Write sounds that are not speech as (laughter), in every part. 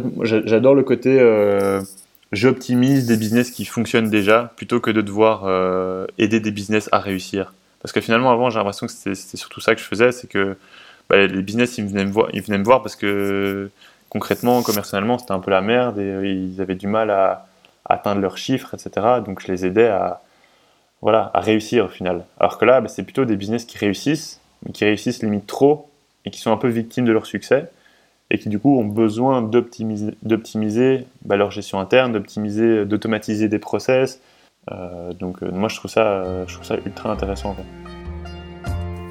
fait, j'adore le côté j'optimise des business qui fonctionnent déjà plutôt que de devoir aider des business à réussir. Parce que finalement, avant, j'ai l'impression que c'était surtout ça que je faisais, c'est que bah, les business, ils venaient, me voir, parce que concrètement, commercialement, c'était un peu la merde et ils avaient du mal à, atteindre leurs chiffres, etc. Donc je les aidais à, voilà, à réussir au final. Alors que là, bah, c'est plutôt des business qui réussissent, mais qui réussissent limite trop et qui sont un peu victimes de leur succès et qui du coup ont besoin d'optimiser bah, leur gestion interne, d'automatiser des process. Euh, donc euh, moi ça, je trouve ça ultra intéressant.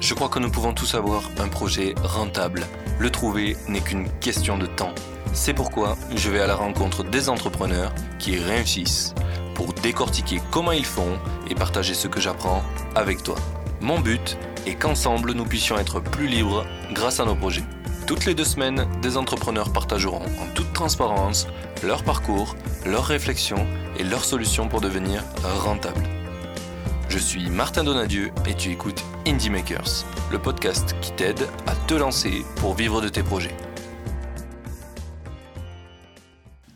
Je crois que nous pouvons tous avoir un projet rentable. Le trouver n'est qu'une question de temps. C'est pourquoi je vais à la rencontre des entrepreneurs qui réussissent pour décortiquer comment ils font et partager ce que j'apprends avec toi. Mon but est qu'ensemble nous puissions être plus libres grâce à nos projets. Toutes les deux semaines, des entrepreneurs partageront en toute transparence leur parcours, leurs réflexions et leurs solutions pour devenir rentables. Je suis Martin Donadieu et tu écoutes Indie Makers, le podcast qui t'aide à te lancer pour vivre de tes projets.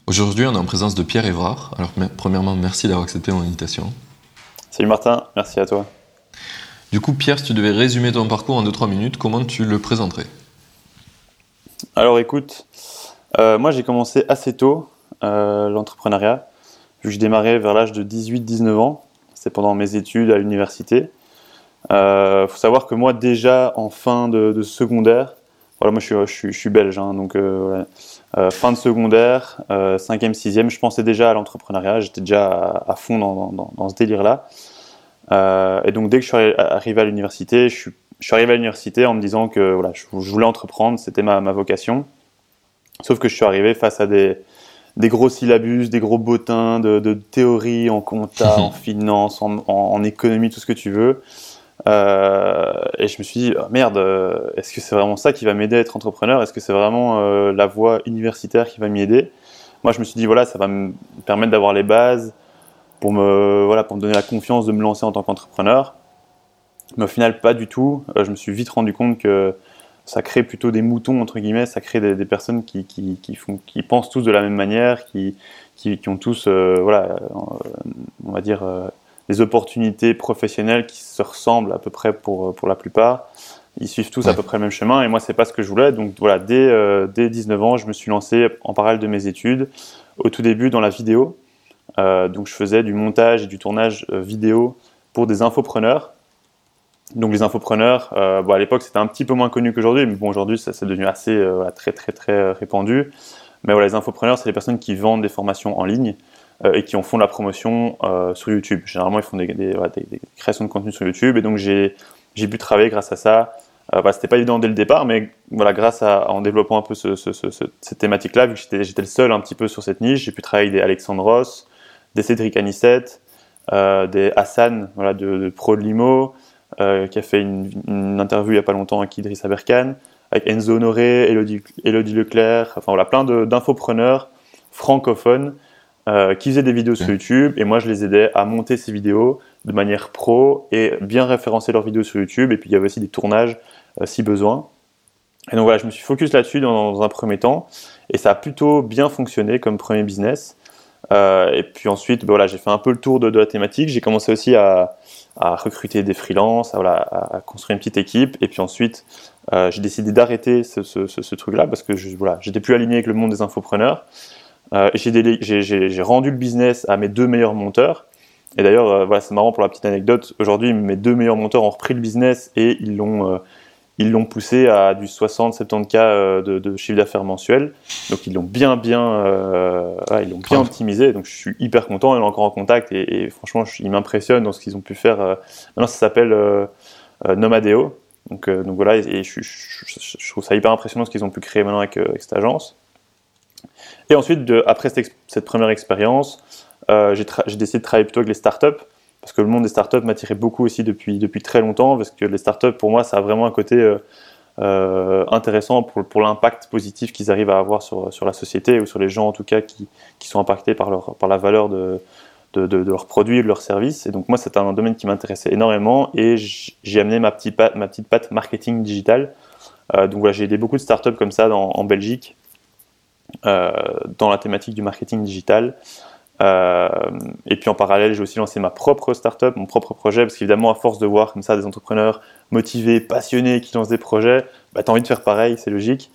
Aujourd'hui, on est en présence de Pierre Évrard. Alors, premièrement, merci d'avoir accepté mon invitation. Salut Martin, merci à toi. Du coup, Pierre, si tu devais résumer ton parcours en 2-3 minutes, comment tu le présenterais? Alors, écoute, euh, moi j'ai commencé assez tôt euh, l'entrepreneuriat. Je démarrais vers l'âge de 18-19 ans pendant mes études à l'université. Il euh, faut savoir que moi, déjà en fin de, secondaire, voilà, moi je suis, belge, hein, donc fin de secondaire, 5e, 6e, je pensais déjà à l'entrepreneuriat, j'étais déjà à, fond dans, dans, ce délire-là. et donc dès que je suis arrivé à l'université, je suis, je suis, arrivé à l'université en me disant que voilà, je, voulais entreprendre, c'était ma, ma, vocation. Sauf que je suis arrivé face à des, des gros syllabus, des gros bottins de, de théorie en compta, (laughs) en finance, en, en, économie, tout ce que tu veux. Euh, et je me suis dit, oh, merde, euh, est-ce que c'est vraiment ça qui va m'aider à être entrepreneur? Est-ce que c'est vraiment euh, la voie universitaire qui va m'y aider? Moi, je me suis dit, voilà, ça va me permettre d'avoir les bases pour me, voilà, pour me donner la confiance de me lancer en tant qu'entrepreneur. Mais au final, pas du tout. Euh, je me suis vite rendu compte que ça crée plutôt des moutons entre guillemets, ça crée des, personnes qui, qui, qui, font, qui pensent tous de la même manière, qui, qui, ont tous, euh, voilà, on va dire, euh, des opportunités professionnelles qui se ressemblent à peu près pour, pour la plupart. Ils suivent tous à peu près le même chemin et moi c'est pas ce que je voulais. Donc voilà, dès, euh, dès 19 ans, je me suis lancé en parallèle de mes études, au tout début dans la vidéo. donc je faisais du montage et du tournage vidéo pour des infopreneurs donc les infopreneurs, euh, bon, à l'époque c'était un petit peu moins connu qu'aujourd'hui, mais bon aujourd'hui ça c'est devenu assez euh, très très très euh, répandu. Mais voilà, les infopreneurs c'est les personnes qui vendent des formations en ligne et qui en font la promotion sur YouTube. Généralement ils font des, des, créations de contenu sur YouTube et donc j'ai pu travailler grâce à ça. Bah, c'était pas évident dès le départ, mais voilà grâce à en développant un peu ce, ce, ce, cette thématique-là, vu que j'étais le seul un petit peu sur cette niche, j'ai pu travailler avec des Alexandros, des Cédric Anissette, des Hassan voilà de, de Pro de Limo. Euh, qui a fait une, une, interview il n'y a pas longtemps avec Idrissa Berkane, avec Enzo Honoré, Elodie, Elodie Leclerc, enfin voilà, plein d'infopreneurs francophones euh, qui faisaient des vidéos sur YouTube et moi je les aidais à monter ces vidéos de manière pro et bien référencer leurs vidéos sur YouTube et puis il y avait aussi des tournages euh, si besoin. Et donc voilà, je me suis focus là-dessus dans, dans, un premier temps et ça a plutôt bien fonctionné comme premier business. Et puis ensuite, ben voilà, j'ai fait un peu le tour de, de la thématique. J'ai commencé aussi à, à recruter des freelances, à, construire une petite équipe. Et puis ensuite, euh, j'ai décidé d'arrêter ce, truc-là parce que je, voilà, j'étais plus aligné avec le monde des infopreneurs. Euh, j'ai rendu le business à mes deux meilleurs monteurs. Et d'ailleurs, euh, voilà, c'est marrant pour la petite anecdote. Aujourd'hui, mes deux meilleurs monteurs ont repris le business et ils l'ont ils l'ont poussé à du 60-70 k euh, de, de, chiffre d'affaires mensuel. Donc ils l'ont bien, bien, euh, ils l'ont bien optimisé. Donc je suis hyper content. Il est encore en contact et, et franchement, je, il m'impressionne dans ce qu'ils ont pu faire. Euh, maintenant, ça s'appelle euh, Nomadeo. Donc, donc voilà, et, je, je, je, trouve ça hyper impressionnant ce qu'ils ont pu créer maintenant avec, avec cette agence. Et ensuite, de, après cette, cette première expérience, j'ai décidé de travailler plutôt avec les startups parce que le monde des startups m'attirait beaucoup aussi depuis, depuis très longtemps, parce que les startups, pour moi, ça a vraiment un côté euh, euh, intéressant pour, pour l'impact positif qu'ils arrivent à avoir sur, sur la société, ou sur les gens en tout cas qui, qui sont impactés par, leur, par la valeur de, de, leurs produits de leurs services. Et donc moi, c'était un domaine qui m'intéressait énormément, et j'ai amené ma petite, patte, ma petite marketing digital. Euh, donc voilà, j'ai aidé beaucoup de startups comme ça en Belgique, dans la thématique du marketing digital. Et puis en parallèle, j'ai aussi lancé ma propre startup, mon propre projet, parce qu'évidemment, à force de voir comme ça des entrepreneurs motivés, passionnés, qui lancent des projets, bah, tu as envie de faire pareil, c'est logique.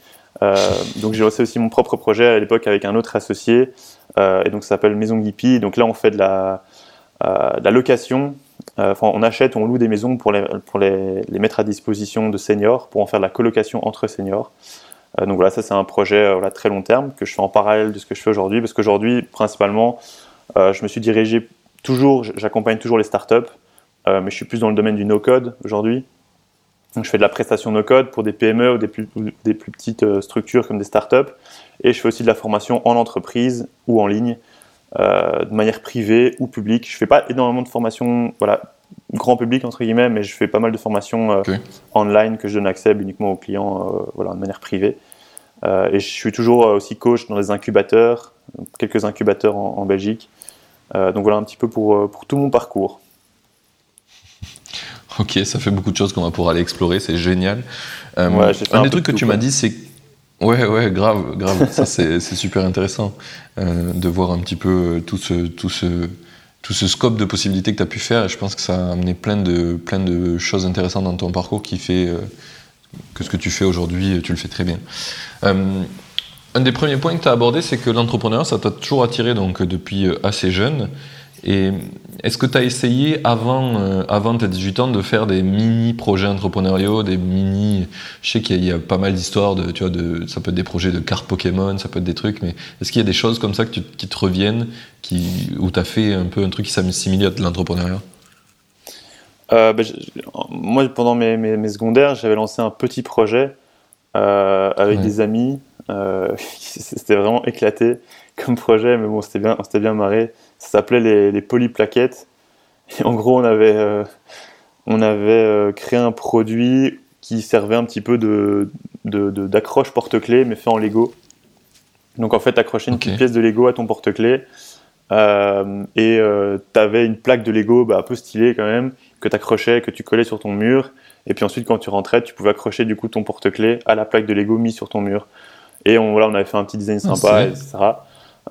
donc j'ai lancé aussi mon propre projet à l'époque avec un autre associé, et donc ça s'appelle Maison Guipi. Donc là, on fait de la, location euh, on achète, on loue des maisons pour les, mettre à disposition de seniors, pour en faire de la colocation entre seniors. Euh, donc voilà, ça c'est un projet euh, très long terme que je fais en parallèle de ce que je fais aujourd'hui, parce qu'aujourd'hui, principalement, je me suis dirigé toujours, j'accompagne toujours les startups, mais je suis plus dans le domaine du no-code aujourd'hui. Donc je fais de la prestation no-code pour des PME ou des plus, petites structures comme des startups, et je fais aussi de la formation en entreprise ou en ligne euh, de manière privée ou publique. Je fais pas énormément de formations, voilà, grand public entre guillemets, mais je fais pas mal de formations euh, online que je donne accès uniquement aux clients, euh, voilà, de manière privée. et je suis toujours aussi coach dans des incubateurs, quelques incubateurs en, Belgique. donc voilà un petit peu pour, pour tout mon parcours. Ok, ça fait beaucoup de choses qu'on va pouvoir aller explorer, c'est génial. un, des trucs que tu m'as dit, c'est Ouais, ouais, grave, grave. Ça, (laughs) c'est super intéressant euh, de voir un petit peu tout ce, tout ce, tout ce scope de possibilités que tu as pu faire. Et je pense que ça a amené plein de, plein de choses intéressantes dans ton parcours qui fait euh, que ce que tu fais aujourd'hui, tu le fais très bien. Euh, un des premiers points que tu as abordé, c'est que l'entrepreneuriat, ça t'a toujours attiré donc, depuis assez jeune. Et est-ce que tu as essayé avant, euh, avant tes 18 ans de faire des mini projets entrepreneuriaux, des mini. Je sais qu'il y, a pas mal d'histoires, de, tu vois, de, ça peut être des projets de cartes Pokémon, ça peut être des trucs, mais est-ce qu'il y a des choses comme ça qui te reviennent, qui, où tu as fait un peu un truc qui s'assimile à de l'entrepreneuriat? Euh, ben, Moi, pendant mes, mes, secondaires, j'avais lancé un petit projet euh, avec des amis. (laughs) c'était vraiment éclaté comme projet, mais bon, c'était bien, c'était bien marré ça s'appelait les, les, polyplaquettes. Et en gros, on avait, euh, on avait euh, créé un produit qui servait un petit peu de, d'accroche porte-clés, mais fait en Lego. Donc en fait, accrocher une petite pièce de Lego à ton porte-clés. Euh, et tu avais une plaque de Lego bah, un peu stylée quand même, que tu accrochais, que tu collais sur ton mur. Et puis ensuite, quand tu rentrais, tu pouvais accrocher du coup ton porte-clés à la plaque de Lego mise sur ton mur. Et on, voilà, on avait fait un petit design ah, sympa, etc.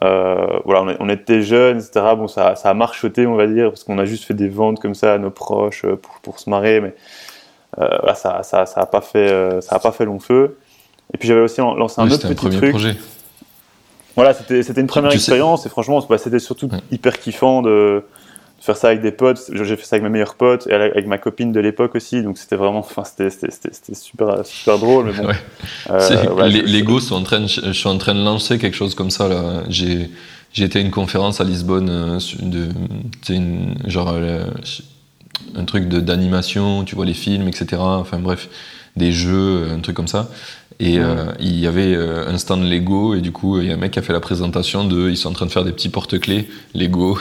Euh, voilà, on, était jeunes, etc. Bon, ça, ça, a marchoté, on va dire, parce qu'on a juste fait des ventes comme ça à nos proches euh, pour, pour se marrer, mais euh, ça, ça, ça a pas fait, ça a pas fait long feu. Et puis j'avais aussi lancé un autre petit truc. Projet. Voilà, c'était une première expérience et franchement, c'était surtout hyper kiffant de, faire ça avec des potes. J'ai fait ça avec mes meilleurs potes et avec ma copine de l'époque aussi. Donc c'était vraiment, enfin c'était super super drôle. Mais bon, (laughs) euh, les, Lego sont en train, de, je suis en train de lancer quelque chose comme ça là. J'ai été à une conférence à Lisbonne euh, de, une, genre euh, un truc d'animation, tu vois les films, etc. Enfin bref, des jeux, un truc comme ça. Et il y avait un stand Lego et du coup il y a un mec qui a fait la présentation de, ils sont en train de faire des petits porte-clés Lego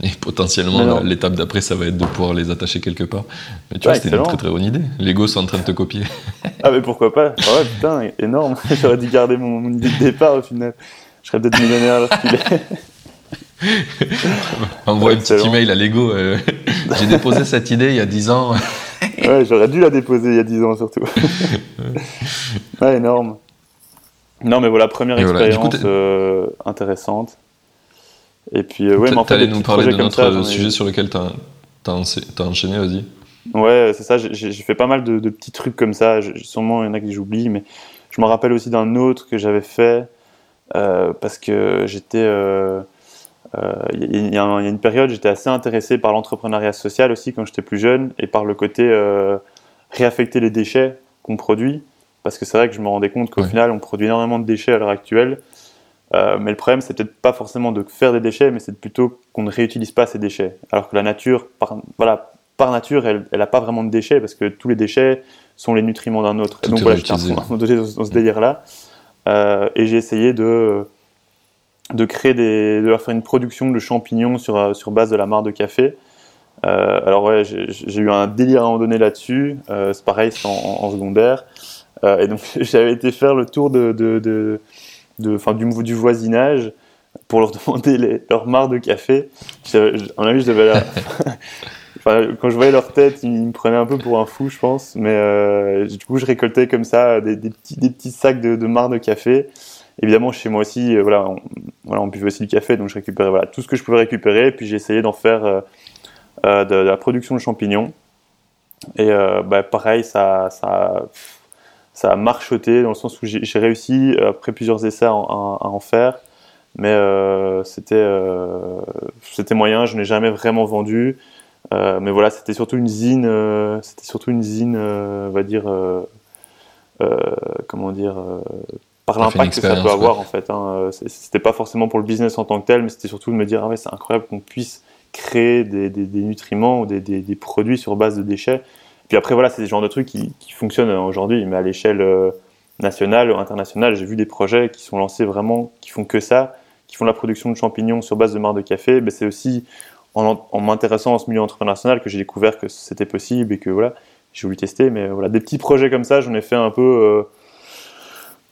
et potentiellement, l'étape d'après, ça va être de pouvoir les attacher quelque part. Mais tu vois, c'était une très très bonne idée. Lego sont en train de te copier. (laughs) ah, mais pourquoi pas? Ah ouais, putain, énorme. (laughs) J'aurais dû garder mon, idée de départ au final. Je serais peut-être millionnaire lorsqu'il est. (laughs) Envoie un petit email à Lego. Euh, j'ai déposé cette idée il y a 10 ans. ouais, j'aurais dû la déposer il y a 10 ans surtout. ouais, énorme. Non, mais voilà, première expérience euh, intéressante. Et puis, euh, ouais, mais en fait, nous parler de notre sujet sur lequel tu as, enchaîné, vas-y. Ouais, c'est ça, j'ai fait pas mal de, petits trucs comme ça, sûrement il y en a que j'oublie, mais je me rappelle aussi d'un autre que j'avais fait euh, parce que j'étais. Euh, il y, a une période, j'étais assez intéressé par l'entrepreneuriat social aussi quand j'étais plus jeune et par le côté réaffecter les déchets qu'on produit. Parce que c'est vrai que je me rendais compte qu'au final, on produit énormément de déchets à l'heure actuelle euh, mais le problème, c'est peut-être pas forcément de faire des déchets, mais c'est plutôt qu'on ne réutilise pas ces déchets. Alors que la nature, par, voilà, par nature, elle n'a pas vraiment de déchets parce que tous les déchets sont les nutriments d'un autre. donc voilà, j'étais dans ce délire-là. Euh, et j'ai essayé de, de créer des, de faire une production de champignons sur, euh, sur base de la mare de café. Euh, alors ouais, j'ai eu un délire à un moment donné là-dessus. C'est pareil, c'est en, en, secondaire. et donc (laughs) j'avais été faire le tour de, de, de de, enfin, du, du voisinage pour leur (laughs) demander leur marre de café. Mon avis, je devais (laughs) enfin, quand je voyais leur tête, ils me prenaient un peu pour un fou, je pense. Mais euh, du coup, je récoltais comme ça des, des, petits, des petits sacs de, de marre de café. évidemment, chez moi aussi, voilà, on, voilà, on buvait aussi du café, donc je récupérais voilà, tout ce que je pouvais récupérer, puis j'ai essayé d'en faire de, de, la production de champignons. Et bah, pareil, ça, ça, ça a marchoté dans le sens où j'ai réussi, après plusieurs essais, à, en faire. Mais c'était c'était moyen, je n'ai jamais vraiment vendu. Euh, mais voilà, c'était surtout une zine, euh, c'était surtout une zine, euh, on va dire, comment dire, par l'impact que ça peut avoir en fait. Hein. C'était pas forcément pour le business en tant que tel, mais c'était surtout de me dire ah ouais, c'est incroyable qu'on puisse créer des, des, nutriments ou des, des, produits sur base de déchets. Puis après voilà, c'est des genres de trucs qui, qui fonctionnent aujourd'hui, mais à l'échelle nationale ou internationale, j'ai vu des projets qui sont lancés vraiment, qui font que ça, qui font la production de champignons sur base de marc de café. Mais c'est aussi en, m'intéressant à ce milieu entrepreneurial que j'ai découvert que c'était possible et que voilà, j'ai voulu tester. Mais voilà, des petits projets comme ça, j'en ai fait un peu. Euh,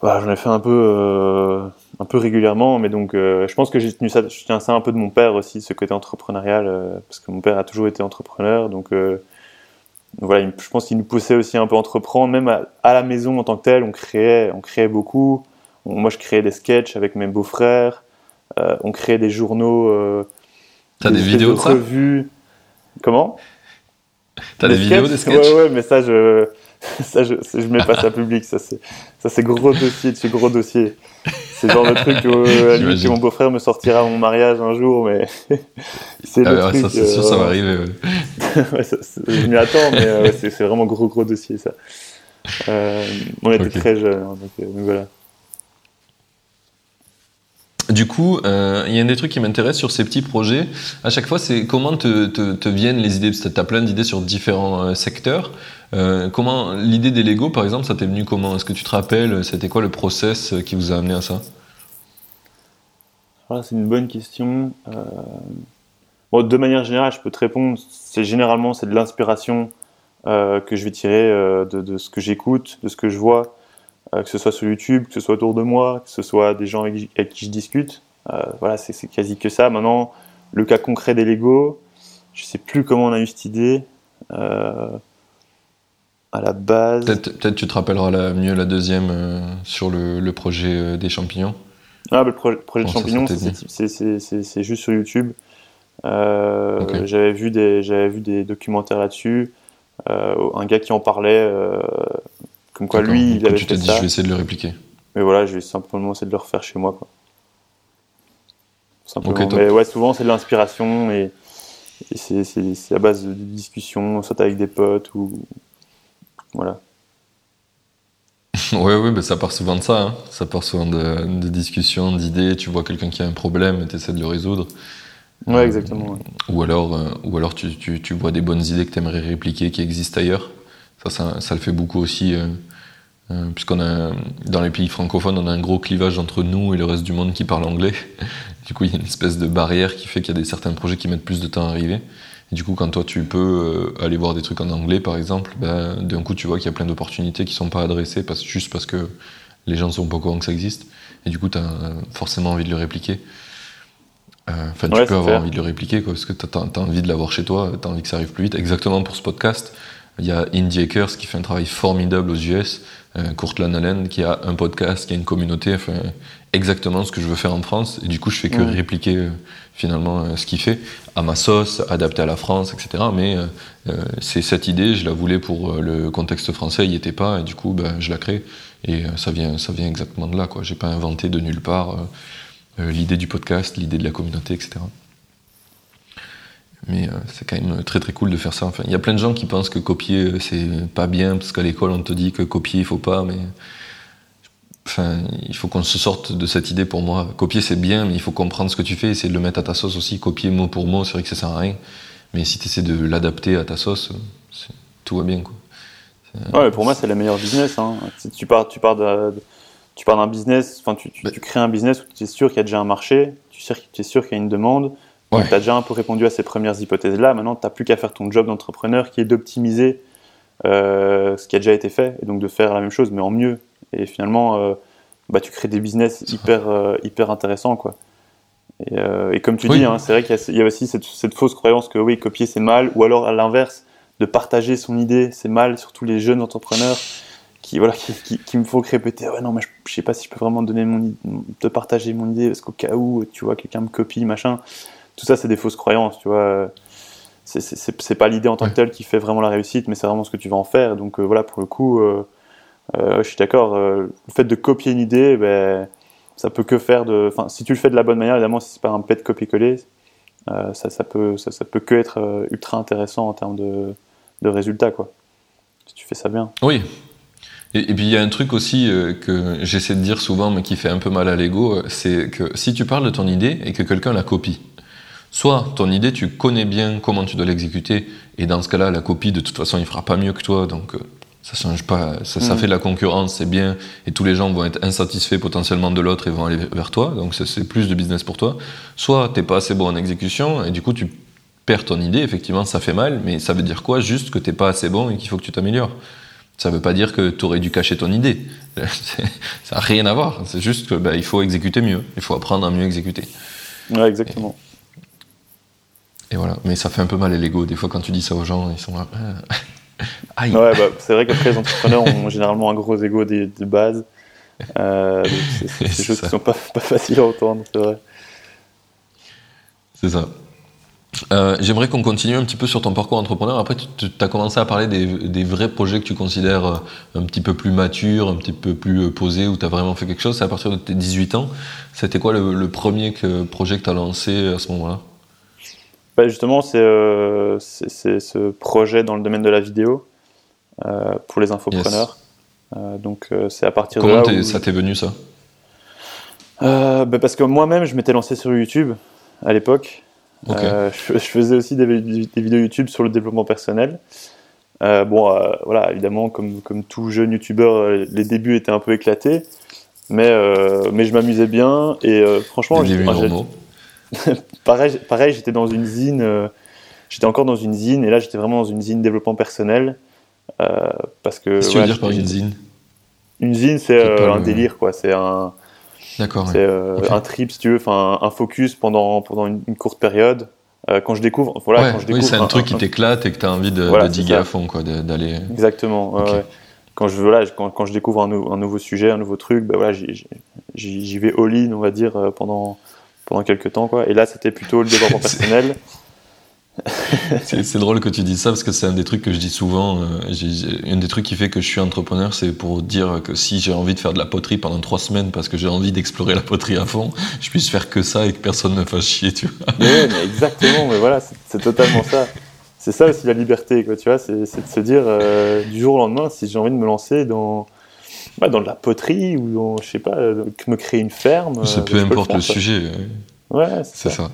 voilà, j'en ai fait un peu, euh, un peu régulièrement, mais donc euh, je pense que j'ai tenu ça, je tiens ça un peu de mon père aussi, ce côté entrepreneurial, parce que mon père a toujours été entrepreneur, donc voilà, je pense qu'il nous poussait aussi un peu à entreprendre, même à, la maison en tant que tel, on créait, on créait beaucoup. moi, je créais des sketchs avec mes beaux-frères, on créait des journaux T'as des, vidéos de ça? Comment? T'as des, vidéos des sketchs? Ouais, ouais, mais ça, je, (laughs) ça, je, je mets pas ça public. Ça, c'est, ça, c'est gros dossier de gros dossier. C'est genre le truc où, que mon beau-frère me sortira à mon mariage un jour, mais (laughs) c'est ah le truc. Ça, c'est sûr, ça va euh, arriver. ouais, (laughs) ça, je m'y attends, mais euh, c'est, vraiment gros, gros dossier, ça. Euh, on était très jeunes, hein, donc, donc voilà. Du coup, euh, il y a un des trucs qui m'intéresse sur ces petits projets. À chaque fois, c'est comment te, viennent les idées? Tu as plein d'idées sur différents euh, secteurs. Euh, comment l'idée des Lego, par exemple, ça t'est venu comment? Est-ce que tu te rappelles C'était quoi le process qui vous a amené à ça? Voilà, C'est une bonne question. De manière générale, je peux te répondre. C'est généralement c'est de l'inspiration que je vais tirer de, ce que j'écoute, de ce que je vois. Euh, que ce soit sur YouTube, que ce soit autour de moi, que ce soit des gens avec, qui je discute. Euh, voilà, c'est quasi que ça. Maintenant, le cas concret des Lego, je sais plus comment on a eu cette idée. Euh, à la base. Peut-être tu te rappelleras la, mieux la deuxième sur le, projet des champignons. Ah, le projet des champignons, c'est juste sur YouTube. J'avais vu, des, vu des documentaires là-dessus. un gars qui en parlait comme quoi, lui, il avait tu t'es dit, je vais essayer de le répliquer. Mais voilà, je vais simplement essayer de le refaire chez moi. Quoi. Simplement. mais ouais, souvent, c'est de l'inspiration et, c'est à base de discussions, soit avec des potes ou. Voilà. (laughs) ouais, ouais, mais ça part souvent de ça. Hein. Ça part souvent de, discussions, d'idées. Tu vois quelqu'un qui a un problème et tu essaies de le résoudre. Ouais, exactement. Ou alors, euh, ou alors tu, tu, tu, vois des bonnes idées que tu aimerais répliquer qui existent ailleurs. Ça, ça, le fait beaucoup aussi, euh, euh, puisqu'on a, dans les pays francophones, on a un gros clivage entre nous et le reste du monde qui parle anglais. (laughs) du coup, il y a une espèce de barrière qui fait qu'il y a des, certains projets qui mettent plus de temps à arriver. Et du coup, quand toi, tu peux euh, aller voir des trucs en anglais, par exemple, ben, d'un coup, tu vois qu'il y a plein d'opportunités qui sont pas adressées parce, juste parce que les gens sont pas au courant que ça existe. Et du coup, tu as forcément envie de le répliquer. Enfin, tu peux avoir envie de le répliquer, quoi, parce que tu as, envie de l'avoir chez toi, tu as envie que ça arrive plus vite. Exactement pour ce podcast. Il y a Indie Hackers qui fait un travail formidable aux US, euh, Courtland Allen qui a un podcast, qui a une communauté, enfin, exactement ce que je veux faire en France. Et du coup, je fais que répliquer euh, finalement euh, ce qu'il fait à ma sauce, adapté à la France, etc. Mais c'est cette idée, je la voulais pour le contexte français, il n'y était pas, et du coup, ben, je la crée. Et ça vient, ça vient exactement de là. Je n'ai pas inventé de nulle part l'idée du podcast, l'idée de la communauté, etc. Mais euh, c'est quand même très très cool de faire ça. Enfin, il y a plein de gens qui pensent que copier euh, c'est pas bien parce qu'à l'école on te dit que copier il faut pas, mais enfin, il faut qu'on se sorte de cette idée pour moi. Copier c'est bien, mais il faut comprendre ce que tu fais, essayer de le mettre à ta sauce aussi. Copier mot pour mot, c'est vrai que ça sert à rien, mais si tu essaies de l'adapter à ta sauce, tout va bien quoi. Ouais, pour moi c'est le meilleur business. Hein. Si tu pars, tu pars de, tu pars d'un business, enfin tu, tu, crées un business où tu es sûr qu'il y a déjà un marché, tu es sûr qu'il y a une demande tu as déjà un peu répondu à ces premières hypothèses-là. Maintenant, tu n'as plus qu'à faire ton job d'entrepreneur qui est d'optimiser euh, ce qui a déjà été fait et donc de faire la même chose mais en mieux. Et finalement, euh, bah, tu crées des business hyper, euh, hyper intéressants. Quoi. Et, comme tu dis, hein, c'est vrai qu'il y, a aussi cette, cette, fausse croyance que oui, copier c'est mal, ou alors à l'inverse, de partager son idée c'est mal, surtout les jeunes entrepreneurs qui, voilà, qui, qui, me faut répéter ouais non mais je, je, sais pas si je peux vraiment donner mon te partager mon idée parce qu'au cas où tu vois quelqu'un me copie machin tout ça c'est des fausses croyances tu vois. C'est pas l'idée en tant que telle qui fait vraiment la réussite mais c'est vraiment ce que tu vas en faire. Donc euh, voilà pour le coup euh, euh, je suis d'accord le fait de copier une idée ben, ça peut que faire de enfin si tu le fais de la bonne manière évidemment si c'est pas un pet copier-coller ça, ça, peut ça, ça, peut que être ultra intéressant en termes de, de résultats quoi. Si tu fais ça bien. Oui. Et, puis il y a un truc aussi euh, que j'essaie de dire souvent, mais qui fait un peu mal à l'ego, c'est que si tu parles de ton idée et que quelqu'un la copie, soit ton idée, tu connais bien comment tu dois l'exécuter, et dans ce cas-là, la copie, de toute façon, il fera pas mieux que toi, donc euh, ça change pas, ça, ça mm. fait de la concurrence, c'est bien, et tous les gens vont être insatisfaits potentiellement de l'autre et vont aller vers toi, donc c'est plus de business pour toi. Soit t'es pas assez bon en exécution, et du coup tu perds ton idée, effectivement ça fait mal, mais ça veut dire quoi Juste que t'es pas assez bon et qu'il faut que tu t'améliores? Ça ne veut pas dire que tu aurais dû cacher ton idée. (laughs) ça n'a rien à voir. C'est juste qu'il bah, faut exécuter mieux. Il faut apprendre à mieux exécuter. Ouais, exactement. Et, voilà. Mais ça fait un peu mal à l'ego. Des fois, quand tu dis ça aux gens, ils sont là. (laughs) Aïe. Ouais, bah, c'est vrai qu'après, les entrepreneurs ont (laughs) généralement un gros ego de, base. Euh, c'est des (laughs) choses qui ne sont pas, pas faciles à entendre, c'est vrai. C'est ça. Euh, j'aimerais qu'on continue un petit peu sur ton parcours entrepreneur. Après, tu as commencé à parler des, vrais projets que tu considères euh, un petit peu plus matures, un petit peu plus euh, posés, où tu as vraiment fait quelque chose. C'est à partir de tes 18 ans. C'était quoi le, premier projet que tu as lancé à ce moment-là? Bah Justement, c'est ce projet dans le domaine de la vidéo pour les infopreneurs. donc, c'est à partir de là. Comment ça t'est venu ça? Bah Parce que moi-même, je m'étais lancé sur YouTube à l'époque. Euh, je, faisais aussi des, vidéos YouTube sur le développement personnel. Euh, bon, euh, voilà, évidemment, comme, comme tout jeune YouTuber, les débuts étaient un peu éclatés, mais, mais je m'amusais bien et franchement, (laughs) pareil, pareil j'étais dans une zine, j'étais encore dans une zine et là j'étais vraiment dans une zine développement personnel parce que. Qu'est-ce que tu veux dire par une zine? Une zine, c'est un délire, quoi. C'est un D'accord. C'est euh, un trip, si tu veux, enfin un focus pendant, pendant une, courte période. Euh, quand je découvre, voilà, quand je découvre, oui, c'est un, truc qui t'éclate et que tu as envie de, de diguer à fond, quoi, d'aller. Exactement. Quand je voilà, quand, quand je découvre un, un, nouveau sujet, un nouveau truc, ben voilà, j'y vais all-in, on va dire, euh, pendant pendant quelques temps, quoi. Et là, c'était plutôt le développement (laughs) personnel c'est drôle que tu dis ça parce que c'est un des trucs que je dis souvent. Euh, un des trucs qui fait que je suis entrepreneur, c'est pour dire que si j'ai envie de faire de la poterie pendant trois semaines parce que j'ai envie d'explorer la poterie à fond, je puisse faire que ça et que personne ne me fasse chier, tu vois. Mais, mais exactement, mais voilà, c'est totalement ça. C'est ça aussi la liberté, quoi, tu vois, c'est de se dire euh, du jour au lendemain, si j'ai envie de me lancer dans, bah, dans de la poterie ou dans, je sais pas, me créer une ferme. Ça peu importe le, sujet. Ouais, c'est ça.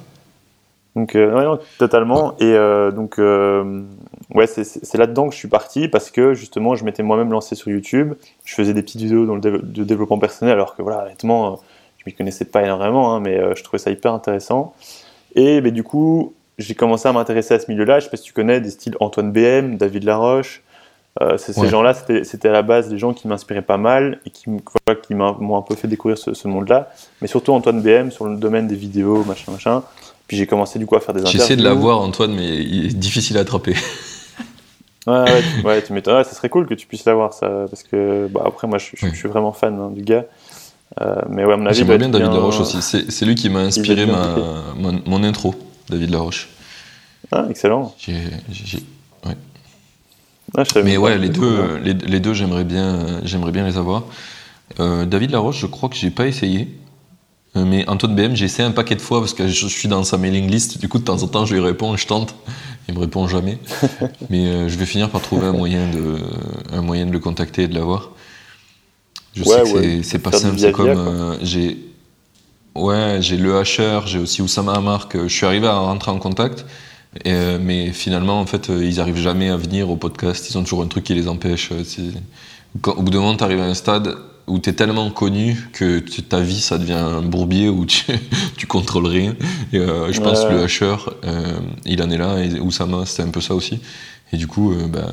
Donc, euh, totalement. Et euh, donc, euh, ouais, c'est là-dedans que je suis parti parce que justement, je m'étais moi-même lancé sur YouTube. Je faisais des petites vidéos dans le de développement personnel, alors que voilà, honnêtement, je m'y connaissais pas énormément, hein, mais je trouvais ça hyper intéressant. Et du coup, j'ai commencé à m'intéresser à ce milieu-là. Je sais pas si tu connais des styles Antoine BM, David Laroche. Ces gens-là, c'était à la base des gens qui m'inspiraient pas mal et qui, qui m'ont un peu fait découvrir ce, ce monde-là. Mais surtout Antoine BM sur le domaine des vidéos, machin, machin. Puis j'ai commencé du coup à faire des interviews. J'essaie de l'avoir Antoine, mais il est difficile à attraper. ouais, ouais, tu, m'étonnes. ça serait cool que tu puisses l'avoir, ça, parce que bah, après, moi, je, suis vraiment fan hein, du gars. Euh, mais ouais, à mon avis, J'aimerais bien David Laroche aussi. C'est lui qui m'a inspiré ma, mon, intro, David Laroche. Ah, excellent. J'ai, ouais. Ah, mais ouais, les deux, les, les, deux, j'aimerais bien, j'aimerais bien les avoir. Euh, David Laroche, je crois que j'ai pas essayé. Euh, mais Antoine BM, j'ai essayé un paquet de fois parce que je suis dans sa mailing list. Du coup, de temps en temps, je lui réponds, je tente. Il me répond jamais. (laughs) mais euh, je vais finir par trouver un moyen de, un moyen de le contacter et de l'avoir. Je sais que c'est pas simple. C'est comme euh, j'ai, ouais, j'ai le Hacher, j'ai aussi Oussama Amar que je suis arrivé à rentrer en contact. Mais finalement, en fait, ils arrivent jamais à venir au podcast. Ils ont toujours un truc qui les empêche. au bout d'un moment, tu arrives à un stade où tu es tellement connu que ta vie ça devient un bourbier où tu, (laughs) tu contrôles rien. Et euh, je pense que le Hasher, euh, il en est là, et Oussama, c'était un peu ça aussi. Et du coup, euh, bah,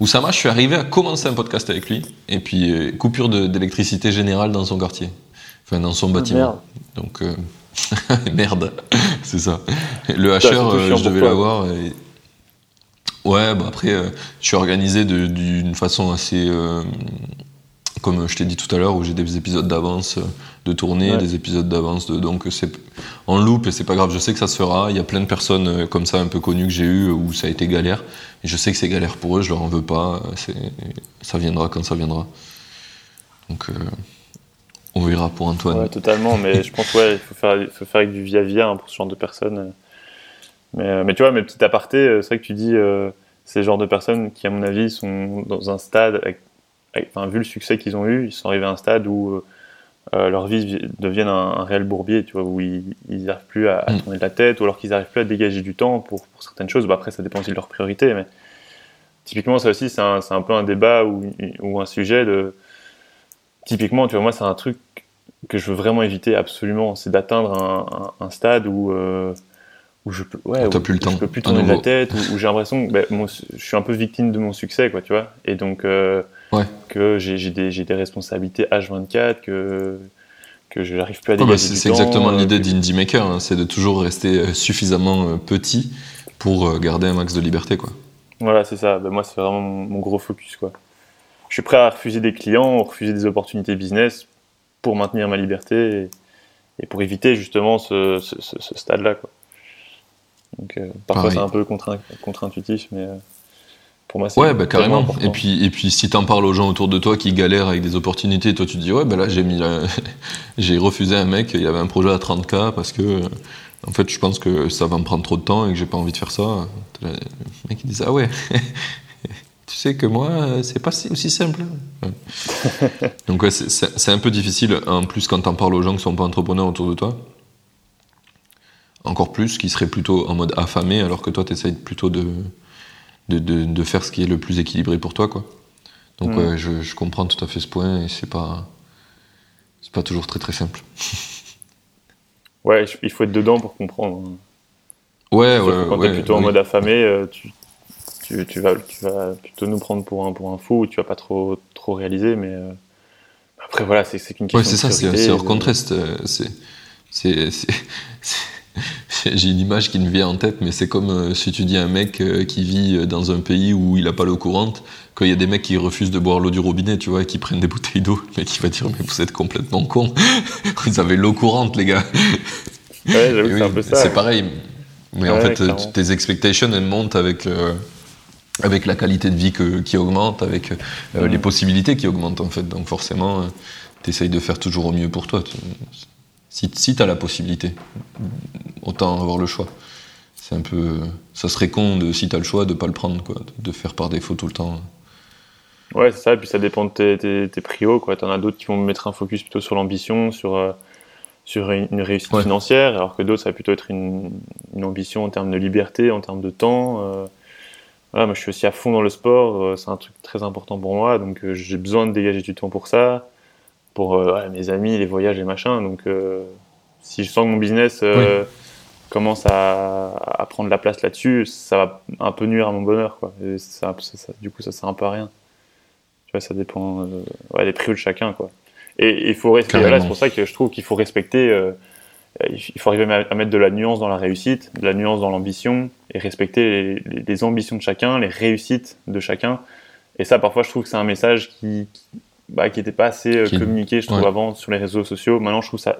Oussama, je suis arrivé à commencer un podcast avec lui, et puis coupure d'électricité générale dans son quartier, enfin dans son ah, bâtiment. Donc, (laughs) merde, c'est ça. Le Hasher, je devais l'avoir. Ouais, bah après, je suis organisé d'une façon assez comme je t'ai dit tout à l'heure, où j'ai des épisodes d'avance de tournée, des épisodes d'avance de. Donc c'est en loop et c'est pas grave, je sais que ça se fera. Il y a plein de personnes euh, comme ça un peu connues que j'ai eues où ça a été galère. Et je sais que c'est galère pour eux, je leur en veux pas. Ça viendra quand ça viendra. Donc euh, on verra pour Antoine. Ouais, totalement, mais je pense ouais, il faut faire, faut faire avec du via-via hein, pour ce genre de personnes. Mais, euh, mais tu vois, mes petits apartés, c'est vrai que tu dis ces genres de personnes qui, à mon avis, sont dans un stade avec enfin, vu le succès qu'ils ont eu, ils sont arrivés à un stade où euh, euh, leur vie devienne un, réel bourbier, tu vois, où ils n'arrivent plus à, mm. tourner de la tête, ou alors qu'ils n'arrivent plus à dégager du temps pour, pour certaines choses. Bah, après, ça dépend aussi de leurs priorités, mais typiquement, ça aussi, c'est un, un, peu un débat ou, ou, un sujet de. Typiquement, tu vois, moi, c'est un truc que je veux vraiment éviter absolument, c'est d'atteindre un, un, stade où. Euh, où je peux, ouais, plus le temps. je peux plus tourner la tête, (laughs) où, j'ai l'impression que ben, je suis un peu victime de mon succès, quoi, tu vois. Et donc, que j'ai des, des, responsabilités H24, que, que je n'arrive plus à bah, dégager C'est exactement euh, l'idée d'Indie Maker, hein, c'est de toujours rester euh, suffisamment euh, petit pour garder un max de liberté. Quoi. Voilà, c'est ça. Bah, moi, c'est vraiment mon, gros focus. Quoi. Je suis prêt à refuser des clients, refuser des opportunités business pour maintenir ma liberté et, pour éviter justement ce, ce, stade-là. Quoi. Donc, parfois, c'est un peu contre-intuitif, mais pour moi, c'est ouais, bah, carrément. Et puis, et puis, si t'en parles aux gens autour de toi qui galèrent avec des opportunités, toi tu te dis ouais, bah là j'ai mis, (laughs) j'ai refusé un mec, il avait un projet à 30K parce que, en fait, je pense que ça va me prendre trop de temps et que j'ai pas envie de faire ça. Le mec il disait ah ouais. (laughs) tu sais que moi, c'est pas aussi simple. Donc ouais, c'est un peu difficile, en plus quand t'en parles aux gens qui sont pas entrepreneurs autour de toi. Encore plus, qui seraient plutôt en mode affamé, alors que toi, tu essayes plutôt de, de, de, faire ce qui est le plus équilibré pour toi, quoi. Donc mm. je, je, comprends tout à fait ce point et c'est pas c'est pas toujours très très simple. ouais, il faut être dedans pour comprendre. Ouais, ouais. Quand tu es plutôt en mode affamé, euh, tu, tu, tu, vas, tu vas plutôt nous prendre pour un, pour un fou, tu vas pas trop, trop réaliser, mais euh, après voilà, c'est qu'une question. Ouais, c'est ça, c'est hors contraste. Euh, c'est (laughs) J'ai une image qui me vient en tête, mais c'est comme euh, si tu dis à un mec euh, qui vit dans un pays où il n'a pas l'eau courante, qu'il y a des mecs qui refusent de boire l'eau du robinet, tu vois, et qui prennent des bouteilles d'eau. Le mec, il va dire, mais vous êtes complètement con. (laughs) vous avez l'eau courante, les gars. Ouais, c'est pareil. Mais en fait, tes expectations, elles montent avec, avec la qualité de vie qui augmente, avec les possibilités qui augmentent, en fait. Donc forcément, tu essayes de faire toujours au mieux pour toi. Si, si tu as la possibilité, autant avoir le choix. C'est un peu. Ça serait con de, si tu as le choix, de pas le prendre, quoi, de faire par défaut tout le temps. Ouais, c'est ça, et puis ça dépend de tes, tes, tes prios. Tu en as d'autres qui vont mettre un focus plutôt sur l'ambition, sur, euh, sur une, réussite financière, alors que d'autres, ça va plutôt être une, une, ambition en termes de liberté, en termes de temps. Euh. Voilà, moi, je suis aussi à fond dans le sport, euh, c'est un truc très important pour moi, donc j'ai besoin de dégager du temps pour ça pour euh, mes amis, les voyages et machin. Donc, euh, si je sens que mon business euh, commence à, prendre la place là-dessus, ça va un peu nuire à mon bonheur. Quoi. ça, du coup, ça sert un peu à rien. Tu vois, ça dépend des prix de chacun. Quoi. Et il faut respecter. c'est pour ça que je trouve qu'il faut respecter. Il faut arriver à mettre de la nuance dans la réussite, de la nuance dans l'ambition, et respecter les, ambitions de chacun, les réussites de chacun. Et ça, parfois, je trouve que c'est un message qui, bah, n'était pas assez euh, communiqué, je trouve, avant sur les réseaux sociaux. Maintenant, je trouve ça.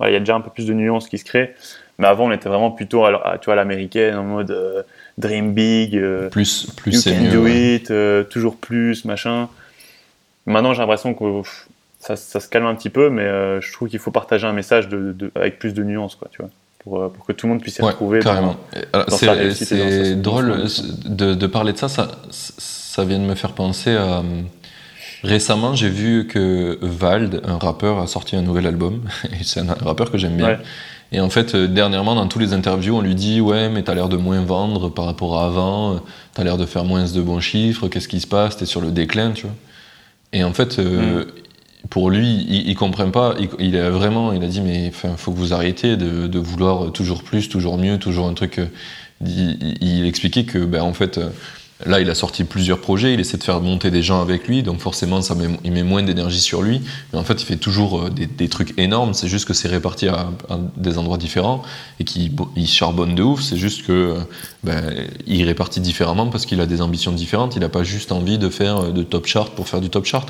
Il y a déjà un peu plus de nuances qui se créent. Mais avant, on était vraiment plutôt à, tu vois, l'américaine, en mode euh, dream big, euh, plus, plus you can do it, toujours plus, machin. Maintenant, j'ai l'impression que ça, ça, se calme un petit peu, mais je trouve qu'il faut partager un message de, avec plus de nuances, quoi, tu vois. Pour, pour, que tout le monde puisse y retrouver. Carrément. C'est drôle de, de, parler de ça, ça, ça vient de me faire penser à Récemment, j'ai vu que Vald, un rappeur, a sorti un nouvel album. (laughs) Et c'est un rappeur que j'aime bien. Et en fait, euh, dernièrement, dans tous les interviews, on lui dit Ouais, mais t'as l'air de moins vendre par rapport à avant, t'as l'air de faire moins de bons chiffres, qu'est-ce qui se passe, t'es sur le déclin, tu vois. Et en fait, euh, mm. Pour lui, il, il, comprend pas, il, a vraiment, il a dit Mais il faut que vous arrêtiez de, vouloir toujours plus, toujours mieux, toujours un truc. Euh, il, il expliquait que, ben, en fait, là, il a sorti plusieurs projets, il essaie de faire monter des gens avec lui, donc forcément, ça met, il met moins d'énergie sur lui. Mais en fait, il fait toujours des, trucs énormes, c'est juste que c'est réparti à, des endroits différents et qu'il il charbonne de ouf. C'est juste que ben, il répartit différemment parce qu'il a des ambitions différentes. Il n'a pas juste envie de faire de top chart pour faire du top chart.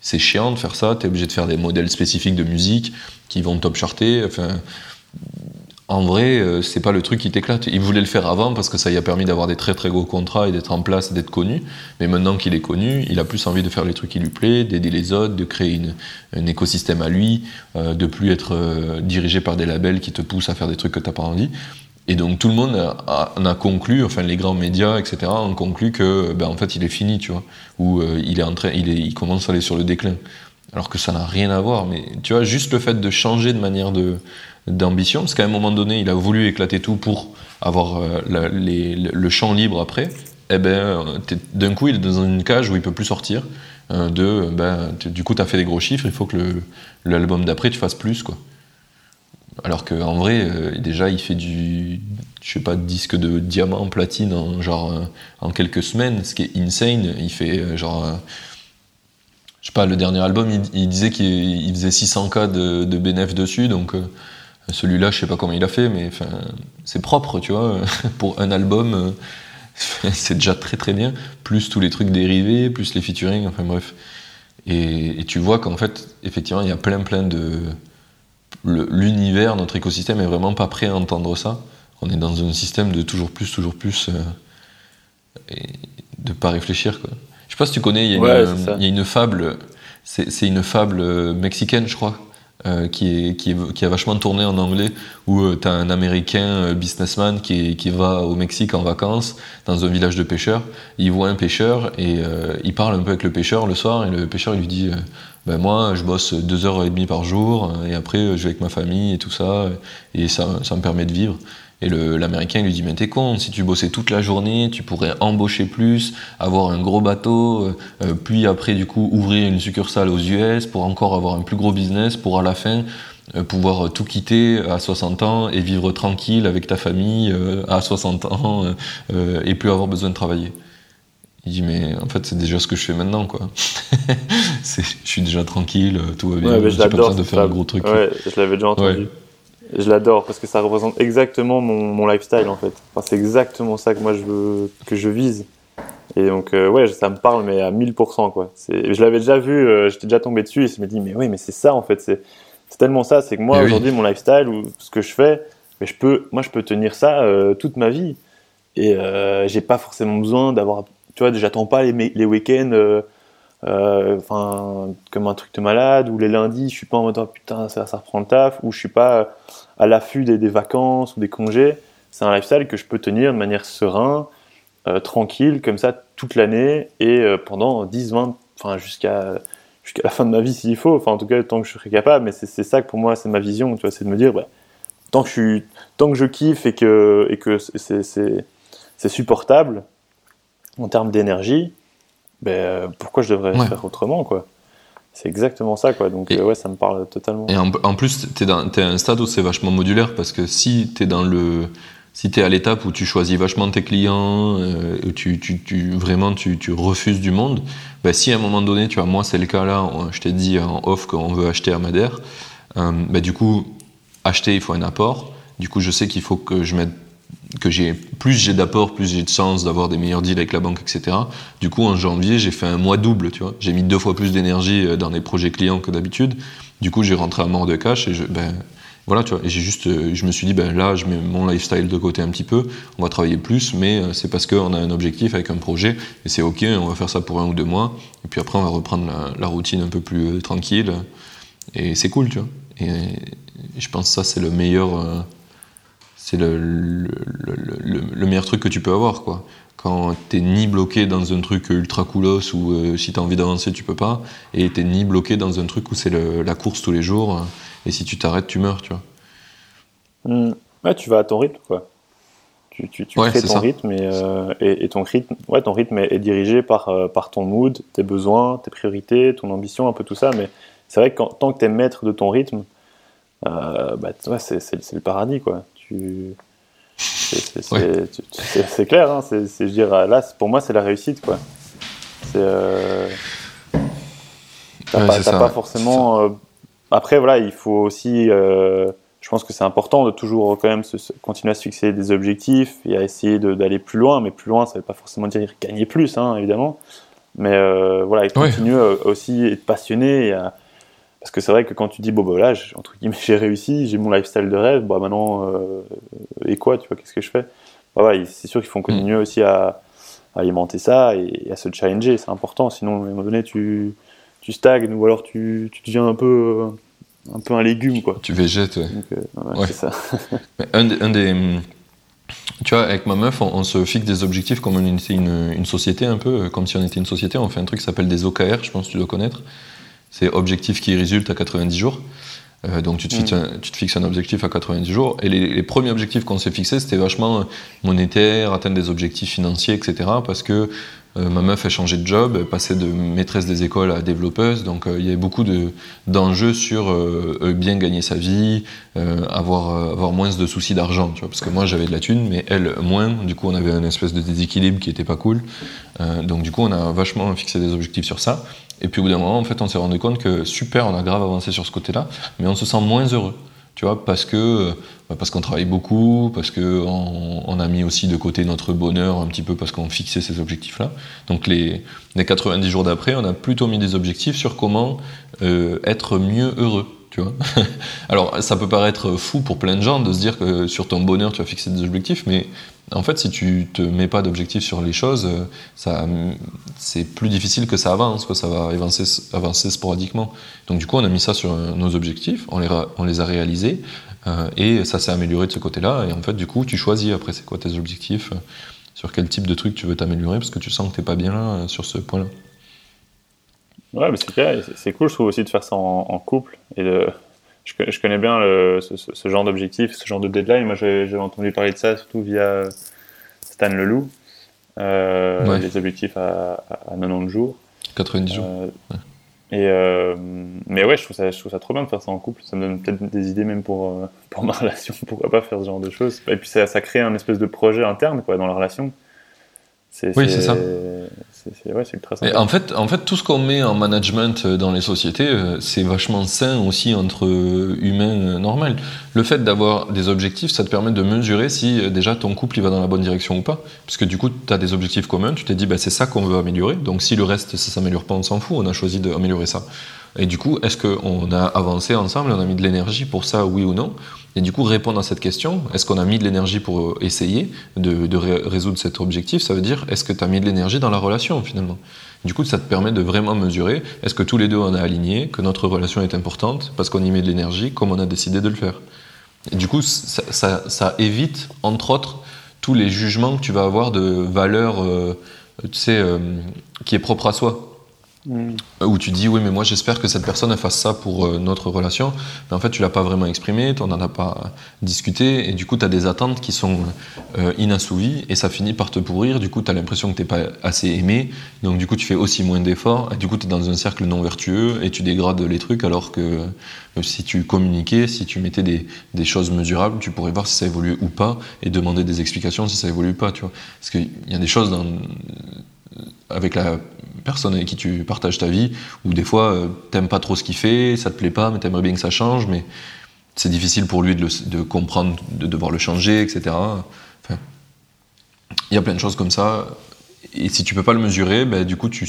C'est chiant de faire ça, tu es obligé de faire des modèles spécifiques de musique qui vont top charter. En vrai, euh, c'est pas le truc qui t'éclate. Il voulait le faire avant parce que ça lui a permis d'avoir des très très gros contrats et d'être en place, d'être connu. Mais maintenant qu'il est connu, il a plus envie de faire les trucs qui lui plaisent, d'aider les autres, de créer un écosystème à lui, euh, de plus être euh, dirigé par des labels qui te poussent à faire des trucs que t'as pas envie. Et donc tout le monde a, a, conclu, enfin les grands médias, etc., ont conclu que, ben, en fait, il est fini, tu vois, ou il est en train, il, il commence à aller sur le déclin. Alors que ça n'a rien à voir. Mais tu vois, juste le fait de changer de manière de d'ambition, parce qu'à un moment donné, il a voulu éclater tout pour avoir euh, le champ libre après. Eh ben, d'un coup, il est dans une cage où il peut plus sortir. Euh, de, ben, du coup, tu as fait des gros chiffres, il faut que l'album d'après, tu fasses plus, quoi. Alors qu'en vrai, euh, déjà, il fait du, je sais pas, disque de diamant, platine, en, genre, en quelques semaines, ce qui est insane. Il fait, genre, je sais pas, le dernier album, il, disait qu'il faisait 600K de, de dessus, donc celui-là, je sais pas comment il a fait, mais c'est propre, tu vois. (laughs) Pour un album, euh, (laughs) c'est déjà très très bien. Plus tous les trucs dérivés, plus les featuring, enfin bref. Et, tu vois qu'en fait, effectivement, il y a plein plein de. L'univers, notre écosystème est vraiment pas prêt à entendre ça. On est dans un système de toujours plus, toujours plus. Euh, et de pas réfléchir, quoi. Je sais pas si tu connais, il y, y, a une fable. C'est une fable euh, mexicaine, je crois euh, qui, est, qui, a vachement tourné en anglais, où euh, tu as un américain euh, businessman qui, qui, va au Mexique en vacances, dans un village de pêcheurs. Il voit un pêcheur et il parle un peu avec le pêcheur le soir, et le pêcheur il lui dit ben Moi, je bosse deux heures et demie par jour, et après, je vais avec ma famille et tout ça, et ça, ça me permet de vivre. Et l'américain lui dit Mais t'es con, si tu bossais toute la journée, tu pourrais embaucher plus, avoir un gros bateau, euh, euh, puis après, du coup, ouvrir une succursale aux US pour encore avoir un plus gros business, pour à la fin euh, pouvoir tout quitter à 60 ans et vivre tranquille avec ta famille à 60 ans et plus avoir besoin de travailler. Il dit mais en fait c'est déjà ce que je fais maintenant quoi. (laughs) je suis déjà tranquille, tout va bien, j'ai pas besoin de faire un gros truc. Ouais, je l'avais déjà entendu. Je l'adore parce que ça représente exactement mon, mon lifestyle en fait. Enfin, c'est exactement ça que moi je veux, que je vise. Et donc, euh, ouais, ça me parle, mais à 1000%, quoi. Je l'avais déjà vu, euh, j'étais déjà tombé dessus et je me dit, mais oui, mais c'est ça, en fait. C'est tellement ça. C'est que moi, aujourd'hui, mon lifestyle ou ce que je fais, mais je peux, moi, je peux tenir ça euh, toute ma vie. Et j'ai pas forcément besoin d'avoir, tu vois, j'attends pas les, les week-ends enfin comme un truc de malade ou les lundis je suis pas en mode oh, putain ça, ça reprend le taf ou je suis pas à l'affût des, vacances ou des congés. C'est un lifestyle que je peux tenir de manière serein euh, tranquille comme ça toute l'année et euh, pendant 10 20 enfin jusqu'à jusqu'à la fin de ma vie s'il faut. Enfin en tout cas tant que je serai capable mais c'est ça que pour moi c'est ma vision tu vois c'est de me dire bah, tant que je tant que je kiffe et que et que c'est supportable en termes d'énergie ben, euh, pourquoi je devrais faire autrement, quoi? C'est exactement ça, quoi. Donc, euh, ouais, ça me parle totalement. Et en, plus, tu es, es, à un stade où c'est vachement modulaire parce que si tu es dans le. Si tu es à l'étape où tu choisis vachement tes clients, euh, tu, tu, tu, vraiment tu, tu, refuses du monde, ben si à un moment donné, tu vois, moi c'est le cas là, je t'ai dit en off qu'on veut acheter à Madère, ben du coup, acheter il faut un apport, du coup je sais qu'il faut que je mette que j'ai plus j'ai d'apport, plus j'ai de chance d'avoir des meilleurs deals avec la banque, etc. Du coup, en janvier, j'ai fait un mois double, tu vois. J'ai mis deux fois plus d'énergie euh, dans les projets clients que d'habitude. Du coup, j'ai rentré à mort de cash et je, ben, voilà, tu vois. Et j'ai juste, euh, je me suis dit, ben là, je mets mon lifestyle de côté un petit peu. On va travailler plus, mais euh, c'est parce qu'on a un objectif avec un projet et c'est ok. On va faire ça pour un ou deux mois. Et puis après, on va reprendre la, routine un peu plus tranquille. Et c'est cool, tu vois. Et, je pense que ça, c'est le meilleur c'est le, le, meilleur truc que tu peux avoir, quoi. Quand t'es ni bloqué dans un truc ultra coolos où euh, si t'as envie d'avancer, tu peux pas, et t'es ni bloqué dans un truc où c'est la course tous les jours, et si tu t'arrêtes, tu meurs, tu vois. Hmm. Ouais, tu vas à ton rythme, quoi. Tu, tu, tu crées ton rythme euh, et, et, ton rythme, ouais, ton rythme est, dirigé par, euh, par ton mood, tes besoins, tes priorités, ton ambition, un peu tout ça. Mais c'est vrai que tant que tu es maître de ton rythme, bah, ouais, c'est le paradis, quoi tu c'est clair. Hein, c'est, je dire, là, pour moi, c'est la réussite, quoi. C'est. Euh... T'as pas, forcément. Euh, après, voilà, il faut aussi. Euh, je pense que c'est important de toujours quand même continuer à se fixer des objectifs et à essayer d'aller plus loin. Mais plus loin, ça ne veut pas forcément dire gagner plus, hein, évidemment. Mais euh, voilà, et continuer aussi à être passionné. Parce que c'est vrai que quand tu dis, bon, bah là, entre guillemets, (laughs) j'ai réussi, j'ai mon lifestyle de rêve, bah maintenant, et quoi, tu vois, qu'est-ce que je fais? Bah, C'est sûr qu'il faut continuer mm. aussi à, alimenter ça et, à se challenger, c'est important. Sinon, à un moment donné, tu, tu stagnes ou alors tu, tu deviens un peu, un peu un légume. Quoi. Tu végètes, ouais. Euh, c'est ça. (laughs) un, des, tu vois, avec ma meuf, on, se fixe des objectifs comme on était une, une, société un peu, comme si on était une société. On fait un truc qui s'appelle des OKR, je pense que tu dois connaître. C'est objectifs qui résultent à 90 jours. Euh, donc tu te, fixes mm. un, tu te, fixes un, objectif à 90 jours. Et les, les premiers objectifs qu'on s'est fixés, c'était vachement monétaire, atteindre des objectifs financiers, etc. Parce que euh, ma meuf a changé de job, elle passait de maîtresse des écoles à développeuse, donc euh, il y avait beaucoup d'enjeux sur euh, bien gagner sa vie, avoir, avoir moins de soucis d'argent, parce que moi j'avais de la thune, mais elle moins, du coup on avait un espèce de déséquilibre qui était pas cool, donc du coup on a vachement fixé des objectifs sur ça, et puis au bout d'un moment en fait on s'est rendu compte que super, on a grave avancé sur ce côté-là, mais on se sent moins heureux tu vois, parce que bah, parce qu'on travaille beaucoup, parce qu'on on a mis aussi de côté notre bonheur un petit peu parce qu'on fixait ces objectifs-là. Donc les, les 90 jours d'après, on a plutôt mis des objectifs sur comment euh, être mieux heureux. (laughs) Alors ça peut paraître fou pour plein de gens de se dire que sur ton bonheur tu vas fixer des objectifs, mais en fait, si tu te mets pas d'objectifs sur les choses, ça, c'est plus difficile que ça avance. Ça va avancer, avancer sporadiquement. Donc, du coup, on a mis ça sur nos objectifs, on les, a réalisés, euh, et ça s'est amélioré de ce côté-là. Et en fait, du coup, tu choisis après, c'est quoi tes objectifs, sur quel type de truc tu veux t'améliorer, parce que tu sens que t'es pas bien là, euh, sur ce point-là. Ouais, mais c'est clair, c'est cool, je trouve aussi de faire ça en, couple et de, je, connais bien ce, genre d'objectif, ce genre de deadline. Moi, j'ai entendu parler de ça surtout via Stan Leloup, euh, les objectifs à, 90 jours. 90 jours. Euh, et euh, mais ouais, je trouve, ça, je trouve ça trop bien de faire ça en couple. Ça me donne peut-être des idées même pour, pour ma (laughs) relation. Pourquoi pas faire ce genre de choses? Et puis ça, ça crée un espèce de projet interne quoi, dans la relation oui, c'est ça. Ouais, en fait, en fait, tout ce qu'on met en management euh, dans les sociétés, euh, c'est vachement sain aussi entre euh, humains normal. Le fait d'avoir des objectifs, ça te permet de mesurer si déjà ton couple il va dans la bonne direction ou pas. Parce que du coup, tu as des objectifs communs, tu t'es dit, bah, c'est ça qu'on veut améliorer. Donc si le reste, ça s'améliore pas, on s'en fout, on a choisi d'améliorer ça. Et du coup, est-ce qu'on a avancé ensemble, on a mis de l'énergie pour ça, oui ou non? Et du coup, répondre à cette question, est-ce qu'on a mis de l'énergie pour euh, essayer de, résoudre cet objectif? Ça veut dire, est-ce que tu as mis de l'énergie dans la relation finalement? Du coup, ça te permet de vraiment mesurer, est-ce que tous les deux on a aligné, que notre relation est importante, parce qu'on y met de l'énergie, comme on a décidé de le faire? Et du coup, ça, évite, entre autres, tous les jugements que tu vas avoir de valeur, euh, tu sais, euh, qui est propre à soi. Mm. Où tu dis, oui, mais moi j'espère que cette personne fasse ça pour euh, notre relation. Mais en fait, tu l'as pas vraiment exprimé, tu n'en as pas discuté, et du coup, tu as des attentes qui sont euh, inassouvies, et ça finit par te pourrir. Du coup, tu as l'impression que tu pas assez aimé, donc du coup, tu fais aussi moins d'efforts, et du coup, tu es dans un cercle non vertueux, et tu dégrades les trucs, alors que euh, si tu communiquais, si tu mettais des, des, choses mesurables, tu pourrais voir si ça évolue ou pas, et demander des explications si ça évolue pas. Tu vois. Parce qu'il y a des choses dans avec la personne avec qui tu partages ta vie, où des fois, euh, t'aimes pas trop ce qu'il fait, ça te plaît pas, mais t'aimerais bien que ça change, mais c'est difficile pour lui de, comprendre, de devoir le changer, etc. Il y a plein de choses comme ça. Et si tu peux pas le mesurer, ben, du coup, tu,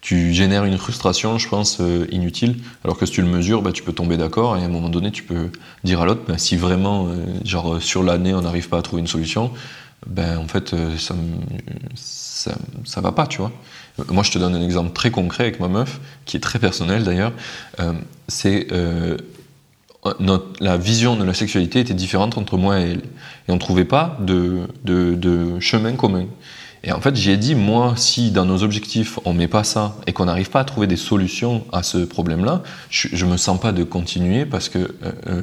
tu génères une frustration, je pense, euh, inutile. Alors que si tu le mesures, ben, tu peux tomber d'accord et à un moment donné, tu peux dire à l'autre, ben, si vraiment, euh, genre, sur l'année, on n'arrive pas à trouver une solution, ben, en fait, ça, ça, ça va pas, tu vois. Moi, je te donne un exemple très concret avec ma meuf, qui est très personnel d'ailleurs. Euh, c'est euh, la vision de la sexualité était différente entre moi et elle, et on trouvait pas de, de, chemin commun. Et en fait, j'ai dit, moi, si dans nos objectifs, on met pas ça et qu'on n'arrive pas à trouver des solutions à ce problème-là, je, je me sens pas de continuer parce que euh,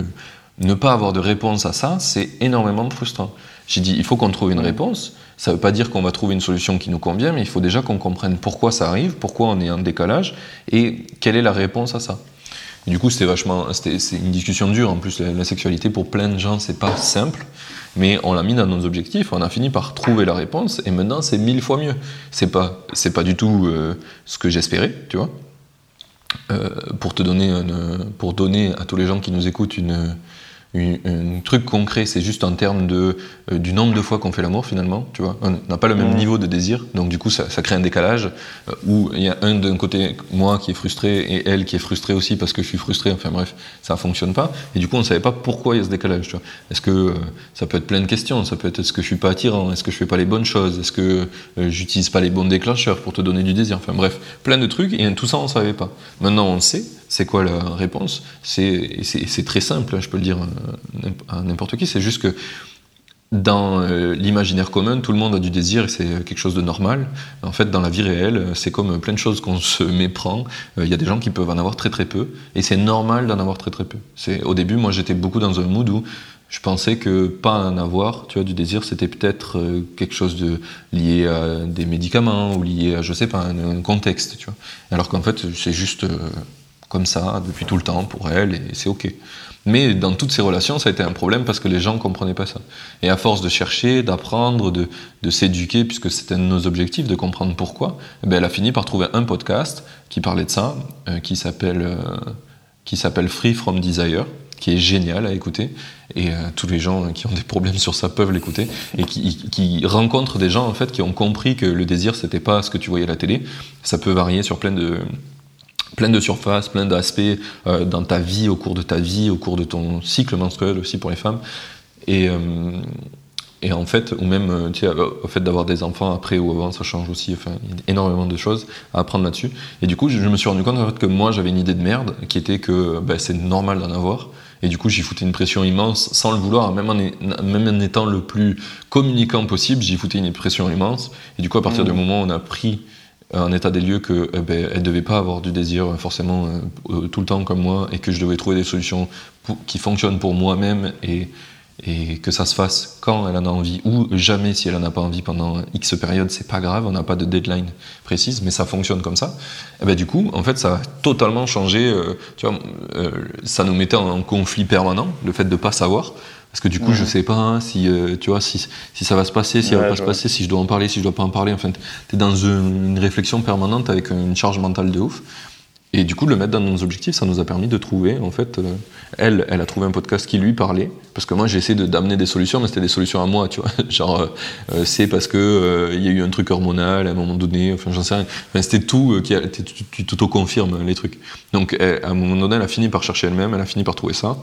ne pas avoir de réponse à ça, c'est énormément frustrant. J'ai dit, il faut qu'on trouve une réponse. Ça ne veut pas dire qu'on va trouver une solution qui nous convient, mais il faut déjà qu'on comprenne pourquoi ça arrive, pourquoi on est en décalage et quelle est la réponse à ça. du coup, c'était vachement, c'était, c'est une discussion dure. En plus, la, sexualité pour plein de gens, c'est pas simple. Mais on l'a mis dans nos objectifs, on a fini par trouver la réponse, et maintenant c'est mille fois mieux. C'est pas, c'est pas du tout euh, ce que j'espérais, tu vois. Euh, pour te donner, pour donner à tous les gens qui nous écoutent une, un truc concret, c'est juste en termes de, euh, du nombre de fois qu'on fait l'amour finalement, tu vois. On n'a pas le même niveau de désir, donc du coup ça, ça crée un décalage euh, où il y a un d'un côté moi qui est frustré et elle qui est frustrée aussi parce que je suis frustré, enfin bref, ça fonctionne pas. Et du coup on savait pas pourquoi il y a ce décalage, tu vois. Est-ce que euh, ça peut être plein de questions, ça peut être est-ce que je suis pas attirant, est-ce que je fais pas les bonnes choses, est-ce que j'utilise pas les bons déclencheurs pour te donner du désir, enfin bref, plein de trucs et tout ça on savait pas. Maintenant on sait, c'est quoi la réponse? C'est très simple, hein, je peux le dire euh, à n'importe qui, c'est juste que dans euh, l'imaginaire commun, tout le monde a du désir et c'est quelque chose de normal. En fait, dans la vie réelle, c'est comme plein de choses qu'on se méprend. Euh, il y a des gens qui peuvent en avoir très très peu et c'est normal d'en avoir très très peu. Au début, moi j'étais beaucoup dans un mood où je pensais que pas en avoir, tu vois, du désir, c'était peut-être quelque chose de lié à des médicaments ou lié à, je sais pas, un, contexte, tu vois. Alors qu'en fait, c'est juste comme ça depuis tout le temps pour elle et c'est ok. Mais dans toutes ces relations, ça a été un problème parce que les gens ne comprenaient pas ça. Et à force de chercher, d'apprendre, de, s'éduquer, puisque c'était un de nos objectifs, de comprendre pourquoi, eh ben, elle a fini par trouver un podcast qui parlait de ça, euh, qui s'appelle euh, Free from Desire, qui est génial à écouter. Et euh, tous les gens qui ont des problèmes sur ça peuvent l'écouter. Et qui, qui rencontrent des gens en fait qui ont compris que le désir, c'était pas ce que tu voyais à la télé. Ça peut varier sur plein de plein de surfaces, plein d'aspects euh, dans ta vie, au cours de ta vie, au cours de ton cycle menstruel aussi pour les femmes. Et, euh, et en fait, ou même euh, tu sais, au fait d'avoir des enfants après ou avant, ça change aussi. Enfin, il y a énormément de choses à apprendre là-dessus. Et du coup, je, me suis rendu compte en fait, que moi, j'avais une idée de merde qui était que ben, c'est normal d'en avoir. Et du coup, j'y foutais une pression immense sans le vouloir, même en, même en étant le plus communicant possible, j'y foutais une pression immense. Et du coup, à partir mmh. du moment où on a pris un état des lieux que ben, elle devait pas avoir du désir euh, forcément euh, euh, tout le temps comme moi et que je devais trouver des solutions qui fonctionnent pour moi-même et, et que ça se fasse quand elle en a envie ou jamais si elle en a pas envie pendant X période, c'est pas grave, on n'a pas de deadline précise, mais ça fonctionne comme ça. Et eh ben du coup, en fait, ça a totalement changé. tu vois, ça nous mettait en conflit permanent, le fait de pas savoir. Parce que du coup, je sais pas hein, si, euh, tu vois, si, si, ça va se passer, si ça va pas se passer, si je dois en parler, si je dois pas en parler. Enfin, tu es dans une, réflexion permanente avec une charge mentale de ouf. Et du coup, le mettre dans nos objectifs, ça nous a permis de trouver, en fait, euh, elle, elle a trouvé un podcast qui lui parlait, parce que moi, j'ai essayé d'amener des solutions, mais c'était des solutions à moi, tu vois. (laughs) Genre, euh, c'est parce que il y a eu un truc hormonal à un moment donné, enfin, j'en sais rien. Enfin, c'était tout, qui tu t'auto-confirmes les trucs. Donc, à un moment donné, elle a fini par chercher elle-même, elle a fini par trouver ça.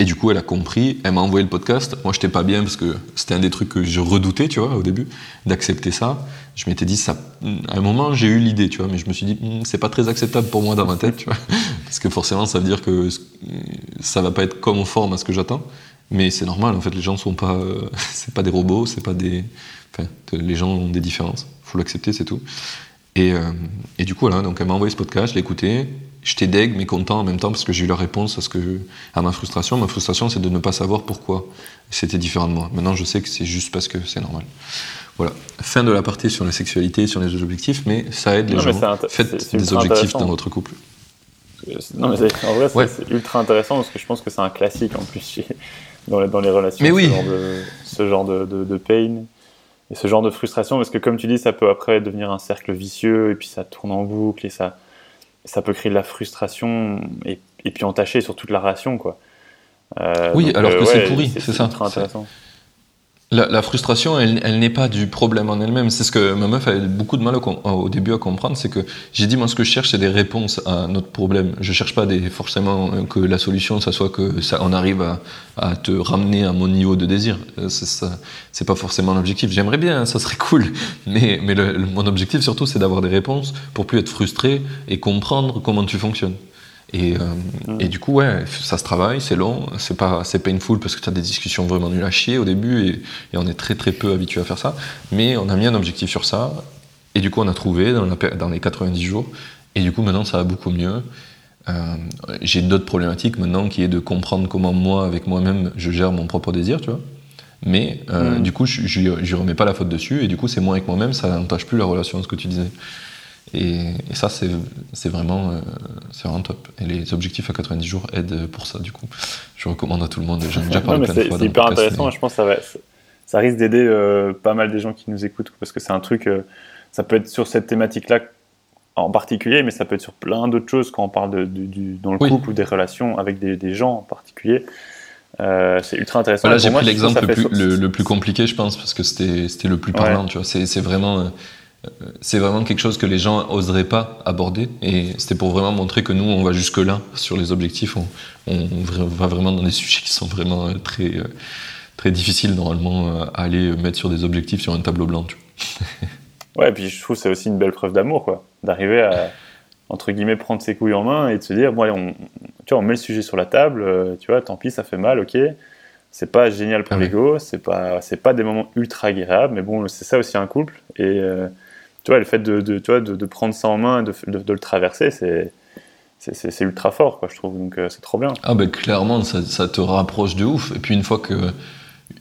Et du coup, elle a compris, elle m'a envoyé le podcast. Moi, j'étais pas bien parce que c'était un des trucs que je redoutais, tu vois, au début, d'accepter ça. Je m'étais dit, à un moment, j'ai eu l'idée, tu vois, mais je me suis dit, hmm, c'est pas très acceptable pour moi dans ma tête, tu vois, (laughs) parce que forcément, ça veut dire que ça va pas être conforme à ce que j'attends. Mais c'est normal, en fait, les gens sont pas, (laughs) c'est pas des robots, c'est pas des, enfin, les gens ont des différences. Faut l'accepter, c'est tout. Et, euh, et, du coup, voilà, donc elle m'a envoyé ce podcast, je l'ai écouté, j'étais deg mais content en même temps parce que j'ai eu la réponse à, ce que, à ma frustration. Ma frustration, c'est de ne pas savoir pourquoi c'était différent de moi. Maintenant, je sais que c'est juste parce que c'est normal. Voilà. Fin de la partie sur la sexualité, sur les objectifs, mais ça aide les gens. Faites des objectifs dans votre couple. Non, mais en vrai, c'est ultra intéressant parce que je pense que c'est un classique en plus dans, les, dans les relations. Mais oui. Ce genre, de, de, de, pain et ce genre de frustration parce que, comme tu dis, ça peut après devenir un cercle vicieux et puis ça tourne en boucle et ça ça peut créer de la frustration et, et puis entacher sur toute la relation, quoi. Euh, oui, alors que euh, c'est pourri, c'est ça. intéressant. La, frustration, elle, n'est pas du problème en elle-même. C'est ce que ma meuf avait beaucoup de mal au, début à comprendre, c'est que j'ai dit moi ce que je cherche c'est des réponses à notre problème. Je cherche pas des, forcément que la solution ça soit que ça on arrive à, te ramener à mon niveau de désir. Euh, c'est pas forcément l'objectif. J'aimerais bien, ça serait (laughs) cool, mais mais mon objectif surtout c'est d'avoir des réponses pour plus être frustré et comprendre comment tu fonctionnes. Et, euh, mm. et, du coup, ouais, ça se travaille, c'est long, c'est pas, c'est painful parce que tu as des discussions vraiment nulles à chier au début et, et, on est très très peu habitué à faire ça. Mais on a mis un objectif sur ça et du coup, on a trouvé dans, dans les 90 jours et du coup, maintenant, ça va beaucoup mieux. Euh, j'ai d'autres problématiques maintenant qui est de comprendre comment moi, avec moi-même, je gère mon propre désir, tu vois. Mais euh, mm. du coup, je, je, remets pas la faute dessus et du coup, c'est moi avec moi-même, ça n'entache plus la relation, ce que tu disais. Et, ça, c'est vraiment, euh, vraiment top. Et les objectifs à 90 jours aident pour ça, du coup. Je recommande à tout le monde. J'en ai déjà (laughs) parlé plein de fois. C'est hyper intéressant. Je pense que ça, ça risque d'aider euh, pas mal des gens qui nous écoutent parce que c'est un truc. Euh, ça peut être sur cette thématique-là en particulier, mais ça peut être sur plein d'autres choses quand on parle de, du, dans le couple ou des relations avec des, des gens en particulier. c'est ultra intéressant. Là, j'ai pris l'exemple le, le, plus compliqué, je pense, parce que c'était le plus parlant. Tu vois, c'est vraiment c'est vraiment quelque chose que les gens oseraient pas aborder. Et c'était pour vraiment montrer que nous, on va jusque-là sur les objectifs. On, va vraiment dans des sujets qui sont vraiment euh, très, euh, très difficiles normalement euh, à aller mettre sur des objectifs sur un tableau blanc. (laughs) ouais, et puis je trouve que c'est aussi une belle preuve d'amour, quoi. D'arriver à, entre guillemets, prendre ses couilles en main et de se dire, bon, allez, on, tu vois, on met le sujet sur la table, tu vois, tant pis, ça fait mal, ok. C'est pas génial pour ah l'ego, c'est pas, c'est pas des moments ultra agréables, mais bon, c'est ça aussi un couple. Et tu vois, le fait de, de, tu vois, de, prendre ça en main, de, de le traverser, c'est c'est ultra fort, quoi, je trouve. Donc euh, c'est trop bien. Ah ben clairement, ça, ça, te rapproche de ouf. Et puis une fois que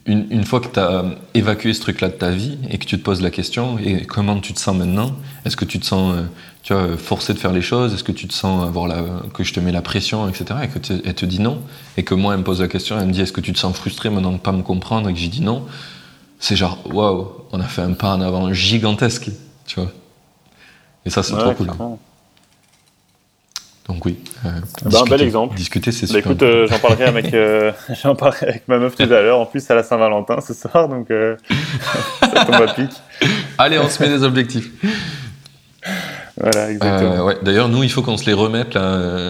une, une fois que tu as évacué ce truc-là de ta vie et que tu te poses la question, et comment tu te sens maintenant? Est-ce que tu te sens euh, tu vois, forcé de faire les choses? Est-ce que tu te sens avoir la, que je te mets la pression, etc. Et que elle te dit non? Et que moi, elle me pose la question, elle me dit Est-ce que tu te sens frustré maintenant de ne pas me comprendre? Et que j'ai dit non. C'est genre, waouh, on a fait un pas en avant gigantesque tu vois. Et ça, c'est trop cool. Donc oui. Euh, bah, un bel exemple. Discuter, c'est bah, super. écoute, euh, j'en parlerai avec, (laughs) euh, (laughs) j'en parlerai avec ma meuf tout à l'heure. En plus, c'est à la Saint-Valentin ce soir, donc (laughs) ça tombe à pic. Allez, on se met des objectifs. Voilà, exactement. ouais. D'ailleurs, nous, il faut qu'on se les remette.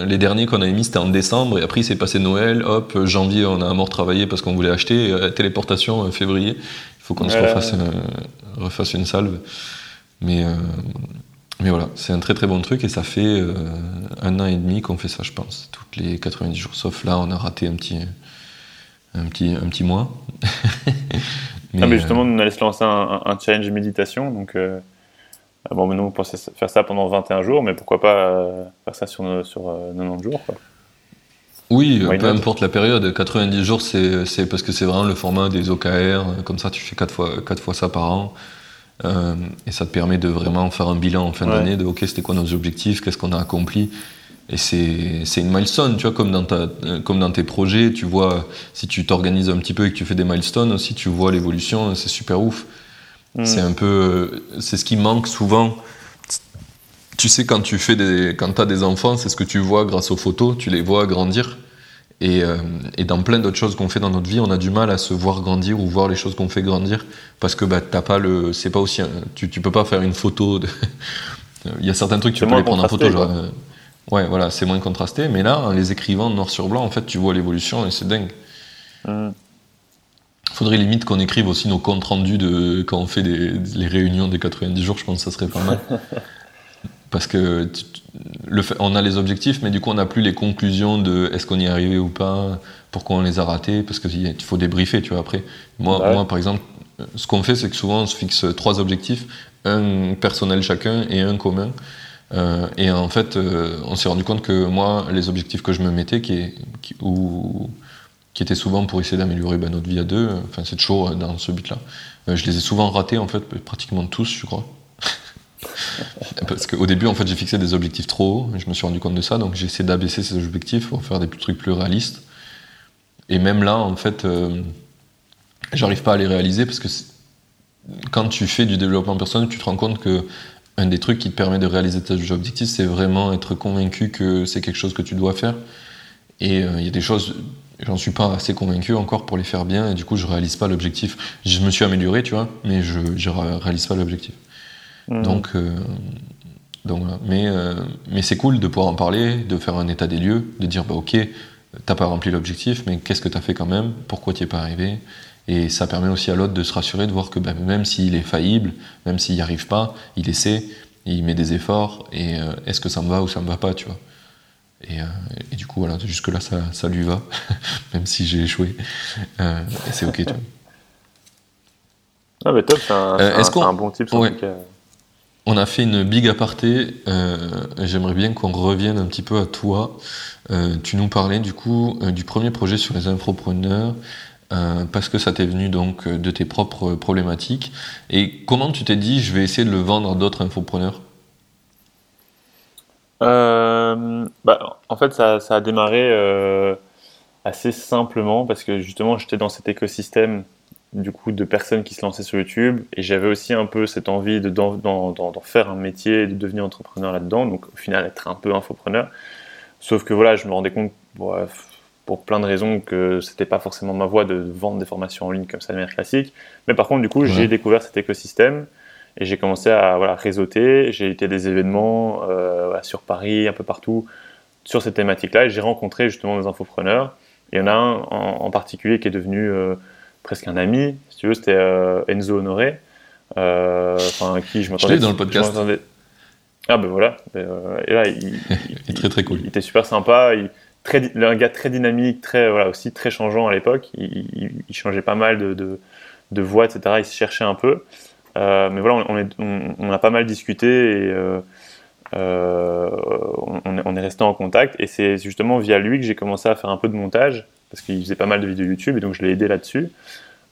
Les derniers qu'on a émis, c'était en décembre, et après, il s'est passé Noël. Hop, janvier, on a à mort travaillé parce qu'on voulait acheter. téléportation, février. Il faut qu'on se refasse, refasse une salve. Mais, euh, mais voilà, c'est un très très bon truc et ça fait euh, un an et demi qu'on fait ça, je pense. Toutes les 90 jours, sauf là, on a raté un petit, un petit, un petit mois. mais, (laughs) ah, mais justement, on allait se lancer un, un challenge méditation. Donc, euh, bon, nous, on pensait faire ça pendant 21 jours, mais pourquoi pas faire ça sur, sur 90 jours quoi. Oui, peu importe la période. 90 jours, c'est parce que c'est vraiment le format des OKR. Comme ça, tu fais 4 fois, 4 fois ça par an. Euh, et ça te permet de vraiment faire un bilan en fin d'année de ok, c'était quoi nos objectifs, qu'est-ce qu'on a accompli. Et c'est une milestone, tu vois, comme dans, ta, comme dans tes projets, tu vois, si tu t'organises un petit peu et que tu fais des milestones aussi, tu vois l'évolution, c'est super ouf. Mm. C'est un peu, c'est ce qui manque souvent. Tu sais, quand tu fais des, quand as des enfants, c'est ce que tu vois grâce aux photos, tu les vois grandir. Euh, et, dans plein d'autres choses qu'on fait dans notre vie, on a du mal à se voir grandir ou voir les choses qu'on fait grandir parce que bah, t'as pas le, c'est pas aussi, tu, tu peux pas faire une photo. (laughs) Il y a certains trucs tu peux les prendre en photo, genre, euh, ouais, voilà, c'est moins contrasté. Mais là, en les écrivant noir sur blanc, en fait, tu vois l'évolution et c'est dingue. Mmh. Faudrait limite qu'on écrive aussi nos comptes rendus de quand on fait des, les réunions des 90 jours. Je pense que ça serait pas mal. (laughs) parce que le on a les objectifs, mais du coup on n'a plus les conclusions de est-ce qu'on y est arrivé ou pas, pourquoi on les a ratés, parce qu'il faut débriefer, tu vois, après. Moi, moi par exemple, ce qu'on fait, c'est que souvent on se fixe trois objectifs, un personnel chacun et un commun. Euh, et en fait, euh, on s'est rendu compte que moi, les objectifs que je me mettais, qui, qui, ou, qui étaient souvent pour essayer d'améliorer ben, notre vie à deux, enfin c'est toujours dans ce but-là, euh, je les ai souvent ratés, en fait, pratiquement tous, je crois. Parce qu'au début, en fait, j'ai fixé des objectifs trop hauts, je me suis rendu compte de ça, donc j'ai essayé d'abaisser ces objectifs pour faire des trucs plus réalistes. Et même là, en fait, euh, j'arrive pas à les réaliser parce que quand tu fais du développement personnel, tu te rends compte que un des trucs qui te permet de réaliser tes objectifs, c'est vraiment être convaincu que c'est quelque chose que tu dois faire. Et euh, il y a des choses, j'en suis pas assez convaincu encore pour les faire bien, et du coup, je réalise pas l'objectif. Je me suis amélioré, tu vois, mais je, je réalise pas l'objectif. Mm. Donc, euh, donc Mais, euh, mais c'est cool de pouvoir en parler, de faire un état des lieux, de dire bah, ok, t'as pas rempli l'objectif, mais qu'est-ce que t'as fait quand même? Pourquoi t'y es pas arrivé? Et ça permet aussi à l'autre de se rassurer, de voir que bah, même s'il est faillible, même s'il n'y arrive pas, il essaie, il met des efforts, et euh, est-ce que ça me va ou ça me va pas, tu vois? Et, et, du coup, voilà, jusque-là, ça, ça, lui va, (laughs) même si j'ai échoué. c'est ok, tu vois. Ah, mais top, c'est un, un, bon type. Ouais. On a fait une big aparté. Euh, j'aimerais bien qu'on revienne un petit peu à toi. Euh, tu nous parlais du coup euh, du premier projet sur les infopreneurs. parce que ça t'est venu donc de tes propres problématiques. Et comment tu t'es dit, je vais essayer de le vendre à d'autres infopreneurs? Bah, En fait, ça, ça a démarré assez simplement parce que justement, j'étais dans cet écosystème du coup de personnes qui se lançaient sur YouTube. Et j'avais aussi un peu cette envie de d'en, faire un métier et de devenir entrepreneur là-dedans. Donc au final être un peu infopreneur. Sauf que voilà je me rendais compte pour plein de raisons que c'était pas forcément ma voie de vendre des formations en ligne comme ça de manière classique. Mais par contre du coup j'ai découvert cet écosystème et j'ai commencé à voilà réseauter. J'ai été à des événements euh, sur Paris un peu partout sur cette thématique là et j'ai rencontré justement des infopreneurs. Il y en a un en, particulier qui est devenu euh, presque un ami, si tu veux, c'était euh, Enzo Honoré, euh, enfin qui je m'entendais. dans le podcast. Ah ben voilà, euh, et là il, (laughs) il, très très cool. Il était super sympa, il, très, un gars très dynamique, très voilà aussi très changeant à l'époque. Il, changeait pas mal de, de, de, voix, etc. Il se cherchait un peu, mais voilà, on, est, on, a pas mal discuté et on, on, est resté en contact. Et c'est justement via lui que j'ai commencé à faire un peu de montage parce qu'il faisait pas mal de vidéos YouTube et donc je l'ai aidé là-dessus.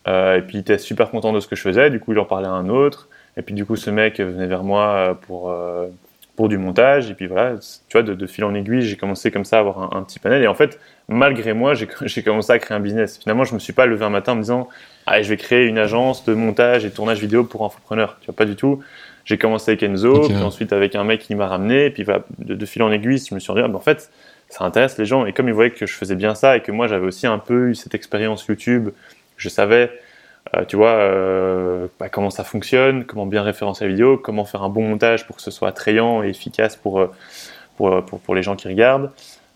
Euh, et puis il était super content de ce que je faisais, du coup il en parlait à un autre. Et puis du coup ce mec venait vers moi pour, euh, pour du montage. Et puis voilà, tu vois, de, fil en aiguille, j'ai commencé comme ça à avoir un, petit panel. Et en fait, malgré moi, (laughs) j'ai commencé à créer un business. Finalement, je me suis pas levé un matin en me disant, ah, je vais créer une agence de montage et de tournage vidéo pour infopreneurs. Tu vois, pas du tout. J'ai commencé avec Enzo, puis ensuite avec un mec qui m'a ramené. Et puis voilà, de, fil en aiguille, je me suis dit, ah, ben, en fait, ça intéresse les gens. Et comme ils voyaient que je faisais bien ça et que moi j'avais aussi un peu eu cette expérience YouTube, je savais, euh, tu vois, euh, bah, comment ça fonctionne, comment bien référencer la vidéo, comment faire un bon montage pour que ce soit attrayant et efficace pour, euh, pour, pour, pour les gens qui regardent.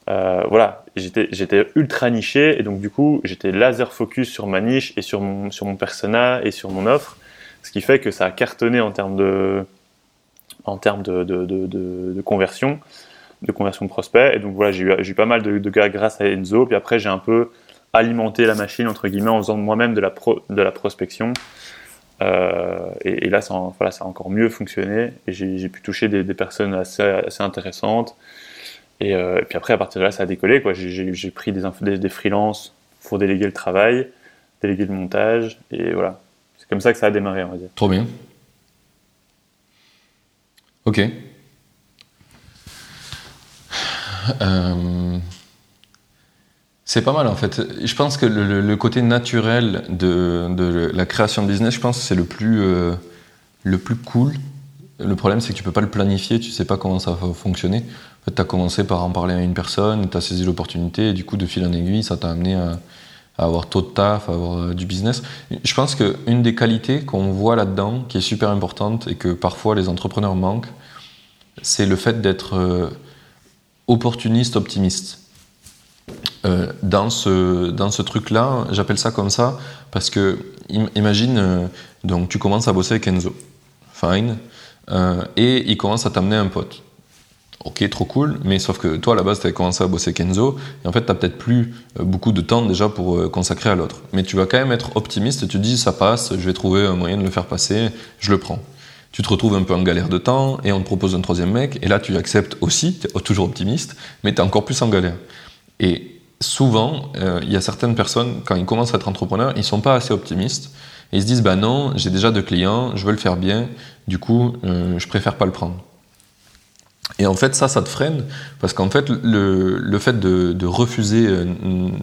voilà, j'étais ultra niché et donc du coup j'étais laser focus sur ma niche et sur mon, sur mon persona et sur mon offre, ce qui fait que ça a cartonné en termes de, en termes de, de, conversion de conversion de prospects. Et donc voilà, j'ai eu, pas mal de, gars grâce à Enzo. Puis après, j'ai un peu alimenté la machine, entre guillemets, en faisant moi-même de, la de la prospection. Euh, et, là, ça, voilà, ça a encore mieux fonctionné. Et j'ai pu toucher des, personnes assez, assez intéressantes. Euh, et, puis après, à partir de là, ça a décollé. J'ai pris des, des, des freelances pour déléguer le travail, déléguer le montage. Et voilà. Comme ça que ça a démarré, on va dire. Trop bien. Ok. Euh, c'est pas mal en fait. Je pense que le, côté naturel de, la création de business, je pense c'est le plus, euh, le plus cool. Le problème, c'est que tu peux pas le planifier, tu sais pas comment ça va fonctionner. En fait, tu as commencé par en parler à une personne, tu as saisi l'opportunité, et du coup, de fil en aiguille, ça t'a amené à, avoir tôt de taf, à avoir euh, du business. Je pense qu'une des qualités qu'on voit là-dedans, qui est super importante et que parfois les entrepreneurs manquent, c'est le fait d'être opportuniste optimiste. Euh, dans ce, truc-là, j'appelle ça comme ça parce que imagine, euh, donc tu commences à bosser avec Enzo, fine, euh, et il commence à t'amener un pote. Ok, trop cool, mais sauf que toi à la base tu avais commencé à bosser avec Enzo, et en fait tu peut-être plus beaucoup de temps déjà pour consacrer à l'autre. Mais tu vas quand même être optimiste, tu te dis ça passe, je vais trouver un moyen de le faire passer, je le prends tu te retrouves un peu en galère de temps et on te propose un troisième mec, et là tu acceptes aussi, tu toujours optimiste, mais tu es encore plus en galère. Et souvent, euh, il y a certaines personnes, quand ils commencent à être entrepreneurs, ils sont pas assez optimistes, et ils se disent, bah non, j'ai déjà deux clients, je veux le faire bien, du coup, euh, je préfère pas le prendre. Et en fait, ça, ça te freine, parce qu'en fait, le, le fait de, refuser euh,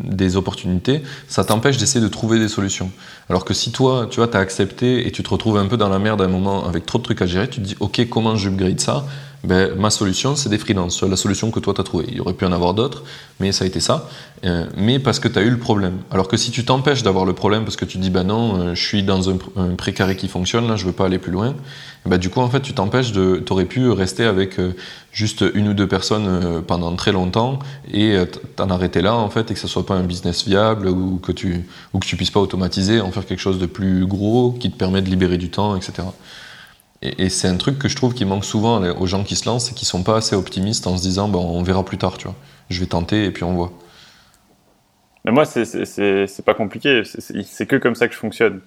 des opportunités, ça t'empêche d'essayer de trouver des solutions. Alors que si toi, tu vois, t'as accepté et tu te retrouves un peu dans la merde à un moment avec trop de trucs à gérer, tu te dis, ok, comment j'upgrade ça? Ben, ma solution, c'est des freelances. La solution que toi, tu as trouvée. Il y aurait pu en avoir d'autres, mais ça a été ça. Euh, mais parce que tu as eu le problème. Alors que si tu t'empêches d'avoir le problème parce que tu dis, bah non, euh, je suis dans un, précaré qui fonctionne, là, je veux pas aller plus loin, bah, du coup, en fait, tu t'empêches de. Tu aurais pu rester avec euh, juste une ou deux personnes pendant très longtemps et t'en arrêter là, en fait, et que ce soit pas un business viable ou que tu, ou que tu puisses pas automatiser, en faire quelque chose de plus gros qui te permet de libérer du temps, etc. Et, c'est un truc que je trouve qui manque souvent aux gens qui se lancent et qui sont pas assez optimistes en se disant bon, on verra plus tard, tu vois. Je vais tenter et puis on voit. Mais moi, c'est pas compliqué. C'est que comme ça que je fonctionne.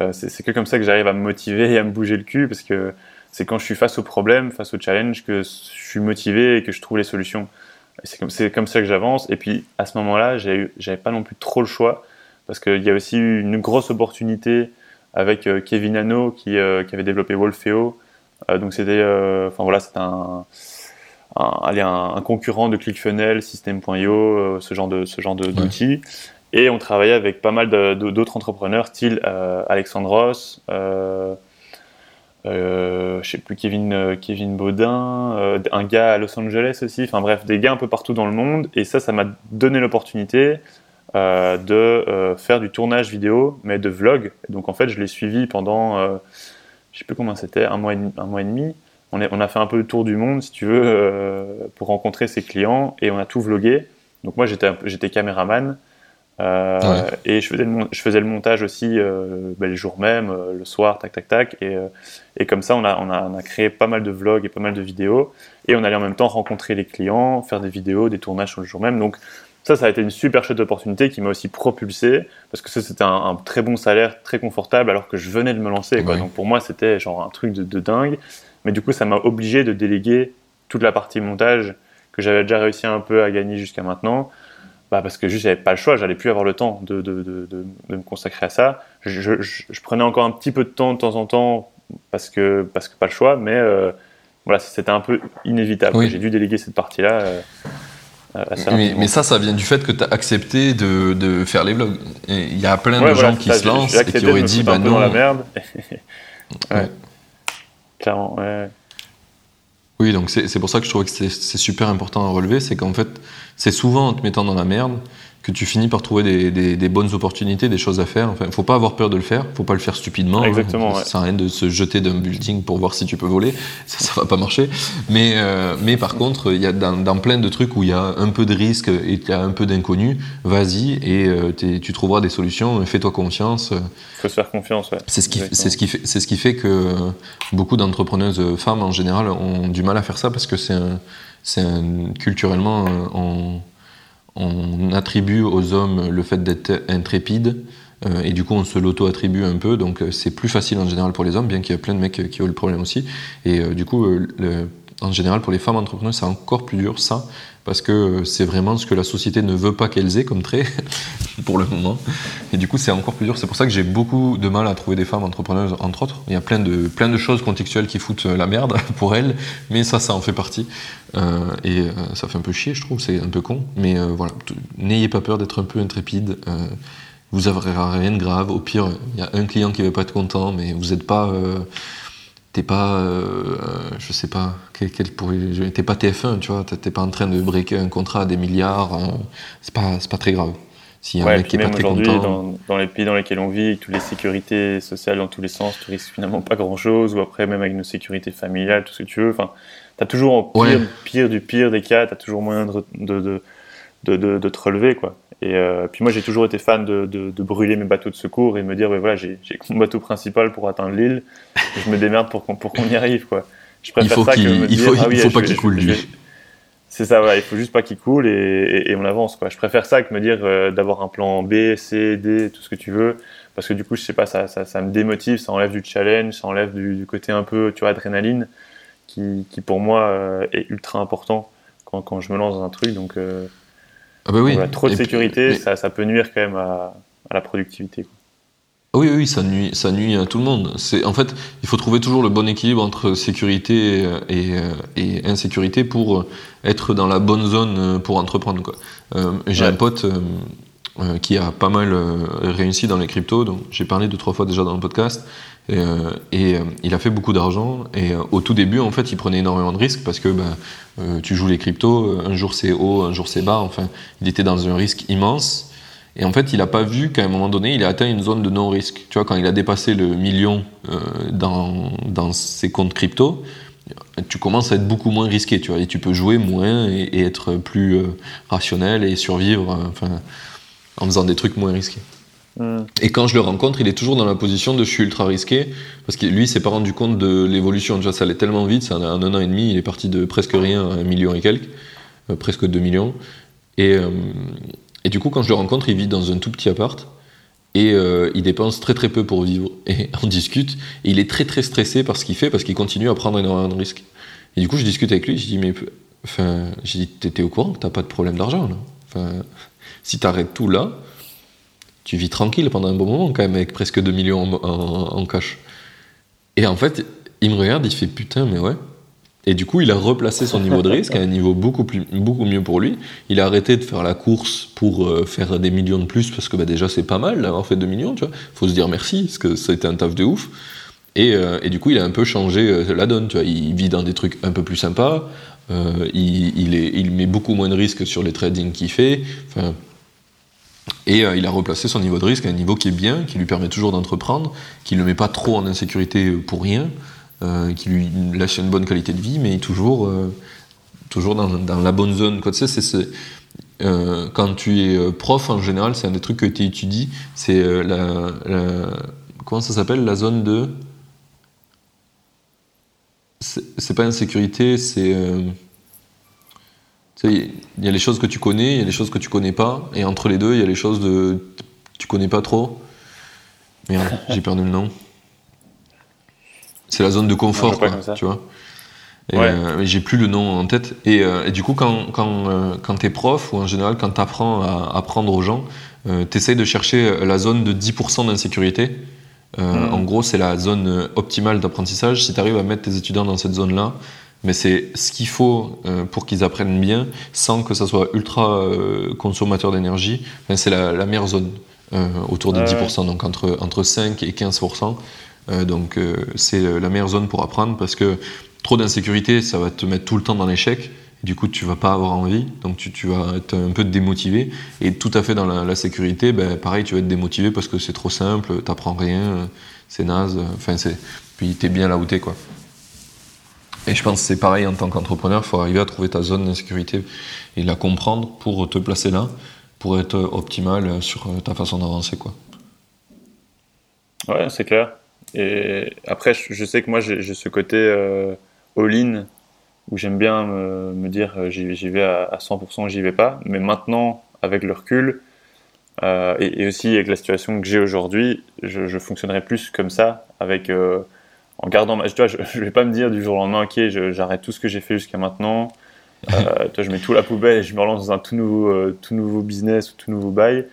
Euh, c'est que comme ça que j'arrive à me motiver et à me bouger le cul parce que c'est quand je suis face au problème, face au challenge, que je suis motivé et que je trouve les solutions. C'est comme, comme ça que j'avance. Et puis à ce moment-là, j'avais pas non plus trop le choix parce qu'il y a aussi eu une grosse opportunité avec euh, Kevin Hano qui, euh, qui, avait développé Wolfeo. Euh, donc c'était, enfin voilà, c'est un, un, concurrent de ClickFunnels, System.io, ce genre de ce genre d'outils. Et on travaillait avec pas mal d'autres entrepreneurs, style Alexandros. Euh, je sais plus Kevin euh, Kevin Baudin, euh, un gars à Los Angeles aussi, enfin bref, des gars un peu partout dans le monde. Et ça, ça m'a donné l'opportunité euh, de faire du tournage vidéo, mais de vlog. donc en fait, je l'ai suivi pendant, je sais plus combien c'était, un mois et demi. Un mois et demi. On, est, on, a fait un peu le tour du monde, si tu veux, pour rencontrer ses clients, et on a tout vlogué. Donc moi, j'étais caméraman. Euh, et je faisais, le, je faisais le montage aussi euh, ben, les jours même, euh, le soir, tac, tac, tac. Et, et comme ça, on a, on, a, on a, créé pas mal de vlogs et pas mal de vidéos. Et on allait en même temps rencontrer les clients, faire des vidéos, des tournages sur le jour même. Donc ça, ça a été une super chouette opportunité qui m'a aussi propulsé parce que ça, c'était un, très bon salaire, très confortable, alors que je venais de me lancer. Quoi. Donc pour moi, c'était genre un truc de, de dingue. Mais du coup, ça m'a obligé de déléguer toute la partie montage que j'avais déjà réussi un peu à gagner jusqu'à maintenant bah parce que juste j'avais pas le choix, j'allais plus avoir le temps de, de, de, de, me consacrer à ça. Je, je, je, prenais encore un petit peu de temps de temps en temps parce que parce que pas le choix, mais euh, voilà c'était un peu inévitable. J'ai dû déléguer cette partie-là. Euh, mais, mais, ça, ça vient du fait que tu as accepté de, de, faire les vlogs. Il y a plein de gens qui se lancent et qui auraient dit bah non. Dans la merde. (laughs) ouais. Clairement, ouais. Oui, donc c'est pour ça que je trouve que c'est super important à relever, c'est qu'en fait, c'est souvent en te mettant dans la merde que tu finis par trouver des, des, bonnes opportunités, des choses à faire. Enfin, faut pas avoir peur de le faire, faut pas le faire stupidement. Exactement. Ça sert à rien de se jeter d'un building pour voir si tu peux voler, ça, ça va pas marcher. Mais, euh, mais par contre, il y a dans, dans, plein de trucs où il y a un peu de risque et il y a un peu d'inconnu, vas-y et euh, tu trouveras des solutions. Fais-toi confiance. Faut se faire confiance. Ouais. C'est ce qui, c'est ce qui fait, c'est ce qui fait que beaucoup d'entrepreneuses femmes en général ont du mal à faire ça parce que c'est c'est culturellement on on attribue aux hommes le fait d'être intrépide, euh, et du coup on se l'auto-attribue un peu, donc euh, c'est plus facile en général pour les hommes, bien qu'il y a plein de mecs qui ont le problème aussi. Et euh, du coup, en général pour les femmes entrepreneurs, c'est encore plus dur ça, parce que c'est vraiment ce que la société ne veut pas qu'elles aient comme trait, (laughs) pour le moment. Et du coup, c'est encore plus dur. C'est pour ça que j'ai beaucoup de mal à trouver des femmes entrepreneuses, entre autres. Il y a plein de, plein de choses contextuelles qui foutent la merde (laughs) pour elles, mais ça, ça en fait partie. Euh, et euh, ça fait un peu chier, je trouve, c'est un peu con. Mais euh, voilà, n'ayez pas peur d'être un peu intrépide. vous n'aurez rien de grave. Au pire, il y a un client qui ne va pas être content, mais vous n'êtes pas t'es pas, euh, je sais pas, quel, t'es pas TF1, tu vois, t'es pas en train de briquer un contrat à des milliards, hein. c'est pas, pas très grave. S'il y a un mec qui est pas très content. Dans, dans, les pays dans lesquels on vit, avec toutes les sécurités sociales dans tous les sens, tu risques finalement pas grand chose, ou après même avec nos sécurités familiales, tout ce que tu veux, enfin, t'as toujours en pire, pire du pire des cas, t'as toujours moyen de, de, de, de, de te relever, quoi. Et euh, puis moi, j'ai toujours été fan de, de, brûler mes bateaux de secours et de me dire, ouais, voilà, j'ai mon bateau principal pour atteindre l'île, je me démerde pour qu'on qu'on y arrive, quoi. Je préfère ça que me il faut, ah il faut pas qu'il coule, lui. C'est ça, ouais, il faut juste pas qu'il coule et, et, on avance, quoi. Je préfère ça que me dire euh, d'avoir un plan B, C, D, tout ce que tu veux, parce que du coup, je sais pas, ça, ça, ça me démotive, ça enlève du challenge, ça enlève du, du côté un peu, tu vois, adrénaline, qui, qui pour moi euh, est ultra important quand, quand je me lance dans un truc, donc. Ah bah oui. trop de sécurité, ça, ça, peut nuire quand même à, à la productivité. Quoi. Oui, oui, ça nuit, ça nuit à tout le monde. C'est, en fait, il faut trouver toujours le bon équilibre entre sécurité et, et insécurité pour être dans la bonne zone pour entreprendre. Quoi. Euh, j'ai un pote euh, qui a pas mal réussi dans les cryptos, donc j'ai parlé deux trois fois déjà dans le podcast. Et, et il a fait beaucoup d'argent. Et au tout début, en fait, il prenait énormément de risques parce que bah, euh, tu joues les cryptos, euh, un jour c'est haut, un jour c'est bas, enfin, il était dans un risque immense. Et en fait, il n'a pas vu qu'à un moment donné, il a atteint une zone de non-risque. Tu vois, quand il a dépassé le million euh, dans, dans ses comptes crypto, tu commences à être beaucoup moins risqué, tu vois, et tu peux jouer moins et, être plus rationnel et survivre enfin, en faisant des trucs moins risqués. Et quand je le rencontre, il est toujours dans la position de je suis ultra risqué, parce que lui, il s'est pas rendu compte de l'évolution. Déjà, ça allait tellement vite, ça, en un an et demi, il est parti de presque rien un million et quelques, euh, presque deux millions. Et, euh, et, du coup, quand je le rencontre, il vit dans un tout petit appart, et euh, il dépense très très peu pour vivre. (laughs) Et on discute, et il est très très stressé par ce qu'il fait, parce qu'il continue à prendre énormément de risques. Et du coup, je discute avec lui, je dis, mais, enfin, je dis, t'es au courant que t'as pas de problème d'argent, là Enfin, si t'arrêtes tout là, tu vis tranquille pendant un bon moment quand même avec presque 2 millions en, cash. Et en fait, il me regarde, il fait putain, mais ouais. Et du coup, il a replacé son niveau de risque à un niveau beaucoup, plus, beaucoup mieux pour lui. Il a arrêté de faire la course pour euh, faire des millions de plus, parce que bah, déjà, c'est pas mal d'avoir fait 2 millions, tu vois. faut se dire merci, parce que été un taf de ouf. Et, euh, et, du coup, il a un peu changé euh, la donne, tu vois. Il vit dans des trucs un peu plus sympas, il, met beaucoup moins de risques sur les trading qu'il fait. Enfin, et il a replacé son niveau de risque à un niveau qui est bien, qui lui permet toujours d'entreprendre, qui ne le met pas trop en insécurité pour rien. Euh, qui lui laisse une bonne qualité de vie, mais toujours, euh, toujours dans, la bonne zone. C'est, euh, quand tu es prof, en général, c'est un des trucs que tu étudies, c'est la, Comment ça s'appelle La zone de. C'est, pas insécurité, c'est. Il y a les choses que tu connais, il y a les choses que tu connais pas, et entre les deux, il y a les choses de. Tu connais pas trop. Merde, j'ai perdu le nom. C'est la zone de confort, tu vois. Euh, j'ai plus le nom en tête. Et, euh, du coup, quand, quand, euh, quand tu es prof, ou en général, quand tu apprends à apprendre aux gens, tu essayes de chercher la zone de 10% d'insécurité. Hmm. En gros, c'est la zone optimale d'apprentissage. Si tu arrives à mettre tes étudiants dans cette zone-là, mais c'est ce qu'il faut pour qu'ils apprennent bien, sans que ça soit ultra consommateur d'énergie. c'est la, meilleure zone, autour des 10%, donc entre, entre 5 et 15%. Euh, donc euh, c'est la meilleure zone pour apprendre parce que trop d'insécurité, ça va te mettre tout le temps dans l'échec. Du coup, tu vas pas avoir envie, donc tu, vas être un peu démotivé. Et tout à fait dans la, sécurité, ben, pareil, tu vas être démotivé parce que c'est trop simple, t'apprends rien, c'est naze. Enfin, c'est puis t'es bien là où t'es quoi. Et je pense que c'est pareil en tant qu'entrepreneur, il faut arriver à trouver ta zone d'insécurité et la comprendre pour te placer là, pour être optimal sur ta façon d'avancer quoi. Ouais, c'est clair. Et après, je, sais que moi, j'ai ce côté euh, all-in où j'aime bien me, dire euh, j'y vais à, 100%, j'y vais pas. Mais maintenant, avec le recul, euh, et, aussi avec la situation que j'ai aujourd'hui, je, je, fonctionnerai plus comme ça, avec en gardant ma. Tu vois, je, je, vais pas me dire du jour au lendemain, ok, j'arrête tout ce que j'ai fait jusqu'à maintenant. (laughs) toi, je mets tout à la poubelle et je me relance dans un tout nouveau, tout nouveau business ou tout nouveau bail.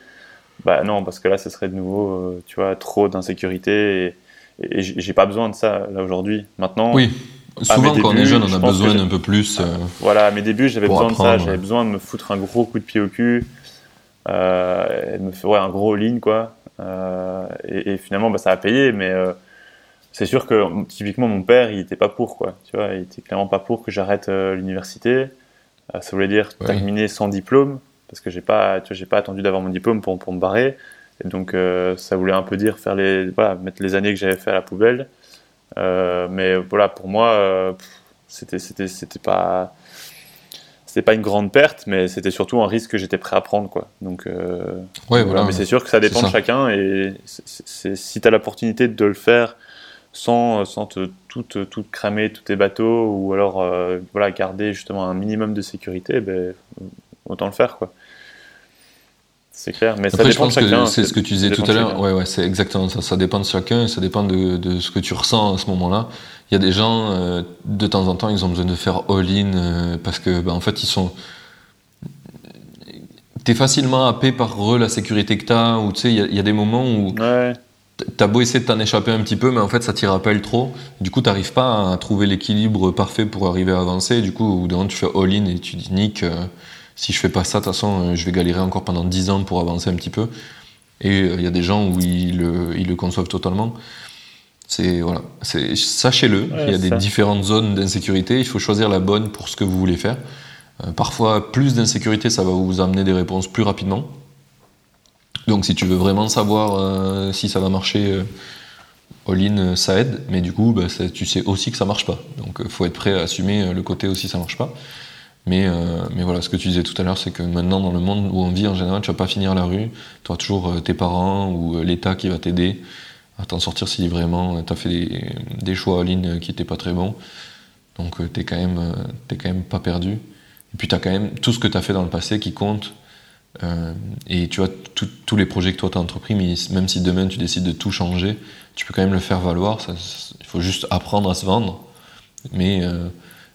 Bah non, parce que là, ce serait de nouveau, tu vois, trop d'insécurité. Et, et j'ai pas besoin de ça là aujourd'hui. Maintenant. Oui. Souvent, quand on est jeune, on a besoin d'un peu plus. Euh, voilà, à mes débuts, j'avais besoin de ça. J'avais besoin de me foutre un gros coup de pied au cul, euh, et de me faire ouais, un gros ligne, quoi. Euh, et, finalement, bah, ça a payé, mais euh, c'est sûr que typiquement, mon père, il était pas pour, quoi. Tu vois, il était clairement pas pour que j'arrête l'université. ça voulait dire terminer sans diplôme, parce que j'ai pas, tu j'ai pas attendu d'avoir mon diplôme pour, pour me barrer. Et donc, euh, ça voulait un peu dire faire les, voilà, mettre les années que j'avais fait à la poubelle. Euh, mais voilà, pour moi, euh, c'était, c'était, c'était pas, c'était pas une grande perte, mais c'était surtout un risque que j'étais prêt à prendre, quoi. Donc, ouais, voilà, mais c'est sûr que ça dépend de chacun. Et si tu as l'opportunité de le faire sans, sans te, tout, tout cramer, tous tes bateaux, ou alors voilà, garder justement un minimum de sécurité, ben, autant le faire, quoi. C'est clair, mais ça dépend de chacun. C'est ce que tu disais tout à l'heure. Ouais, ouais, c'est exactement ça. Ça dépend de chacun et ça dépend de, de ce que tu ressens à ce moment-là. Il y a des gens, euh, de temps en temps, ils ont besoin de faire all-in euh, parce que, bah, en fait, ils sont. T'es facilement happé par la sécurité que t'as, ou tu sais, il y, a des moments où. Ouais. T'as beau essayer de t'en échapper un petit peu, mais en fait, ça t'y rappelle trop. Du coup, t'arrives pas à trouver l'équilibre parfait pour arriver à avancer. Du coup, au bout d'un moment, tu fais all-in et tu dis, Nick, euh, si je fais pas ça, de toute façon, euh, je vais galérer encore pendant 10 ans pour avancer un petit peu. Et euh, il y a des gens où ils le, ils le conçoivent totalement. C'est voilà, c'est sachez-le, il y a des différentes zones d'insécurité. Il faut choisir la bonne pour ce que vous voulez faire. Euh, parfois, plus d'insécurité, ça va vous amener des réponses plus rapidement. Donc, si tu veux vraiment savoir si ça va marcher, all-in, ça aide. Mais du coup, bah, tu sais aussi que ça marche pas. Donc, il faut être prêt à assumer le côté aussi ça marche pas. Mais, euh, voilà, ce que tu disais tout à l'heure, c'est que maintenant, dans le monde où on vit en général, tu vas pas finir la rue. Tu auras toujours euh, tes parents ou euh, l'État qui va t'aider à t'en sortir si vraiment tu as fait des, choix en qui n'étaient pas très bons. Donc tu n'es quand même pas perdu. Et puis tu as quand même tout ce que tu as fait dans le passé qui compte. Et tu vois, tous les projets que toi tu as entrepris, même si demain tu décides de tout changer, tu peux quand même le faire valoir. il faut juste apprendre à se vendre. Mais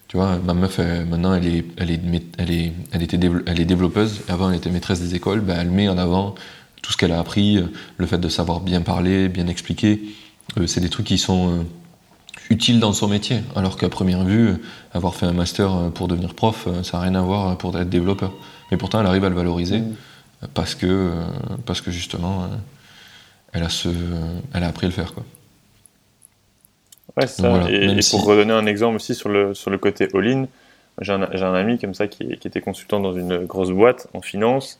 tu vois, ma meuf, maintenant, elle est, elle est, elle était elle est développeuse. Avant, elle était maîtresse des écoles. Ben, elle met en avant tout ce qu'elle a appris, le fait de savoir bien parler, bien expliquer. Euh, c'est des trucs qui sont, euh, utile dans son métier. Alors qu'à première vue, avoir fait un master pour devenir prof, ça n'a rien à voir pour être développeur. Mais pourtant, elle arrive à le valoriser mmh. parce, que, parce que justement, elle a, ce, elle a appris à le faire. Quoi. Ouais, ça. et, pour redonner un exemple aussi sur le, sur le côté all-in, j'ai un, un, ami comme ça qui, qui, était consultant dans une grosse boîte en finance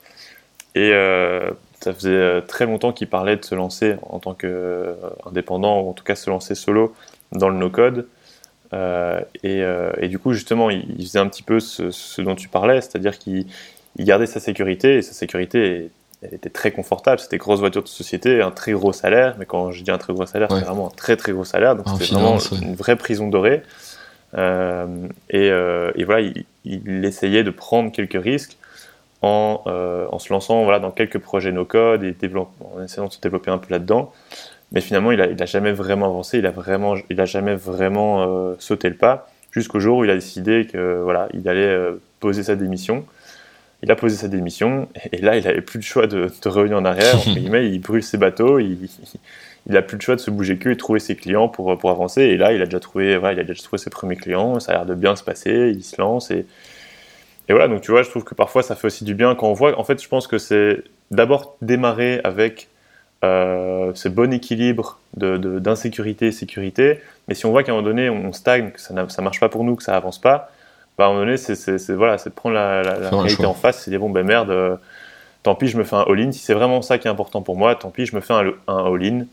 et euh, ça faisait euh, très longtemps qu'il parlait de se lancer en tant qu'indépendant ou en tout cas se lancer solo dans le no-code. Euh, et, euh, et, du coup, justement, il, faisait un petit peu ce, ce dont tu parlais, c'est-à-dire qu'il gardait sa sécurité et sa sécurité elle était très confortable. C'était grosse voiture de société, un très gros salaire. Mais quand je dis un très gros salaire, c'est vraiment un très très gros salaire. Donc c'était vraiment une vraie prison dorée. Euh, et, euh, et, voilà, il, essayait de prendre quelques risques en, euh, en se lançant voilà, dans quelques projets no-code et en essayant de se développer un peu là-dedans. Mais finalement, il n'a il a jamais vraiment avancé, il a, vraiment, il a jamais vraiment sauté le pas, jusqu'au jour où il a décidé que voilà, il allait poser sa démission il a posé sa démission et là il n'avait plus le choix de, revenir en arrière. (laughs) il brûle ses bateaux, il, il a plus le choix de se bouger que et trouver ses clients pour, pour avancer. Et là il a déjà trouvé, voilà, il a déjà trouvé ses premiers clients, ça a l'air de bien se passer, il se lance et, et voilà. Donc tu vois, je trouve que parfois ça fait aussi du bien quand on voit. En fait, je pense que c'est d'abord démarrer avec euh, ce bon équilibre d'insécurité de, et sécurité. Mais si on voit qu'à un moment donné on stagne, que ça ne marche pas pour nous, que ça avance pas, bah, à un moment donné, c'est voilà, de prendre la, la, réalité en face, c'est dire bon ben merde, euh, tant pis, je me fais un all-in. Si c'est vraiment ça qui est important pour moi, tant pis, je me fais un, un all-in.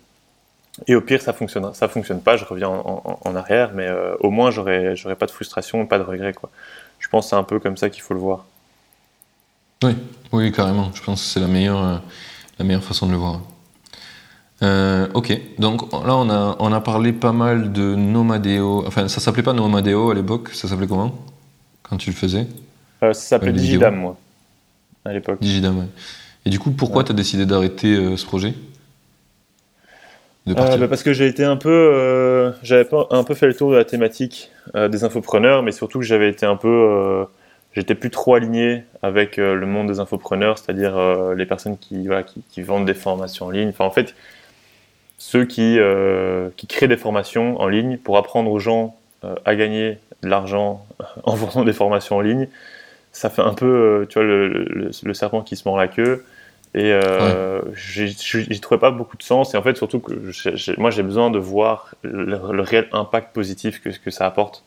Et au pire, ça fonctionne, ça fonctionne pas, je reviens en, en, arrière, mais euh, au moins j'aurais pas de frustration, pas de regret quoi. Je pense que c'est un peu comme ça qu'il faut le voir. Oui, oui, carrément. Je pense que c'est la meilleure, euh, la meilleure façon de le voir. ok, donc là on a, on a parlé pas mal de Nomadeo. Enfin, ça s'appelait pas Nomadeo à l'époque, ça s'appelait comment? Quand tu le faisais euh, Ça s'appelait Digidam, moi, à l'époque. Digidam, ouais. Et du coup, pourquoi tu as décidé d'arrêter euh, ce projet? Euh, bah, Parce que j'ai été un peu. j'avais un peu fait le tour de la thématique des infopreneurs, mais surtout que j'avais été un peu. J'étais plus trop aligné avec le monde des infopreneurs, c'est-à-dire les personnes qui, voilà, qui, qui, vendent des formations en ligne. Enfin, en fait, ceux qui, qui créent des formations en ligne pour apprendre aux gens à gagner de l'argent (laughs) en vendant des formations en ligne, ça fait un peu, euh, tu vois, le, serpent qui se mord la queue. Et euh, j'y trouvais pas beaucoup de sens. Et en fait, surtout que moi, j'ai besoin de voir le, réel impact positif que, que ça apporte.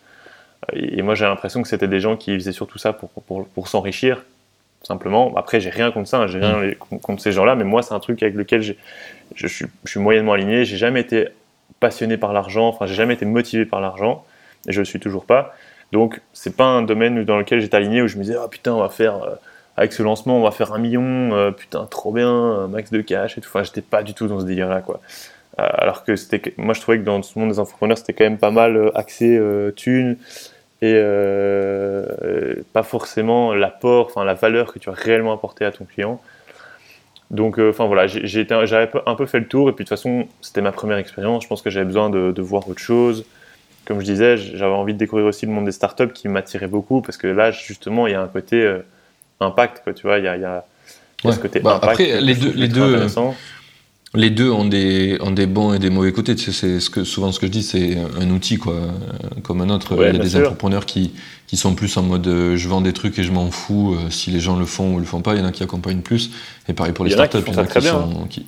Et, moi, j'ai l'impression que c'était des gens qui faisaient surtout ça pour, pour, pour s'enrichir, simplement. Après, j'ai rien contre ça, hein, j'ai rien mm. contre ces gens-là, mais moi, c'est un truc avec lequel je, je, suis, je suis moyennement aligné. J'ai jamais été passionné par l'argent, enfin, j'ai jamais été motivé par l'argent et je le suis toujours pas. Donc, c'est pas un domaine dans lequel j'étais aligné où je me disais, ah putain, on va faire, euh, avec ce lancement, on va faire un million, euh, putain, trop bien, max de cash et tout. Enfin, j'étais pas du tout dans ce délire-là, quoi. Euh, alors que c'était, moi, je trouvais que dans ce monde des entrepreneurs, c'était quand même pas mal axé thunes et pas forcément l'apport, enfin, la valeur que tu vas réellement apporter à ton client. Donc, enfin voilà, j'avais un peu fait le tour et puis de toute façon, c'était ma première expérience. Je pense que j'avais besoin de, voir autre chose comme je disais, j'avais envie de découvrir aussi le monde des startups qui m'attirait beaucoup parce que là, justement, il y a un côté euh, impact, quoi, tu vois, il y a, il y a, ce côté bah, impact. Après, les deux, les deux, les deux ont des, ont des bons et des mauvais côtés. c'est ce que, souvent ce que je dis, c'est un outil, quoi, comme un autre. il y a des entrepreneurs qui, qui sont plus en mode euh, je vends des trucs et je m'en fous euh, si les gens le font ou le font pas. Il y en a qui accompagnent plus. Et pareil pour les startups, il y en a qui, sont, qui,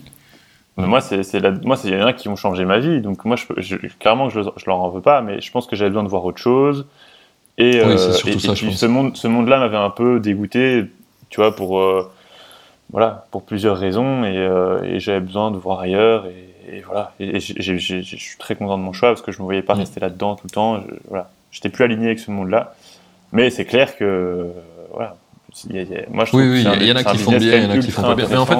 moi, c'est, c'est moi, c'est, il y en a qui ont changé ma vie. Donc, moi, je, clairement, je, je leur en veux pas, mais je pense que j'avais besoin de voir autre chose. Et, oui, euh, et, ça, puis, ce monde, ce monde-là m'avait un peu dégoûté, tu vois, pour, euh, voilà, pour plusieurs raisons. Et, euh, et, j'avais besoin de voir ailleurs. Et, voilà. Et, je suis très content de mon choix parce que je me voyais pas mm. rester là-dedans tout le temps. Je, voilà. J'étais plus aligné avec ce monde-là. Mais c'est clair que, voilà. moi, je trouve oui, oui, il y, en a qui font bien, il y en a qui font pas bien. Mais en fait,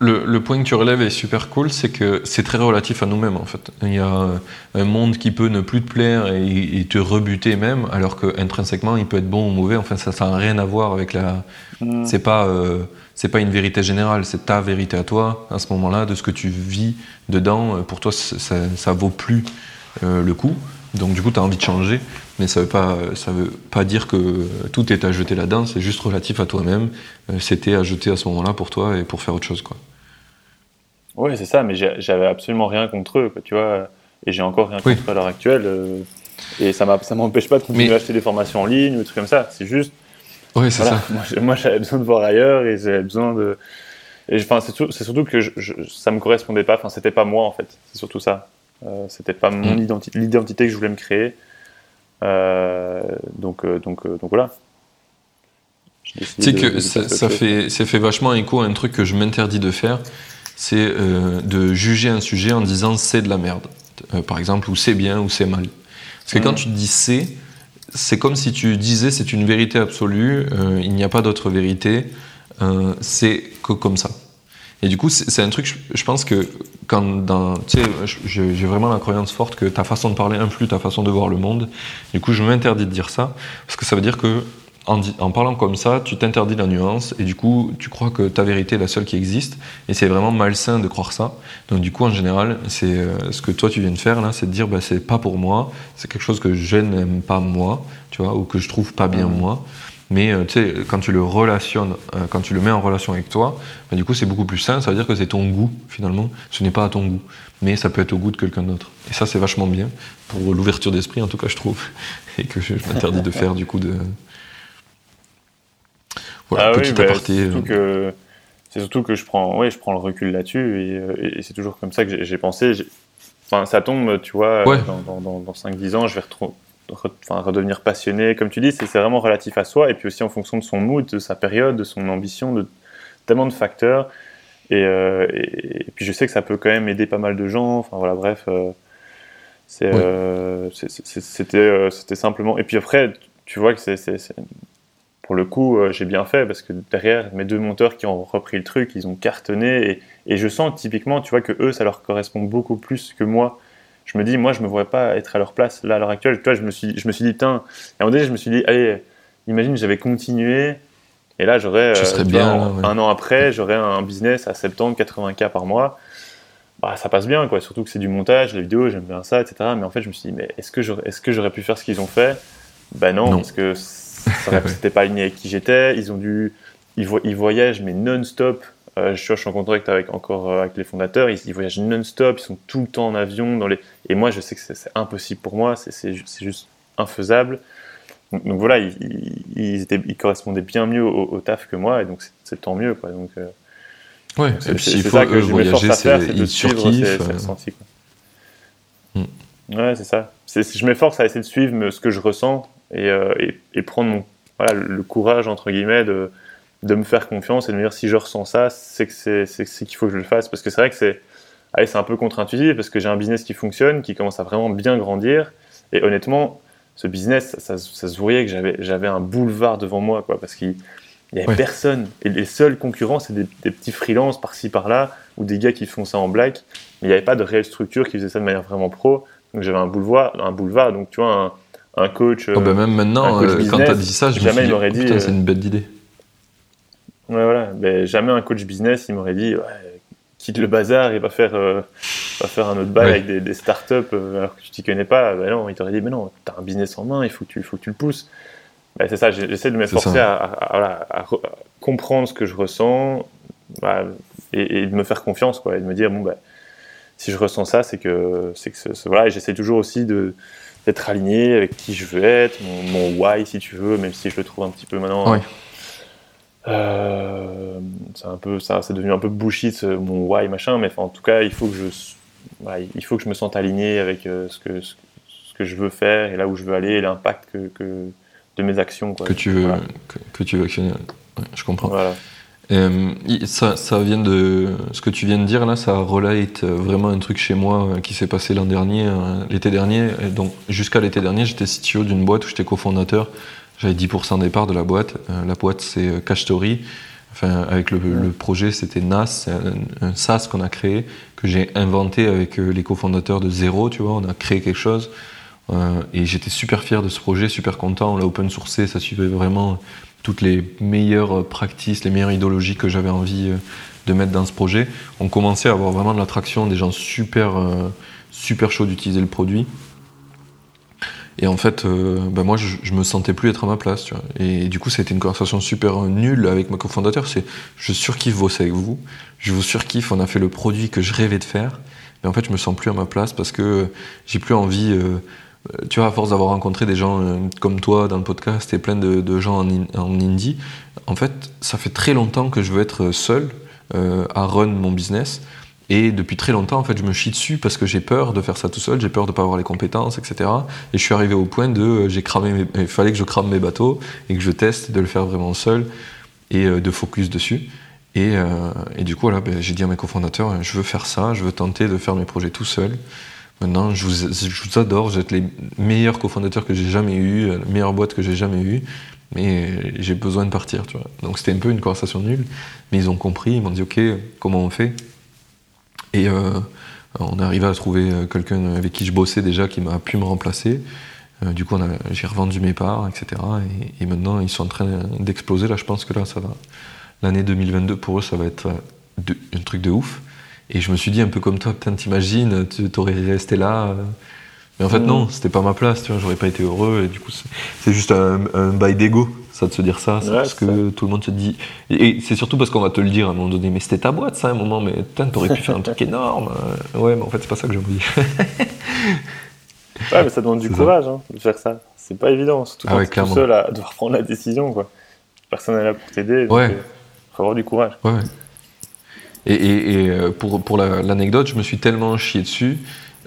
le, point que tu relèves est super cool, c'est que c'est très relatif à nous-mêmes en fait. Il y a un monde qui peut ne plus te plaire et, te rebuter même, alors qu'intrinsèquement il peut être bon ou mauvais. Enfin, ça n'a rien à voir avec la. Mm. C'est pas euh, c'est pas une vérité générale, c'est ta vérité à toi à ce moment-là, de ce que tu vis dedans. Pour toi, ça, ça vaut plus euh, le coup. Donc du coup, tu as envie de changer, mais ça veut pas, ça veut pas dire que tout est à jeter là-dedans. C'est juste relatif à toi-même. Euh, c'était à jeter à ce moment-là pour toi et pour faire autre chose, quoi. Oui, c'est ça, mais j'avais absolument rien contre eux. Tu vois, et j'ai encore rien contre à l'heure actuelle. et ça ne m'empêche pas de continuer à acheter des formations en ligne ou des trucs comme ça. C'est juste. Oui, c'est ça. Moi, j'avais besoin de voir ailleurs et j'avais besoin de. Enfin, c'est surtout que je, je, ça me correspondait pas. Enfin, c'était pas moi en fait. C'est surtout ça. Euh, c'était pas mon mm. identité, l'identité que je voulais me créer. Euh, donc, euh, donc, donc voilà. Tu sais que ça, fait, ça fait vachement écho à un truc que je m'interdis de faire, c'est de juger un sujet en disant c'est de la merde, par exemple, ou c'est bien ou c'est mal. Parce que quand mm. tu dis c'est, c'est comme si tu disais c'est une vérité absolue, il n'y a pas d'autre vérité, c'est que comme ça. Et du coup, c'est un truc, je pense que quand dans, tu sais, j'ai vraiment la croyance forte que ta façon de parler influe ta façon de voir le monde. Du coup, je m'interdis de dire ça, parce que ça veut dire que en, en parlant comme ça, tu t'interdis la nuance, et du coup, tu crois que ta vérité est la seule qui existe, et c'est vraiment malsain de croire ça. Donc du coup, en général, c'est euh, ce que toi tu viens de faire là, c'est de dire, bah, c'est pas pour moi, c'est quelque chose que je n'aime pas moi, tu vois, ou que je trouve pas bien moi. Mais euh, tu sais, quand tu le relationnes, euh, quand tu le mets en relation avec toi, bah, du coup c'est beaucoup plus sain, ça veut dire que c'est ton goût finalement, ce n'est pas à ton goût, mais ça peut être au goût de quelqu'un d'autre. Et ça c'est vachement bien, pour l'ouverture d'esprit en tout cas je trouve, (laughs) et que je, m'interdis de faire du coup de... Voilà, ah petit oui, aparté. C'est surtout, euh. que, c'est surtout que je prends, ouais, je prends le recul là-dessus, et, c'est toujours comme ça que j'ai, pensé. Enfin, ça tombe, tu vois, dans, dans, dans 5-10 ans, je vais retrouver enfin, redevenir passionné. Comme tu dis, c'est vraiment relatif à soi et puis aussi en fonction de son mood, de sa période, de son ambition, de tellement de facteurs. Et, euh, et, puis je sais que ça peut quand même aider pas mal de gens. Enfin voilà, bref, euh, euh, c'était simplement. Et puis après, tu vois que c'est pour le coup, j'ai bien fait parce que derrière mes deux monteurs qui ont repris le truc, ils ont cartonné et, et je sens typiquement, tu vois, que eux, ça leur correspond beaucoup plus que moi je me dis, moi, je me vois pas être à leur place là à l'heure actuelle. Toi, je me suis, je me suis dit, putain, à un moment donné, je me suis dit, allez, imagine, j'avais continué. Et là, j'aurais, euh, bien, un an après, j'aurais un business à 70, 80K par mois. Bah, ça passe bien, quoi. Surtout que c'est du montage, la vidéo, j'aime bien ça, etc. Mais en fait, je me suis dit, mais est-ce que j'aurais, est-ce que j'aurais pu faire ce qu'ils ont fait? Ben non, parce que (laughs) c'était pas aligné avec qui j'étais. Ils ont dû, ils, ils voyagent, mais non-stop euh, je, suis en contact avec encore euh, avec les fondateurs. Ils, voyagent non-stop, ils sont tout le temps en avion. Dans les... Et moi, je sais que c'est impossible pour moi. C'est juste infaisable. Donc, voilà, ils, étaient, ils, correspondaient bien mieux au, taf que moi, et donc c'est tant mieux. Quoi. Donc, euh, ouais, c'est ça que je voyager, c'est de suivre ces, ressentis. Ouais, c'est ça. Je m'efforce à essayer de suivre ce que je ressens et, et, prendre voilà, le courage, entre guillemets, de, de me faire confiance et de me dire si je ressens ça, c'est que c'est qu'il faut que je le fasse. Parce que c'est vrai que c'est c'est un peu contre-intuitif parce que j'ai un business qui fonctionne, qui commence à vraiment bien grandir. Et honnêtement, ce business, ça, se voyait que j'avais un boulevard devant moi, quoi, parce qu'il n'y avait personne. Et les seuls concurrents, c'est des, petits freelances par-ci par-là, ou des gars qui font ça en black. Mais il n'y avait pas de réelle structure qui faisait ça de manière vraiment pro. Donc j'avais un boulevard, un boulevard, donc tu vois, un, coach. Oh, bah, même maintenant, euh, quand tu as dit ça, je me suis dit, dit c'est une belle idée. Ouais, voilà. Mais jamais un coach business, il m'aurait dit quitte le bazar et va faire, euh, va faire un autre bail avec des, des startups euh, alors que tu t'y connais pas. Ben non, il t'aurait dit mais non, tu as un business en main, il faut que tu, faut que tu le pousses. Ben, c'est ça, j'essaie de m'efforcer à, à, comprendre ce que je ressens bah, et, de me faire confiance quoi, et de me dire bon, ben, si je ressens ça, c'est que. c'est que voilà, et j'essaie toujours aussi de d'être aligné avec qui je veux être, mon, mon, why si tu veux, même si je le trouve un petit peu maintenant. Euh, c'est un peu ça, c'est devenu un peu bullshit mon why machin, mais en tout cas, il faut que je, il faut que je me sente aligné avec euh, ce que ce, que je veux faire et là où je veux aller et l'impact que, que, de mes actions. Quoi. Que tu veux, que, tu veux actionner. je comprends. Voilà. Euh, ça, vient de ce que tu viens de dire là, ça relate vraiment un truc chez moi qui s'est passé l'an dernier, l'été dernier. donc jusqu'à l'été dernier, j'étais CTO d'une boîte où j'étais cofondateur j'avais 10% des parts de la boîte. Euh, la boîte, c'est euh, Cash Story. Enfin, avec le, projet, c'était NAS, c'est un, SaaS qu'on a créé, que j'ai inventé avec euh, les cofondateurs de Zéro, tu vois. On a créé quelque chose. et j'étais super fier de ce projet, super content. On l'a open sourcé, ça suivait vraiment toutes les meilleures practices, les meilleures idéologies que j'avais envie de mettre dans ce projet. On commençait à avoir vraiment de l'attraction, des gens super, super chauds d'utiliser le produit. Et en fait, euh, bah, moi, je, me sentais plus être à ma place. Tu. Et du coup, ça a été une conversation super nulle avec ma cofondateur. C'est je surkiffe bosser avec vous. Je vous surkiffe. On a fait le produit que je rêvais de faire. mais en fait je me sens plus à ma place parce que j'ai plus envie tu vois, à force d'avoir rencontré des gens comme toi dans le podcast et plein de, gens en, indie, en fait, ça fait très longtemps que je veux être seul à run mon business. Et depuis très longtemps, en fait, je me chie dessus parce que j'ai peur de faire ça tout seul, j'ai peur de ne pas avoir les compétences, etc. Et je suis arrivé au point de, euh, j'ai cramé, il fallait que je crame mes bateaux et que je teste de le faire vraiment seul et euh, de focus dessus. Et, euh, et du coup, voilà, ben, j'ai dit à mes cofondateurs, je veux faire ça, je veux tenter de faire mes projets tout seul. Maintenant, je vous, adore, vous êtes les meilleurs cofondateurs que j'ai jamais eu, la meilleure boîte que j'ai jamais eue, mais j'ai besoin de partir. Donc c'était un peu une conversation nulle, mais ils ont compris, ils m'ont dit, ok, comment on fait? Et euh, on est arrivé à trouver euh, quelqu'un avec qui je bossais déjà qui m'a pu me remplacer. Euh, du coup, j'ai revendu mes parts, etc. Et, maintenant, ils sont en train d'exploser. Là, je pense que là, ça va. L'année 2022 pour eux, ça va être un truc de ouf. Et je me suis dit un peu comme toi, putain, t'imagines, tu aurais resté là. Mais en fait, non, c'était pas ma place, tu vois, j'aurais pas été heureux. Et du coup, c'est juste un, un bail d'ego ça de se dire ça, c'est parce que tout le monde se dit. Et c'est surtout parce qu'on va te le dire à un moment donné, mais c'était ta boîte ça à un moment, mais t'aurais pu faire un truc (laughs) énorme. Ouais, mais en fait, c'est pas ça que j'ai envie. ouais, mais ça demande du courage hein, de faire ça. C'est pas évident, surtout ah quand tout seul à devoir prendre la décision. Quoi. Personne n'est là pour t'aider. Ouais. Il euh, faut avoir du courage. Ouais, Et, et, et, euh, pour, pour l'anecdote, je me suis tellement chié dessus.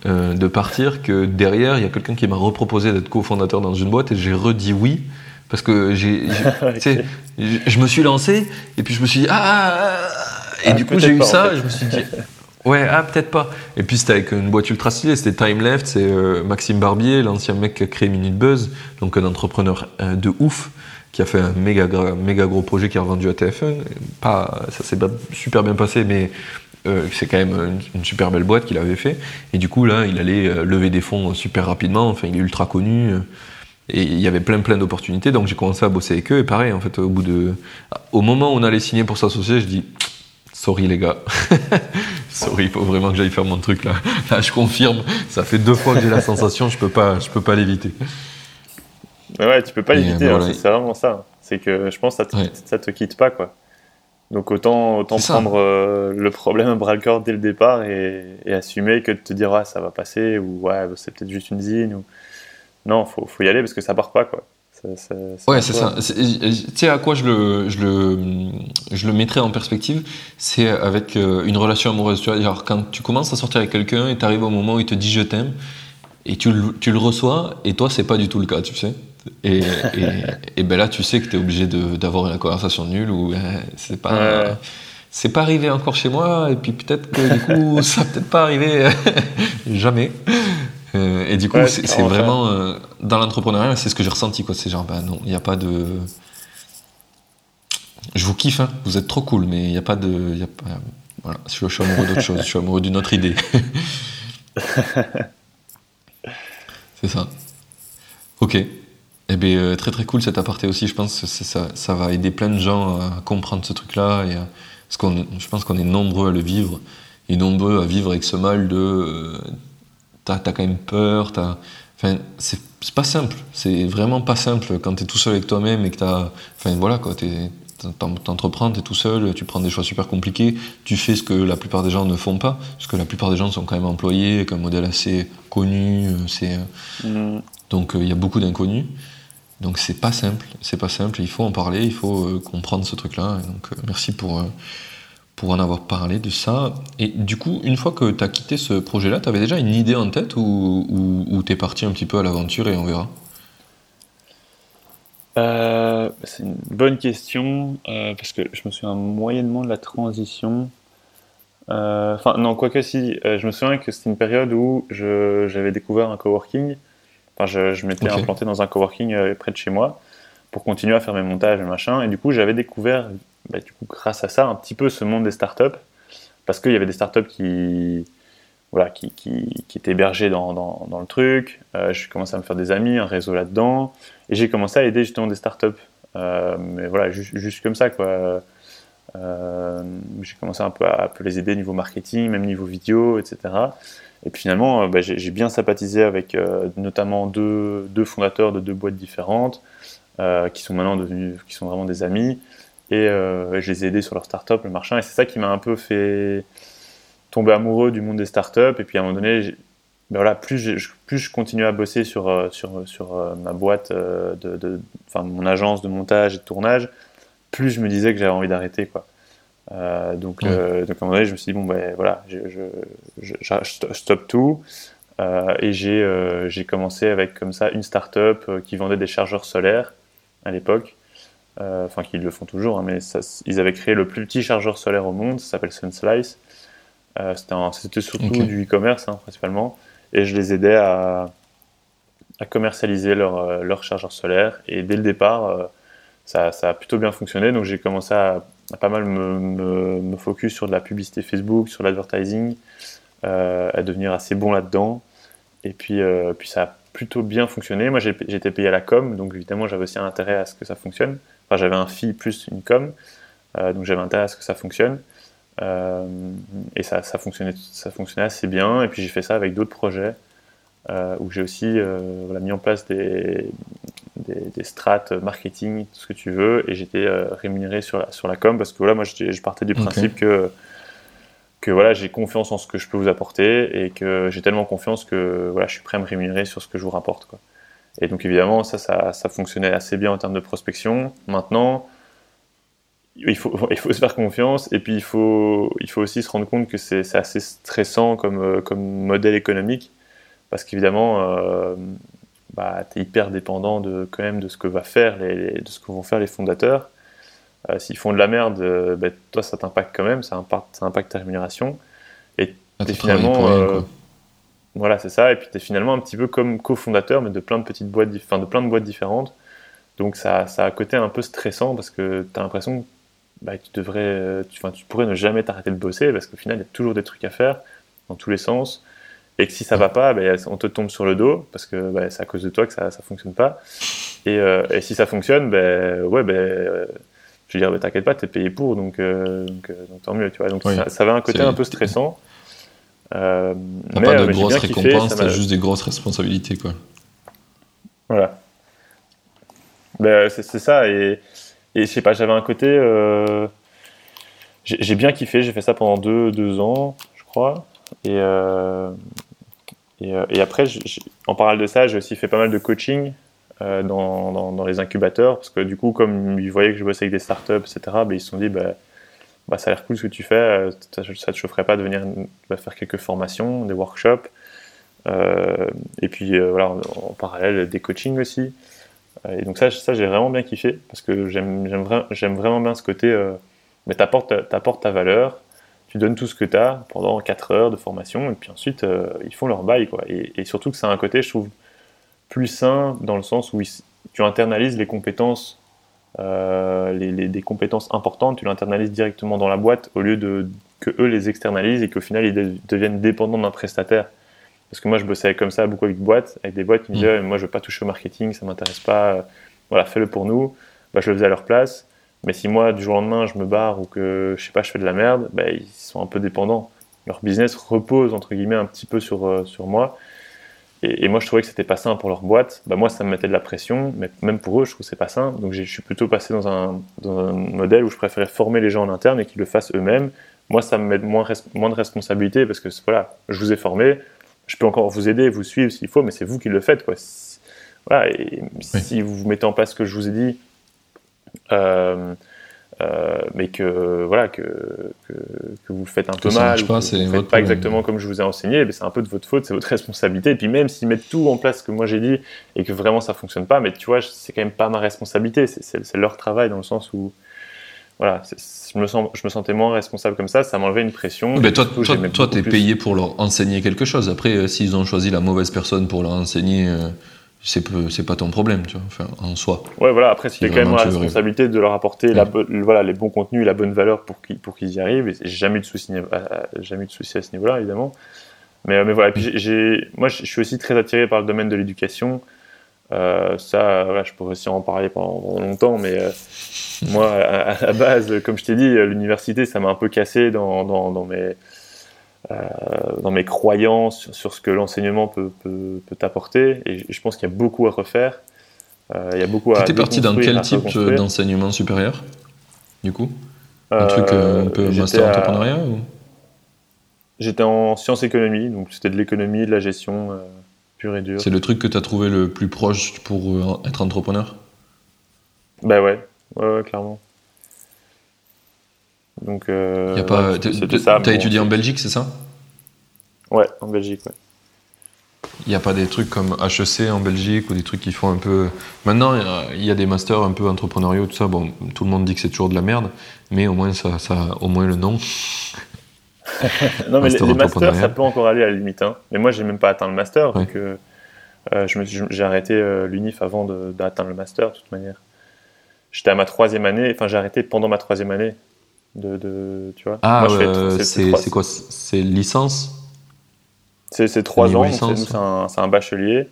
Euh, de partir que derrière il y a quelqu'un qui m'a reproposé d'être cofondateur dans une boîte et j'ai redit oui parce que j'ai, (laughs) je me suis lancé et puis je me suis dit ah, ah, ah et ah, du coup j'ai eu ça, je me suis dit ouais ah peut-être pas. Et puis c'était avec une boîte ultra stylée, c'était Time Left, c'est euh, Maxime Barbier, l'ancien mec qui a créé Minute Buzz, donc un entrepreneur euh, de ouf qui a fait un méga, méga gros projet qui a revendu à TF1. Pas, ça s'est super bien passé, mais euh, c'est quand même une, super belle boîte qu'il avait fait. Et du coup, là, il allait lever des fonds super rapidement. Enfin, il est ultra connu. Et il y avait plein plein d'opportunités, donc j'ai commencé à bosser avec eux. Et pareil, en fait, au bout de, au moment où on allait signer pour s'associer, je dis, sorry les gars, (laughs) sorry, il faut vraiment que j'aille faire mon truc là. Là, je confirme, ça fait deux fois que j'ai la sensation, je peux pas, je peux pas l'éviter. Ouais, tu peux pas l'éviter, hein, c'est vraiment ça. C'est que je pense que ça te, ça te quitte pas quoi. Donc autant, autant prendre euh, le problème à bras le corps dès le départ et, assumer que de te dire ah, ça va passer ou ouais c'est peut-être juste une zine ou non, faut, faut y aller parce que ça part pas, quoi. ouais, c'est ça. Tu sais à quoi je le, je le, je le mettrais en perspective? C'est avec euh, une relation amoureuse. Tu vois, quand tu commences à sortir avec quelqu'un et tu arrives au moment où il te dit je t'aime, et tu, tu, le reçois, et toi, c'est pas du tout le cas, tu sais? Et, et, ben là, tu sais que tu es obligé d'avoir une conversation nulle ou c'est pas. C'est pas arrivé encore chez moi, et puis peut-être que du coup, (laughs) ça peut-être pas arrivé jamais. Euh, et du coup, c'est vraiment euh, dans l'entrepreneuriat, c'est ce que j'ai ressenti quoi. C'est genre, bah non, il n'y a pas de. Je vous kiffe, hein, vous êtes trop cool, mais il n'y a pas de. Y a pas... Voilà, je suis amoureux d'autre chose, je suis amoureux d'une autre idée. (laughs) c'est ça. Ok. Eh bien, euh, très très cool cet aparté aussi. Je pense que ça, ça va aider plein de gens à comprendre ce truc-là. Et parce qu'on, je pense qu'on est nombreux à le vivre et nombreux à vivre avec ce mal de t'as as quand même peur, t'as... Enfin, c'est pas simple, c'est vraiment pas simple quand t'es tout seul avec toi-même et que t'as... Enfin voilà quoi, t'entreprends, t'es tout seul, tu prends des choix super compliqués, tu fais ce que la plupart des gens ne font pas, parce que la plupart des gens sont quand même employés, avec un modèle assez connu, euh, c'est... Euh, mm. Donc euh, il y a beaucoup d'inconnus. Donc c'est pas simple, c'est pas simple, il faut en parler, il faut comprendre ce truc-là. Donc merci pour pour en avoir parlé de ça. Et du coup, une fois que tu as quitté ce projet-là, tu avais déjà une idée en tête ou, ou, tu es parti un petit peu à l'aventure et on verra? Euh, C'est une bonne question, euh, parce que je me souviens moyennement de la transition. Euh, enfin, non, quoique si, je me souviens que c'était une période où j'avais découvert un coworking. Enfin, je, je m'étais implanté dans un coworking près de chez moi pour continuer à faire mes montages et machin. Et du coup, j'avais découvert bah, du coup, grâce à ça, un petit peu ce monde des startups, parce qu'il y avait des startups qui, voilà, qui, qui, qui étaient hébergées dans, dans, dans le truc. Euh, j'ai commencé à me faire des amis, un réseau là-dedans, et j'ai commencé à aider justement des startups. Euh, mais voilà, juste, comme ça, quoi. Euh, j'ai commencé un peu à, peu les aider niveau marketing, même niveau vidéo, etc. Et puis finalement, bah, j'ai bien sympathisé avec notamment deux, deux, fondateurs de deux boîtes différentes, qui sont maintenant devenus, qui sont vraiment des amis. Et euh, je les ai aidés sur leur start-up, le machin. Et c'est ça qui m'a un peu fait tombé amoureux du monde des startups. Et puis à un moment donné, ben voilà, plus, je, plus je continuais à bosser sur, euh, sur, sur euh, ma boîte, de, mon agence de montage et de tournage, plus je me disais que j'avais envie d'arrêter. quoi. Donc, donc, à un moment donné, je me suis dit, bon, ben voilà, je, je, je stoppe tout. et j'ai commencé avec comme ça une startup qui vendait des chargeurs solaires à l'époque. Euh, enfin qu'ils le font toujours, hein, mais ils avaient créé le plus petit chargeur solaire au monde, ça s'appelle Sunslice. Euh, C'était surtout du e-commerce hein, principalement, et je les aidais à, à commercialiser leur, euh, leur, chargeur solaire. Et dès le départ, euh, ça, ça, a plutôt bien fonctionné, donc j'ai commencé à, pas mal me, focus sur de la publicité Facebook, sur l'advertising, euh, à devenir assez bon là-dedans. Et puis, puis ça a plutôt bien fonctionné. Moi, j'ai été payé à la com, donc évidemment, j'avais aussi un intérêt à ce que ça fonctionne j'avais un fee plus une com, euh, donc j'avais intérêt à ce que ça fonctionne. Euh, et ça, ça, fonctionnait, ça fonctionnait assez bien. Et puis j'ai fait ça avec d'autres projets euh, où j'ai aussi mis en place des, des, strates marketing, tout ce que tu veux, et j'étais rémunéré sur la, sur la com parce que voilà, moi je, partais du principe que que voilà, j'ai confiance en ce que je peux vous apporter et que j'ai tellement confiance que voilà, je suis prêt à me rémunérer sur ce que je vous rapporte. Quoi. Et donc évidemment, ça, ça, ça, fonctionnait assez bien en termes de prospection. Maintenant, il faut, (laughs) il faut se faire confiance et puis il faut, il faut aussi se rendre compte que c'est assez stressant comme, euh, comme modèle économique parce qu'évidemment, euh, bah, tu es hyper dépendant de, quand même de ce que va faire les, de ce que vont faire les fondateurs. Euh, s'ils font de la merde, bah, toi ça t'impacte quand même, ça impacte, ça impacte ta rémunération. Et ah, finalement, voilà, c'est ça. Et puis tu es finalement un petit peu comme cofondateur, mais de plein de petites boîtes, enfin, de plein de boîtes différentes. Donc ça, ça a un côté un peu stressant parce que tu as l'impression que bah, tu devrais, tu, tu pourrais ne jamais t'arrêter de bosser parce qu'au final il y a toujours des trucs à faire dans tous les sens. Et que si ça va pas, bah, on te tombe sur le dos parce que bah, c'est à cause de toi que ça, ça fonctionne pas. Et, euh, et si ça fonctionne, ben ouais, ben euh, je veux dire, t'inquiète pas, t'es payé pour, donc, euh, donc, tant mieux, tu vois. Donc ça, ça, avait un côté un peu stressant. Mais, pas de grosses récompenses, t'as juste des grosses responsabilités, quoi. Voilà. Ben, c'est ça, et, et je sais pas, j'avais un côté. J'ai bien kiffé, j'ai fait ça pendant deux, deux ans, je crois. Et, euh, et, et, après, en parallèle de ça, j'ai aussi fait pas mal de coaching dans, dans, les incubateurs, parce que du coup, comme ils voyaient que je bossais avec des startups, etc., ben, ils se sont dit, bah, bah, ça a l'air cool ce que tu fais, euh, ça, ne te chaufferait pas de venir bah, faire quelques formations, des workshops, euh, et puis euh, voilà, en, parallèle des coachings aussi. Et donc ça, ça j'ai vraiment bien kiffé parce que j'aime vraiment bien ce côté, mais tu apportes ta valeur, tu donnes tout ce que tu as pendant 4 heures de formation, et puis ensuite ils font leur bail. Quoi. Et, et surtout que c'est un côté, je trouve, plus sain dans le sens où tu internalises les compétences euh, les, des compétences importantes, tu l'internalises directement dans la boîte au lieu de que eux les externalisent et qu'au final ils deviennent dépendants d'un prestataire. Parce que moi je bossais comme ça beaucoup avec des boîtes, avec des boîtes qui me disaient mm. moi je veux pas toucher au marketing, ça m'intéresse pas, voilà fais-le pour nous. Bah, je le faisais à leur place. Mais si moi du jour au lendemain je me barre ou que je sais pas je fais de la merde, bah, ils sont un peu dépendants. Leur business repose entre guillemets un petit peu sur, euh, sur moi. Et, moi, je trouvais que c'était pas sain pour leur boîte. Bah, moi, ça me mettait de la pression, mais même pour eux, je trouve que c'est pas sain. Donc, je suis plutôt passé dans un, dans un, modèle où je préférais former les gens en interne et qu'ils le fassent eux-mêmes. Moi, ça me met moins, moins de responsabilité parce que voilà, je vous ai formé, je peux encore vous aider, vous suivre s'il faut, mais c'est vous qui le faites. Quoi. Voilà, et si vous mettez en place ce que je vous ai dit, mais que voilà que, que, que, vous faites un peu mal, ou pas, que vous ne faites pas exactement comme je vous ai enseigné, c'est un peu de votre faute, c'est votre (laughs) responsabilité. Et puis même s'ils mettent tout en place que moi j'ai dit et que vraiment ça fonctionne pas, mais tu vois, c'est quand même pas ma responsabilité, c'est leur travail dans le sens où voilà, je me, sens, je me sentais moins responsable comme ça, ça m'enlevait une pression. Mais toi, toi, toi, t'es payé pour leur enseigner quelque chose. Après, euh, s'ils ont choisi la mauvaise personne pour leur enseigner. Euh, c'est pas ton problème, tu vois, enfin, en soi. Ouais, voilà, après, c'était quand même la responsabilité de leur apporter la, voilà, les bons contenus et la bonne valeur pour qu'ils y arrivent. Et j'ai jamais eu de souci, jamais eu de souci à ce niveau-là, évidemment. Mais, mais voilà, et puis j'ai, moi, je suis aussi très attiré par le domaine de l'éducation. Euh, ça, je pourrais aussi en parler pendant, longtemps, mais euh, moi, à, la base, comme je t'ai dit, l'université, ça m'a un peu cassé dans, dans, dans mes euh, dans mes croyances sur ce que l'enseignement peut, peut, peut t'apporter. Et je pense qu'il y a beaucoup à refaire. Euh, il y a beaucoup à. Tu parti dans quel type d'enseignement supérieur, du coup? Un truc euh, un peu master entrepreneuriat ou? J'étais en sciences économie, donc c'était de l'économie, de la gestion pure et dure. C'est le truc que tu as trouvé le plus proche pour être entrepreneur? Bah ouais, ouais, ouais clairement. Donc, euh, as étudié en Belgique, c'est ça? Ouais, en Belgique, ouais. Il n'y a pas des trucs comme HEC en Belgique ou des trucs qui font un peu. Maintenant, il y a des masters un peu entrepreneuriaux, tout ça. Bon, tout le monde dit que c'est toujours de la merde, mais au moins, ça, ça au moins le nom. (laughs) non, mais les, masters, ça peut encore aller à la limite. Hein. Mais moi, j'ai même pas atteint le master, donc euh, euh, j'ai arrêté l'UNIF avant d'atteindre le master, de toute manière. J'étais à ma troisième année, enfin, j'ai arrêté pendant ma troisième année de, tu vois. Ah, c'est quoi C'est licence? C'est trois ans, c'est un, un, bachelier.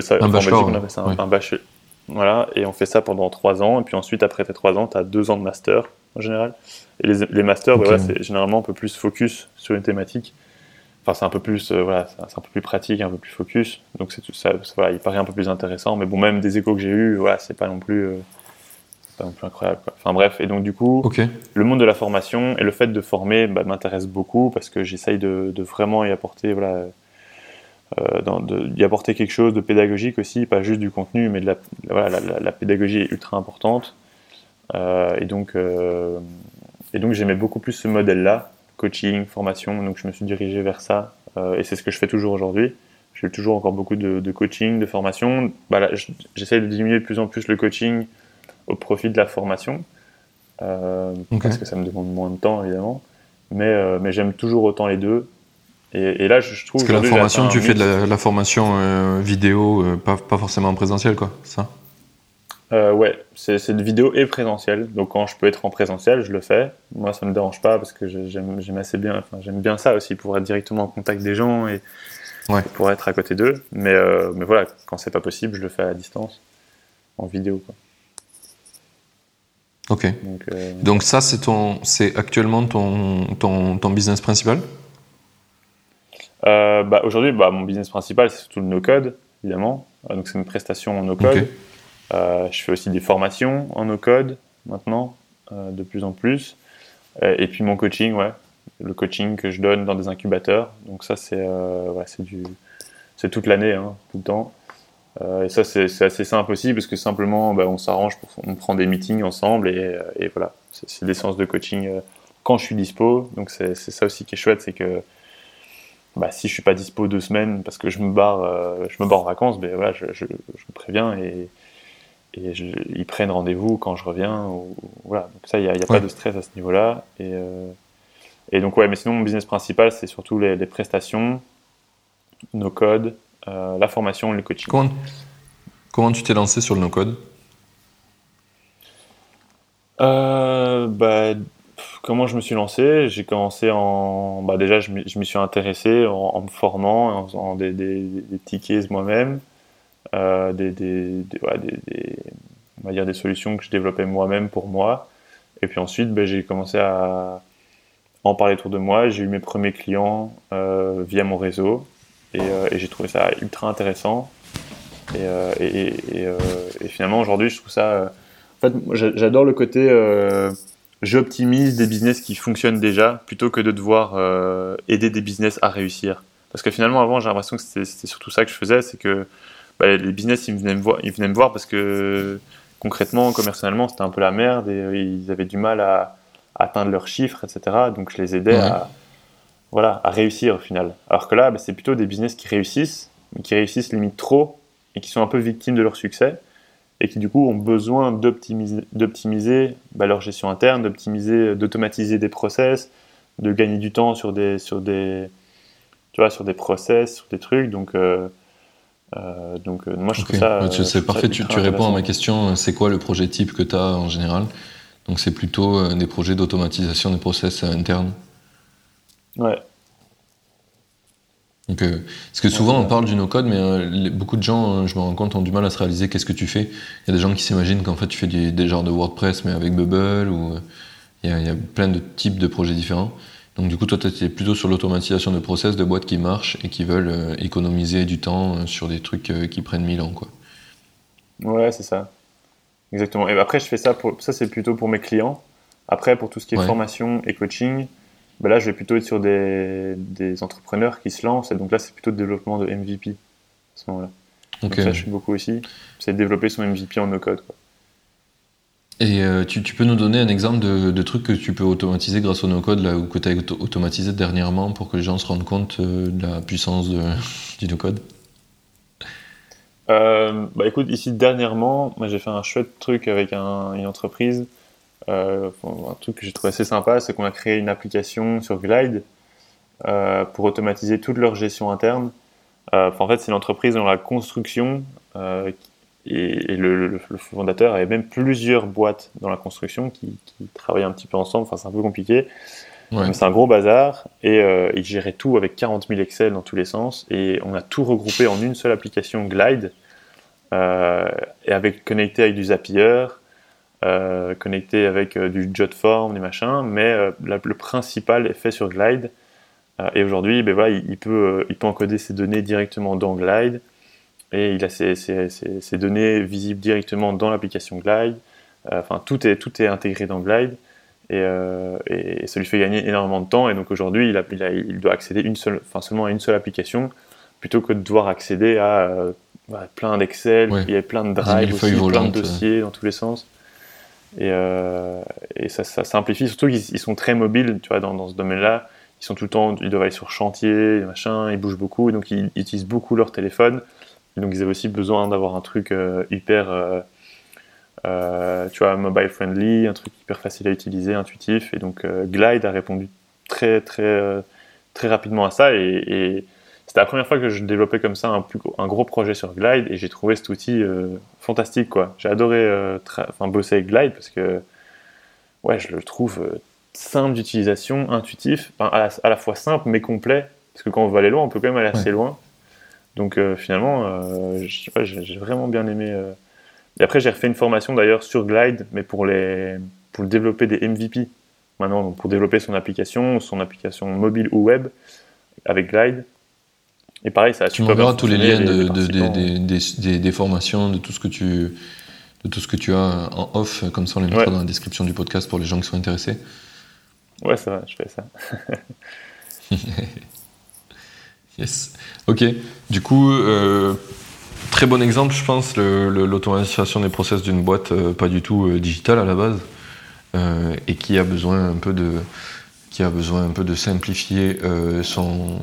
ça, un bachelor, on appelle ça un, bachelier. Voilà, et on fait ça pendant trois ans, et puis ensuite, après tes trois ans, tu as deux ans de master en général. Et les, les masters, bah, c'est généralement un peu plus focus sur une thématique. Enfin, c'est un peu plus, euh, voilà, c'est un peu plus pratique, un peu plus focus. Donc, c'est ça, voilà, il paraît un peu plus intéressant. Mais bon, même des échos que j'ai eus, voilà, c'est pas non plus. Euh, pas non plus incroyable. Enfin bref, et donc du coup, le monde de la formation et le fait de former bah, m'intéresse beaucoup parce que j'essaye de, vraiment y apporter, voilà, euh, y apporter quelque chose de pédagogique aussi, pas juste du contenu, mais de la, voilà, la, pédagogie est ultra importante. Euh, et donc, euh, et donc j'aimais beaucoup plus ce modèle-là, coaching, formation. Donc je me suis dirigé vers ça, et c'est ce que je fais toujours aujourd'hui. Je fais toujours encore beaucoup de, coaching, de formation. Bah, j'essaye de diminuer de plus en plus le coaching au profit de la formation. Euh, parce que ça me demande moins de temps, évidemment. Mais, euh, mais j'aime toujours autant les deux. Et, là, je, trouve. Parce que la formation, tu fais de la, formation euh, vidéo, pas, pas, forcément en présentiel, quoi, ça? Ouais, c'est de vidéo et présentiel. Donc quand je peux être en présentiel, je le fais. Moi, ça me dérange pas parce que j'aime assez bien. Enfin, j'aime bien ça aussi pour être directement en contact des gens et, pour être à côté d'eux. Mais, mais voilà, quand c'est pas possible, je le fais à distance, en vidéo. Quoi. Ok. Euh, Donc, ça, c'est ton, c'est actuellement ton, ton, ton, business principal? Euh, bah, Aujourd'hui, bah, mon business principal, c'est surtout le no-code, évidemment. Euh, donc, c'est une prestation en no-code. je fais aussi des formations en no-code maintenant, de plus en plus. et puis mon coaching, ouais, le coaching que je donne dans des incubateurs. Donc ça, c'est ouais, c'est du, c'est toute l'année, hein, tout le temps. Euh, et ça, c'est assez simple aussi parce que simplement, bah, on s'arrange, on prend des meetings ensemble et, euh, et voilà, c'est des séances de coaching euh, quand je suis dispo. Donc c'est ça aussi qui est chouette, c'est que bah, si je suis pas dispo deux semaines parce que je me barre, je me barre en vacances, ben voilà, je, je, je préviens et, et je, ils prennent rendez-vous quand je reviens. Ou, voilà, donc ça, il n'y a, y a pas de stress à ce niveau-là. Et, et donc ouais, mais sinon mon business principal, c'est surtout les, les prestations, nos codes. Euh, la formation, le coaching. Comment, tu t'es lancé sur le no-code? Euh, bah, Comment je me suis lancé? J'ai commencé en. Bah, déjà, je m'y suis intéressé en, me formant, en faisant des, des, tickets moi-même, euh, des, des, on va dire des solutions que je développais moi-même pour moi. Et puis ensuite, bah, j'ai commencé à en parler autour de moi. J'ai eu mes premiers clients via mon réseau. Euh, et, j'ai trouvé ça ultra intéressant. Et, euh, euh, finalement, aujourd'hui, je trouve ça. en fait, j'adore le côté j'optimise des business qui fonctionnent déjà plutôt que de devoir aider des business à réussir. Parce que finalement, avant, j'ai l'impression que c'était surtout ça que je faisais, c'est que bah, les business, ils venaient me voir parce que concrètement, commercialement, c'était un peu la merde et ils avaient du mal à, atteindre leurs chiffres, etc. Donc je les aidais à, voilà, à réussir au final. Alors que là, bah, c'est plutôt des business qui réussissent, mais qui réussissent limite trop et qui sont un peu victimes de leur succès et qui du coup ont besoin d'optimiser bah, leur gestion interne, d'optimiser, d'automatiser des process, de gagner du temps sur des, sur des, tu vois, sur des process, sur des trucs. Donc, euh, euh, donc euh, moi je trouve ça. c'est parfait. Tu, tu réponds à ma question. C'est quoi le projet type que tu as en général? Donc c'est plutôt des projets d'automatisation des process internes. Ouais. Donc, euh, parce que souvent on parle du no-code, mais euh, beaucoup de gens, euh, je me rends compte, ont du mal à se réaliser qu'est-ce que tu fais. Il y a des gens qui s'imaginent qu'en fait tu fais des, genres de WordPress, mais avec Bubble, ou il y, a, plein de types de projets différents. Donc du coup, toi, tu es plutôt sur l'automatisation de process de boîtes qui marchent et qui veulent économiser du temps sur des trucs qui prennent 1000 ans. Quoi. Ouais, c'est ça. Exactement. Et après, je fais ça, pour, ça c'est plutôt pour mes clients. Après, pour tout ce qui est formation et coaching, bah là, je vais plutôt être sur des, des entrepreneurs qui se lancent. Et donc là, c'est plutôt le développement de MVP à ce moment-là. Donc ça, je suis beaucoup aussi. C'est développer son MVP en no-code. Et euh, tu, tu, peux nous donner un exemple de, de truc que tu peux automatiser grâce au no-code là, ou que tu as automatisé dernièrement pour que les gens se rendent compte euh, de la puissance de, (laughs) du no-code? Euh, bah écoute, ici dernièrement, moi j'ai fait un chouette truc avec un, une entreprise euh, un truc que j'ai trouvé assez sympa, c'est qu'on a créé une application sur Glide euh, pour automatiser toute leur gestion interne. Euh, en fait, c'est une entreprise dans la construction et, le, fondateur avait même plusieurs boîtes dans la construction qui, qui travaillaient un petit peu ensemble. Enfin, c'est un peu compliqué. C'est un gros bazar et il gérait tout avec 40 000 Excel dans tous les sens et on a tout regroupé en une seule application Glide et avec connecté avec du Zapier, euh, connecté avec euh, du Jotform, des machins, mais euh, le principal est fait sur Glide. et aujourd'hui, ben voilà, il, peut, il peut encoder ses données directement dans Glide et il a ses, ses, données visibles directement dans l'application Glide. Enfin, tout est, tout est intégré dans Glide. Et, et, ça lui fait gagner énormément de temps. Et donc aujourd'hui, il, il, il, doit accéder une seule, enfin, seulement à une seule application plutôt que de devoir accéder à plein d'Excel, il y a plein de drives aussi, plein de dossiers dans tous les sens. Et, euh, ça, simplifie, surtout qu'ils sont très mobiles, tu vois, dans, ce domaine-là. Ils sont tout le temps, ils doivent aller sur chantier, machin, ils bougent beaucoup, donc ils, utilisent beaucoup leur téléphone. Donc ils avaient aussi besoin d'avoir un truc euh, hyper, euh, tu vois, mobile friendly, un truc hyper facile à utiliser, intuitif. Et donc Glide a répondu très, très, très rapidement à ça. C'était la première fois que je développais comme ça un, plus, un gros projet sur Glide et j'ai trouvé cet outil euh, fantastique. quoi. J'ai adoré euh, bosser avec Glide parce que ouais, je le trouve euh, simple d'utilisation, intuitif, à la, fois simple mais complet. Parce que quand on veut aller loin, on peut quand même aller assez loin. Donc finalement, j'ai vraiment bien aimé. Et après, j'ai refait une formation d'ailleurs sur Glide, mais pour, les, pour développer des MVP. Maintenant, pour développer son application, son application mobile ou web avec Glide. Et pareil, ça Tu m'enverras tous les liens de, des, des, formations, de tout ce que tu de tout ce que tu as en off, comme ça on les mettra dans la description du podcast pour les gens qui sont intéressés. Ouais, ça va, je fais ça. (laughs) yes. Ok. Du coup, euh, très bon exemple, je pense, l'automatisation des process d'une boîte euh, pas du tout euh, digitale à la base et qui a besoin un peu de qui a besoin un peu de simplifier euh, son,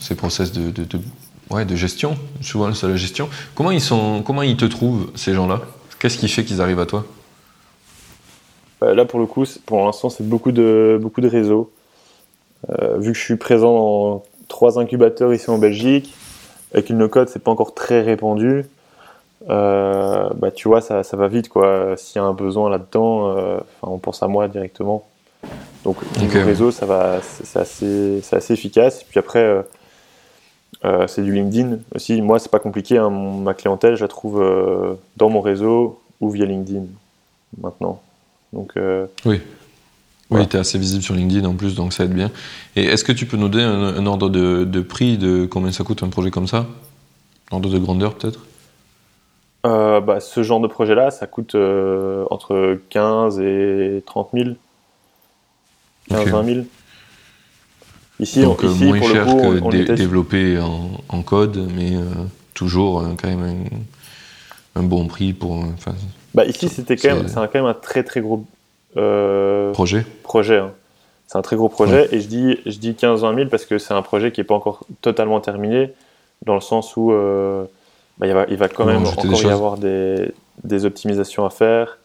ses process de, ouais, de gestion. Souvent, c'est la gestion. Comment ils, sont, comment ils te trouvent, ces gens-là? Qu'est-ce qui fait qu'ils arrivent à toi? Bah, Là, pour le coup, pour l'instant, c'est beaucoup de, beaucoup de réseaux. Euh, vu que je suis présent dans trois incubateurs ici en Belgique, avec une no-code, c'est pas encore très répandu. Euh, bah, tu vois, ça, ça va vite. quoi. S'il y a un besoin là-dedans, on pense à moi directement. Donc, le réseau, ça va, c'est assez, assez, efficace. Et puis après, euh, euh, c'est du LinkedIn aussi. Moi, c'est pas compliqué. Hein. ma clientèle, je la trouve euh, dans mon réseau ou via LinkedIn maintenant. Donc, oui. Oui, tu es assez visible sur LinkedIn en plus, donc ça aide bien. Et est-ce que tu peux nous donner un, ordre de, prix de combien ça coûte un projet comme ça? Ordre de grandeur peut-être? Bah, Ce genre de projet-là, ça coûte entre 15 et 30 000. 15 20 000. Ici, Donc, ici moins pour cher le coup, que on, on développer en, en, code, mais euh, toujours euh, quand même un, un, bon prix pour. Bah ici, c'était quand même, c'est quand même un très très gros euh, projet. Projet. Hein. C'est un très gros projet, ouais. et je dis, je dis 15-20 000 parce que c'est un projet qui n'est pas encore totalement terminé, dans le sens où euh, bah, il, va, il va quand même encore y avoir des, des optimisations à faire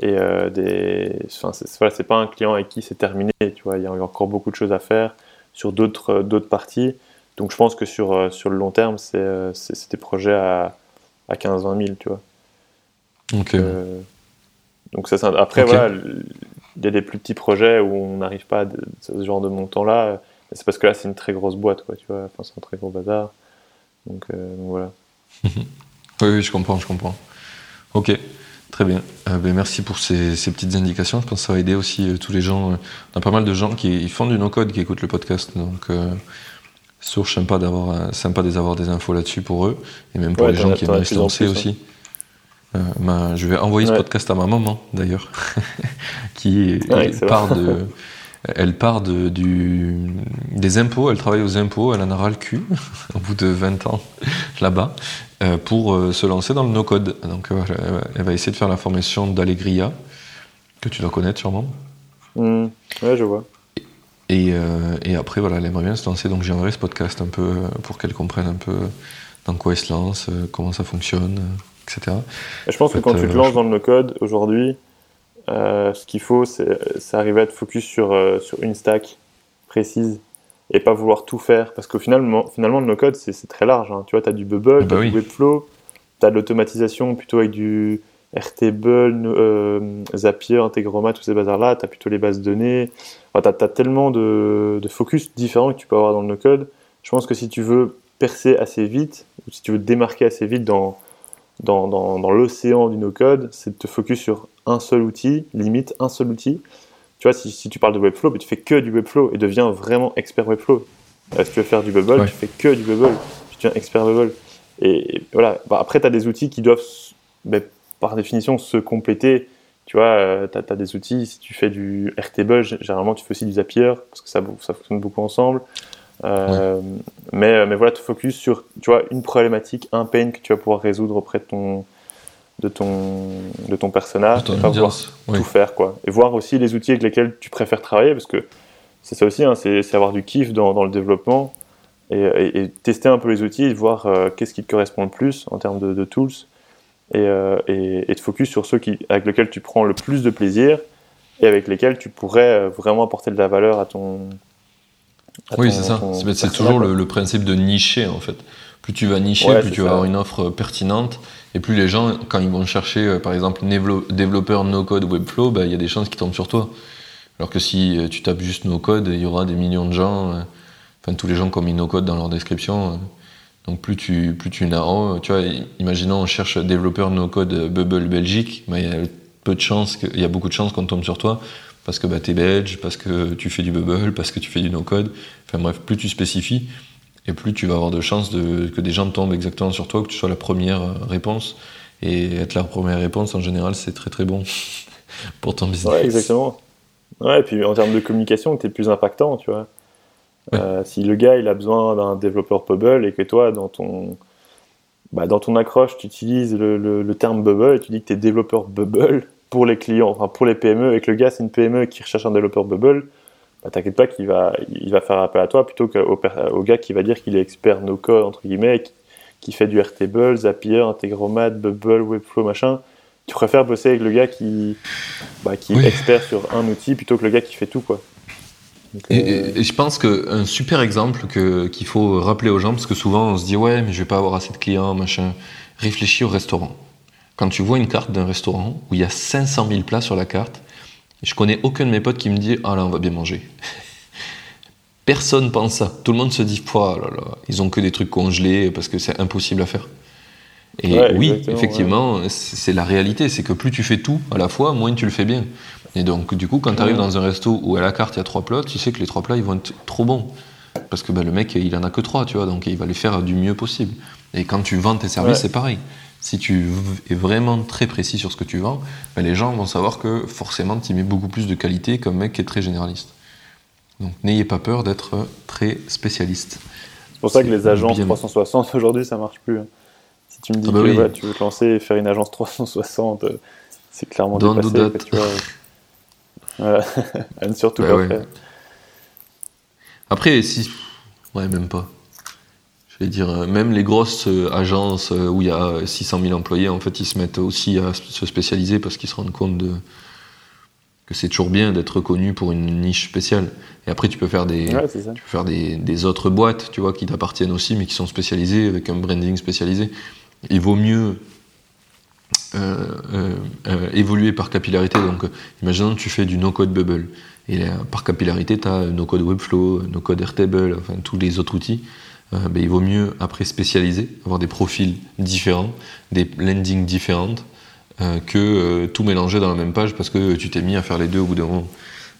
et euh, des, enfin, c'est, voilà, pas un client avec qui c'est terminé, tu vois, il y a encore beaucoup de choses à faire sur d'autres, euh, d'autres parties. Donc je pense que sur, euh, sur le long terme, c'est, euh, des projets à, à 15-20 000, tu vois. Ok. Euh, donc ça, après, okay. voilà, il y a des plus petits projets où on n'arrive pas à ce genre de montant-là. C'est parce que là, c'est une très grosse boîte, quoi, tu vois. Enfin, c'est un très gros bazar. Donc, euh, donc voilà. (laughs) oui, oui, je comprends, je comprends. Ok. Très bien. Euh, ben merci pour ces, ces, petites indications. Je pense que ça va aider aussi euh, tous les gens. Euh, on a pas mal de gens qui font du no-code, qui écoutent le podcast. Donc, c'est sympa d'avoir, sympa d'avoir des infos là-dessus pour eux. Et même pour ouais, les gens qui aimeraient se lancer hein. aussi. Euh, ma, je vais envoyer ouais. ce podcast à ma maman, d'ailleurs, (laughs) qui, ouais, part de, (laughs) Elle part de, du, des impôts, elle travaille aux impôts, elle en aura le cul (laughs) au bout de 20 ans là-bas pour se lancer dans le no-code. Donc elle va essayer de faire la formation d'Allegria, que tu dois connaître sûrement. Mmh. Ouais, je vois. Et, et, après, voilà, elle aimerait bien se lancer, donc j'aimerais ce podcast un peu pour qu'elle comprenne un peu dans quoi elle se lance, comment ça fonctionne, etc. je pense que quand tu te lances dans le no-code aujourd'hui, euh, ce qu'il faut, c'est arriver à être focus sur, euh, sur une stack précise et pas vouloir tout faire. Parce qu'au final, finalement, le no-code, c'est très large. Hein. Tu vois, tu as du Bubble, bah tu as du Webflow, tu as de l'automatisation plutôt avec du Airtable, euh, Zapier, Integromat, tous ces bazars-là. Tu as plutôt les bases de données. tu as, tellement de, de, focus différents que tu peux avoir dans le no-code. Je pense que si tu veux percer assez vite, ou si tu veux te démarquer assez vite dans, dans, dans, dans l'océan du no-code, c'est de te focus sur un seul outil, limite un seul outil. Tu vois, si, si tu parles de Webflow, mais tu fais que du Webflow et deviens vraiment expert Webflow. Euh, si tu veux faire du Bubble, tu fais que du Bubble, tu deviens expert Bubble. Et, voilà, bah, après, tu as des outils qui doivent, bah, par définition, se compléter. Tu vois, euh, tu as, des outils, si tu fais du Airtable, généralement tu fais aussi du Zapier, parce que ça, ça fonctionne beaucoup ensemble. Euh, mais, mais voilà, tu focus sur tu vois, une problématique, un pain que tu vas pouvoir résoudre auprès de ton, de ton, de ton personnage, et pas voir tout faire. Quoi. Et voir aussi les outils avec lesquels tu préfères travailler, parce que c'est ça aussi, hein, c'est avoir du kiff dans, dans le développement et, tester un peu les outils et voir euh, qu'est-ce qui te correspond le plus en termes de, tools et, euh, et, te focus sur ceux qui, avec lesquels tu prends le plus de plaisir et avec lesquels tu pourrais euh, vraiment apporter de la valeur à ton. oui, c'est ça. C'est toujours le, le, principe de nicher en fait. Plus tu vas nicher, plus tu vas avoir une offre pertinente et plus les gens, quand ils vont chercher, euh, par exemple, développeur no-code Webflow, bah, il y a des chances qu'ils tombent sur toi. Alors que si euh, tu tapes juste no-code, il y aura des millions de gens, euh, enfin tous les gens qui ont mis no-code dans leur description. donc plus tu, plus tu tu vois, imaginons on cherche développeur no-code Bubble Belgique, bah, il y a peu de chances, y a beaucoup de chances qu'on tombe sur toi parce que bah, tu es belge, parce que tu fais du Bubble, parce que tu fais du no-code. Enfin bref, plus tu spécifies, et plus tu vas avoir de chances de, que des gens tombent exactement sur toi, que tu sois la première euh, réponse. Et être la première réponse, en général, c'est très très bon (laughs) pour ton business. Ouais, exactement. Ouais, et puis en termes de communication, tu es plus impactant, tu vois. Euh, si le gars, il a besoin d'un développeur Bubble et que toi, dans ton, bah, dans ton accroche, tu utilises le, le, terme Bubble et tu dis que tu es développeur Bubble pour les clients, enfin pour les PME, et que le gars, c'est une PME qui recherche un développeur Bubble, bah, t'inquiète pas qu'il va, il va faire appel à toi plutôt qu'au au gars qui va dire qu'il est expert no-code, entre guillemets, qui, fait du Airtable, Zapier, Integromat, Bubble, Webflow, machin. Tu préfères bosser avec le gars qui, bah, qui est expert sur un outil plutôt que le gars qui fait tout, quoi. et, et, je pense qu'un super exemple qu'il faut rappeler aux gens, parce que souvent on se dit ouais, mais je vais pas avoir assez de clients, machin. Réfléchis au restaurant. Quand tu vois une carte d'un restaurant où il y a 500 000 plats sur la carte, je connais aucun de mes potes qui me dit Ah là, on va bien manger. Personne pense ça. Tout le monde se dit oh là là, ils ont que des trucs congelés parce que c'est impossible à faire. Et oui, effectivement, c'est la réalité. C'est que plus tu fais tout à la fois, moins tu le fais bien. Et donc, du coup, quand tu arrives dans un resto où à la carte il y a trois plats, tu sais que les trois plats ils vont être trop bons. Parce que ben, le mec, il en a que trois, tu vois, donc il va les faire du mieux possible. Et quand tu vends tes services, c'est pareil si tu es vraiment très précis sur ce que tu vends, ben les gens vont savoir que forcément tu mets beaucoup plus de qualité qu'un mec qui est très généraliste. Donc n'ayez pas peur d'être très spécialiste. C'est pour ça que les agences 360 aujourd'hui ça marche plus. Hein. Si tu me dis ah bah que tu veux te lancer et faire une agence 360, euh, c'est clairement Don't dépassé. Do tu vois. voilà. (laughs) surtout bah pas Après, si. Ouais, même pas. Je vais dire, euh, même les grosses euh, agences euh, où il y a 600 000 employés, en fait, ils se mettent aussi à se spécialiser parce qu'ils se rendent compte de, que c'est toujours bien d'être reconnu pour une niche spéciale. Et après, tu peux faire des, tu peux faire des, des, autres boîtes, tu vois, qui t'appartiennent aussi, mais qui sont spécialisées avec un branding spécialisé. Il vaut mieux évoluer par capillarité. Donc, imaginons que tu fais du no-code bubble. Et par capillarité, tu as no-code Webflow, no-code Airtable, enfin tous les autres outils. Euh, ben, il vaut mieux après spécialiser, avoir des profils différents, des landings différentes, euh, que euh, tout mélanger dans la même page parce que tu t'es mis à faire les deux au bout d'un moment.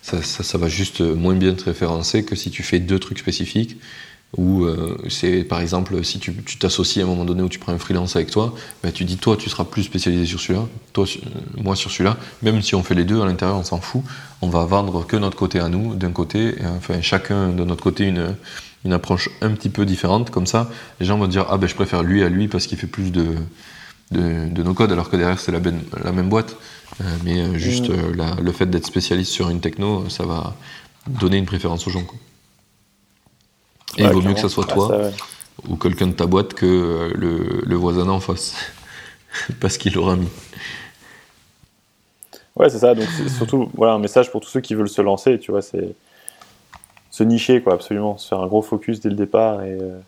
Ça, ça, va juste moins bien te référencer que si tu fais deux trucs spécifiques euh, c'est par exemple, si tu t'associes à un moment donné où tu prends un freelance avec toi, bah, tu dis toi tu seras plus spécialisé sur celui-là, toi euh, moi sur celui-là. Même si on fait les deux à l'intérieur, on s'en fout. On va vendre que notre côté à nous, d'un côté, enfin chacun de notre côté une, une approche un petit peu différente. Comme ça, les gens vont dire ah ben je préfère lui à lui parce qu'il fait plus de, de, nos codes, alors que derrière c'est la, ben, la, même boîte. Euh, mais juste mm. le fait d'être spécialiste sur une techno, ça va donner une préférence aux gens. Et il vaut mieux que ce soit toi ou quelqu'un de ta boîte que euh, le, voisin en face. (laughs) Parce qu'il l'aura mis. Ouais, c'est ça. Donc, c'est surtout voilà, un message pour tous ceux qui veulent se lancer, tu vois, c'est se nicher, quoi, absolument. Se faire un gros focus dès le départ. Et, euh,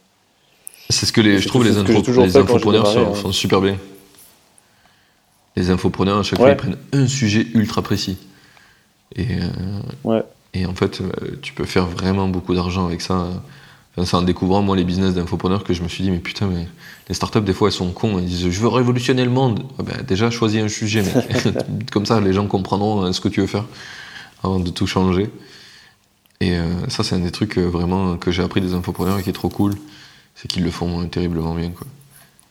C'est ce que les, je trouve les, les infopreneurs hein. font, super bien. Les infopreneurs, à chaque fois, ils prennent un sujet ultra précis. Et, euh, ouais. et en fait, tu peux faire vraiment beaucoup d'argent avec ça c'est en découvrant moi les business d'infopreneurs que je me suis dit mais putain mais les startups des fois elles sont cons, elles disent je veux révolutionner le monde. Ah ben, déjà choisis un sujet mec. (laughs) (laughs) Comme ça les gens comprendront hein, ce que tu veux faire avant de tout changer. Et euh, ça c'est un des trucs euh, vraiment que j'ai appris des infopreneurs et qui est trop cool, c'est qu'ils le font terriblement bien quoi.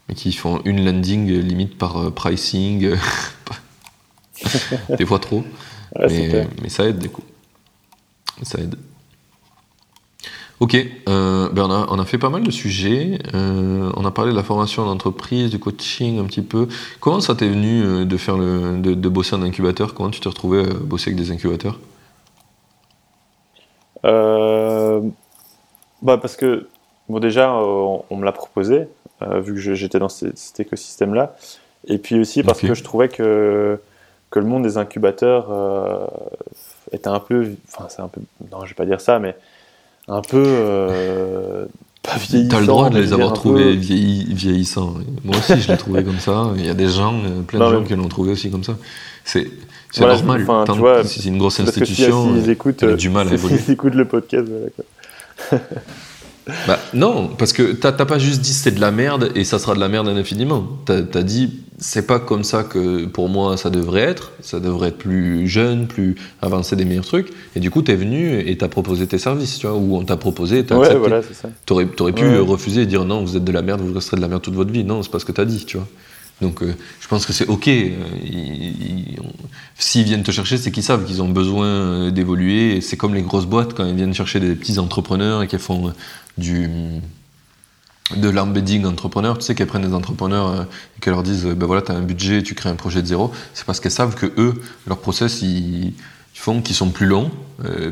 Et qu'ils font une landing limite par euh, pricing, (laughs) des fois trop. mais, mais ça aide du coup. Ça aide. Ok, euh, Bernard, on a fait pas mal de sujets. Euh, on a parlé de la formation d'entreprise, du coaching un petit peu. Comment ça t'est venu euh, de faire le, de, bosser en incubateur? Comment tu t'es retrouvé à bosser avec des incubateurs? Bah parce que bon déjà on, me l'a proposé vu que j'étais dans cet, écosystème-là, et puis aussi parce que je trouvais que que le monde des incubateurs était un peu, enfin c'est un peu, non je vais pas dire ça, mais un peu euh, pas vieillissant. T'as le droit de les avoir trouvés vieillissants. Moi aussi, je l'ai trouvé comme ça. Il y a des gens, euh, plein de gens qui l'ont trouvé aussi comme ça. C'est normal. si c'est une grosse institution, ils écoutent, du mal à (laughs) évoluer. Ils écoutent le podcast. Bah, non, parce que t'as pas juste dit c'est de la merde et ça sera de la merde indéfiniment. T'as as dit c'est pas comme ça que pour moi ça devrait être, ça devrait être plus jeune, plus avancé, des meilleurs trucs. Et du coup, t'es venu et t'as proposé tes services, tu vois, ou on t'a proposé, t'as ouais, Voilà, c'est ça. T'aurais aurais pu refuser et dire non, vous êtes de la merde, vous resterez de la merde toute votre vie. Non, c'est pas ce que t'as dit, tu vois. Donc euh, je pense que c'est ok. Euh, s'ils viennent te chercher, c'est qu'ils savent qu'ils ont besoin euh, d'évoluer. C'est comme les grosses boîtes quand ils viennent chercher des petits entrepreneurs et qu'ils font du de l'embedding entrepreneur, tu sais qu'elles prennent des entrepreneurs et qu'elles leur disent ben voilà, tu as un budget, tu crées un projet de zéro, c'est parce qu'elles savent que eux, leur process, ils, font qu'ils sont plus longs,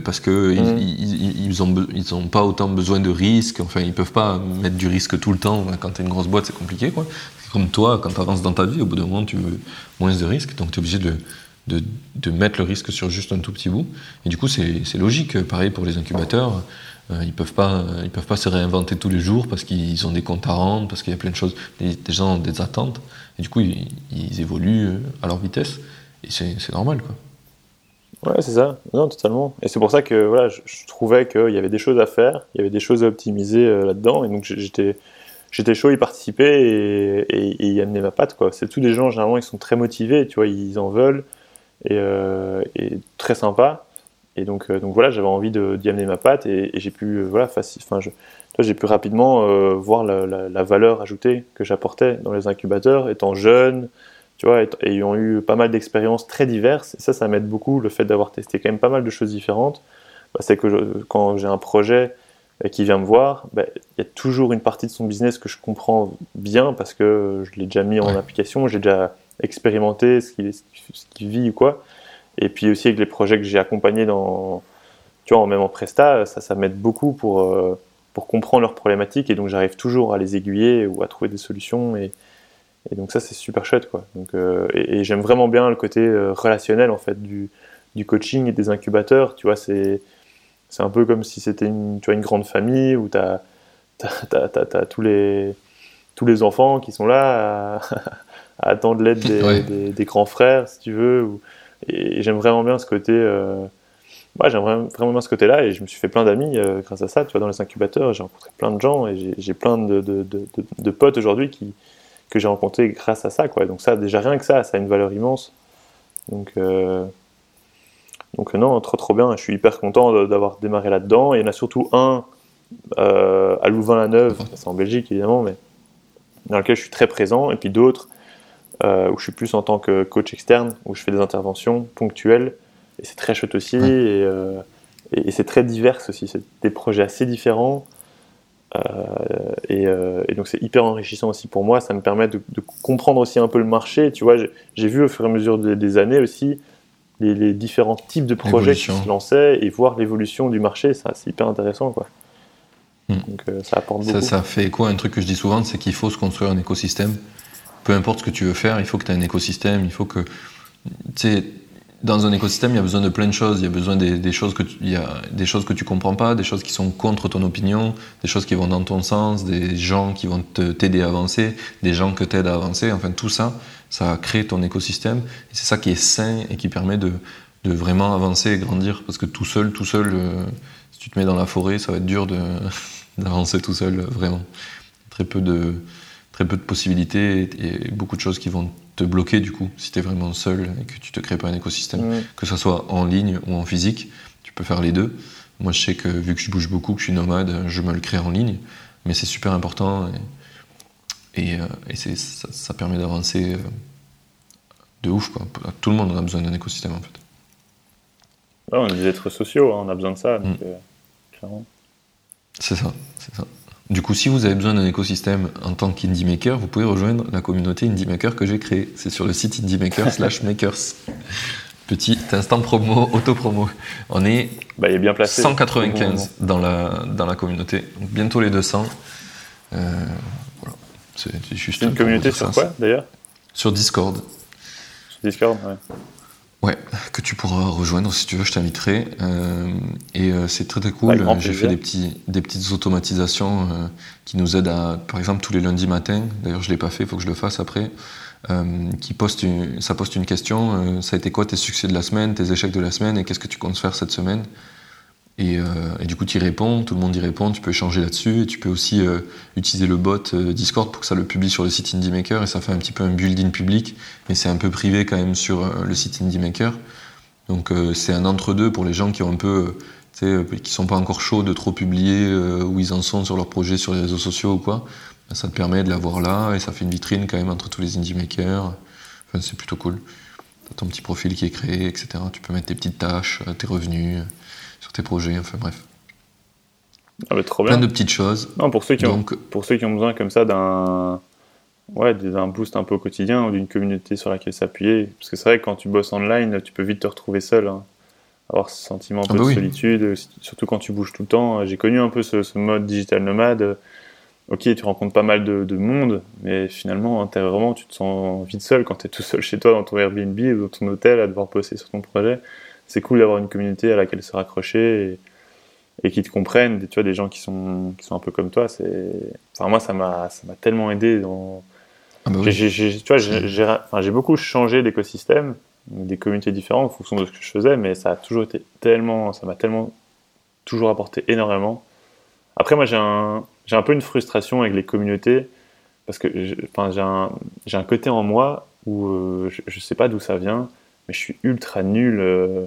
parce que mmh. ils, ils, ont, pas autant besoin de risques, enfin ils peuvent pas mettre du risque tout le temps, quand tu es une grosse boîte c'est compliqué quoi comme toi, quand tu avances dans ta vie, au bout d'un moment, tu veux moins de risques, donc tu es obligé de, de, mettre le risque sur juste un tout petit bout. Et du coup, c'est logique. Pareil pour les incubateurs, euh, ils peuvent ils peuvent pas se réinventer tous les jours parce qu'ils ont des comptes à rendre, parce qu'il y a plein de choses. des gens ont des attentes, et du coup, ils, évoluent euh, à leur vitesse. Et c'est normal, quoi. Ouais, c'est ça. Non, totalement. Et c'est pour ça que voilà, je, trouvais qu'il y avait des choses à faire, il y avait des choses à optimiser euh, là-dedans, et donc j'étais j'étais chaud y participer et, et, y amener ma patte. C'est tous des gens, généralement, ils sont très motivés, tu vois, ils en veulent et, euh, et très sympas. Et donc, euh, donc voilà, j'avais envie d'y amener ma patte et, j'ai pu, euh, voilà, enfin, j'ai pu rapidement voir la, la, valeur ajoutée que j'apportais dans les incubateurs, étant jeune, tu vois, ayant eu pas mal d'expériences très diverses. Et ça, ça m'aide beaucoup, le fait d'avoir testé quand même pas mal de choses différentes. Bah, c'est que quand j'ai un projet qui vient me voir, bah, il y a toujours une partie de son business que je comprends bien parce que je l'ai déjà mis en application, j'ai déjà expérimenté ce qu'il vit ou quoi. Et puis aussi avec les projets que j'ai accompagnés dans, tu vois, même en Presta, ça, ça m'aide beaucoup pour, euh, pour comprendre leurs problématiques et donc j'arrive toujours à les aiguiller ou à trouver des solutions et, et donc ça c'est super chouette quoi. Donc, euh, et, j'aime vraiment bien le côté euh, relationnel en fait du, du coaching et des incubateurs, tu vois, c'est c'est un peu comme si c'était une, tu vois, une grande famille où tu as, tous, les, tous les enfants qui sont là à, (laughs) attendre l'aide des, des, grands frères, si tu veux. Et, j'aime vraiment bien ce côté. Euh, j'aime vraiment, bien ce côté-là et je me suis fait plein d'amis euh, grâce à ça. Tu vois, dans les incubateurs, j'ai rencontré plein de gens et j'ai plein de, de, de, potes aujourd'hui qui, que j'ai rencontrés grâce à ça. Quoi. Donc, ça, déjà rien que ça, ça a une valeur immense. Donc, euh, donc non, trop trop bien. Je suis hyper content d'avoir démarré là-dedans. il y en a surtout un à Louvain-la-Neuve, c'est en Belgique évidemment, mais dans lequel je suis très présent, et puis d'autres où je suis plus en tant que coach externe, où je fais des interventions ponctuelles, et c'est très chouette aussi, et, et, c'est très divers aussi, c'est des projets assez différents. Et, et, donc c'est hyper enrichissant aussi pour moi, ça me permet de, comprendre aussi un peu le marché. Tu vois, j'ai vu au fur et à mesure des années aussi les, différents types de projets qui se lançaient et voir l'évolution du marché, ça c'est hyper intéressant quoi. Hmm. Donc euh, ça apporte beaucoup. Ça, fait quoi Un truc que je dis souvent, c'est qu'il faut se construire un écosystème. Peu importe ce que tu veux faire, il faut que tu aies un écosystème, il faut que tu dans un écosystème, il y a besoin de plein de choses. Il y a besoin des, choses que tu, il y a des choses que tu comprends pas, des choses qui sont contre ton opinion, des choses qui vont dans ton sens, des gens qui vont t'aider à avancer, des gens que t'aident à avancer. Enfin, tout ça, ça crée ton écosystème. C'est ça qui est sain et qui permet de, de, vraiment avancer et grandir. Parce que tout seul, tout seul, euh, si tu te mets dans la forêt, ça va être dur (laughs) d'avancer tout seul, vraiment. Très peu de, très peu de possibilités et, beaucoup de choses qui vont te bloquer du coup si tu es vraiment seul et que tu te crées pas un écosystème. Que ce soit en ligne ou en physique, tu peux faire les deux. Moi je sais que vu que je bouge beaucoup, que je suis nomade, je me le crée en ligne. Mais c'est super important. Et, et, euh, ça, permet d'avancer euh, de ouf. Quoi. Tout le monde a besoin d'un écosystème en fait. on est des êtres sociaux, hein, on a besoin de ça. Mm. Euh, c'est ça, c'est ça. Du coup, si vous avez besoin d'un écosystème en tant qu'indie maker, vous pouvez rejoindre la communauté indie maker que j'ai créée. C'est sur le site indiemaker (laughs) slash makers. Petit instant promo, auto-promo. On est bah, il est bien placé, 195 dans la, dans la communauté. bientôt les 200. Euh, c'est juste une communauté sur quoi d'ailleurs? Sur Discord. Sur Discord, ouais. Ouais, que tu pourras rejoindre si tu veux, je t'inviterai. Euh, et euh, c'est très très cool. J'ai fait des, petits, des petites automatisations euh, qui nous aident à, par exemple, tous les lundis matins, d'ailleurs je ne l'ai pas fait, il faut que je le fasse après, qui poste ça poste une question, ça a été quoi tes succès de la semaine, tes échecs de la semaine et qu'est-ce que tu comptes faire cette semaine? Et, euh, et, du coup, tu y réponds, tout le monde y répond, tu peux échanger là-dessus, et tu peux aussi euh, utiliser le bot euh, Discord pour que ça le publie sur le site IndieMaker, et ça fait un petit peu un build-in public, mais c'est un peu privé quand même sur le site IndieMaker. Donc c'est un entre-deux pour les gens qui ont un peu, qui sont pas encore chauds de trop publier où ils en sont sur leur projet sur les réseaux sociaux ou quoi. Ben, ça te permet de l'avoir là, et ça fait une vitrine quand même entre tous les IndieMakers. Enfin, c'est plutôt cool. T'as ton petit profil qui est créé, etc. Tu peux mettre tes petites tâches, tes revenus tes projets, enfin bref. Ah trop Plein de petites choses. Non, pour ceux qui, ont, pour ceux qui ont besoin comme ça d'un ouais, d'un boost un peu au quotidien ou d'une communauté sur laquelle s'appuyer. Parce que c'est vrai que quand tu bosses online, tu peux vite te retrouver seul. Hein. Avoir ce sentiment un ah bah de solitude, surtout quand tu bouges tout le temps. J'ai connu un peu ce, mode digital nomade. Ok, tu rencontres pas mal de, monde, mais finalement, intérieurement, tu te sens vite seul quand tu es tout seul chez toi dans ton Airbnb ou dans ton hôtel à devoir bosser sur ton projet c'est cool d'avoir une communauté à laquelle se raccrocher et, qui te comprennent. Tu vois, des gens qui sont, qui sont un peu comme toi. C'est, enfin, moi, ça m'a, ça m'a tellement aidé dans. Ah bah j'ai, tu vois, j'ai, enfin, beaucoup changé d'écosystème, des communautés différentes en fonction de ce que je faisais, mais ça a toujours été tellement, ça m'a tellement toujours apporté énormément. Après, moi, j'ai un, j'ai un peu une frustration avec les communautés parce que, j'ai un, j'ai un côté en moi où euh, je, je sais pas d'où ça vient mais je suis ultra nul euh,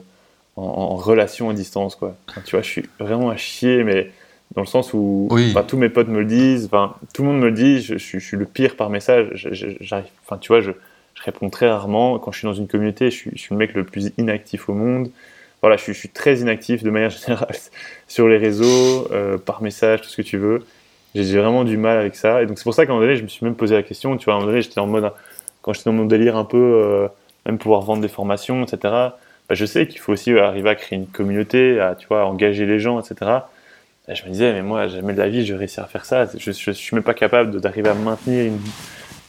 en, relation à distance, quoi. tu vois, je suis vraiment à chier, mais dans le sens où tous mes potes me le disent, tout le monde me le dit, je, suis le pire par message. J'arrive, enfin, tu vois, je, réponds très rarement. Quand je suis dans une communauté, je suis, le mec le plus inactif au monde. Voilà, je suis, très inactif de manière (laughs) générale sur les réseaux, euh, par message, tout ce que tu veux. J'ai vraiment du mal avec ça. Et donc c'est pour ça qu'à un moment donné, je me suis même posé la question. Tu vois, à un moment donné, j'étais en mode, quand j'étais dans mon délire un peu, euh, même pouvoir vendre des formations, etc. Bah, je sais qu'il faut aussi arriver à créer une communauté, à tu vois, engager les gens, etc. Et je me disais, mais moi, jamais de la vie, je vais réussir à faire ça. Je, je, suis même pas capable d'arriver à maintenir une,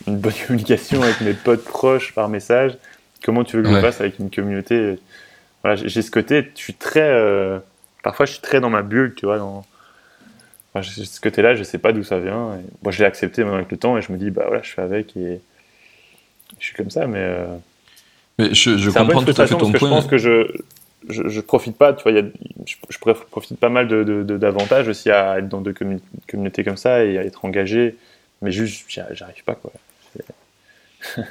une, bonne (laughs) communication avec mes potes proches par message. Comment tu veux que je fasse avec une communauté? Voilà, j'ai ce côté, je suis très. Euh, parfois, je suis très dans ma bulle, tu vois. Dans, enfin, ce côté-là, je sais pas d'où ça vient. Et, moi, je l'ai accepté avec le temps et je me dis, bah voilà, je fais avec et je suis comme ça, mais. Euh, mais je, comprends tout à fait ton point. Je pense que je, je, profite pas, tu vois, y a, je, je, profite pas mal d'avantages de, de, aussi à être dans deux communautés comme ça et à être engagé, mais juste, j'arrive pas, quoi. (laughs)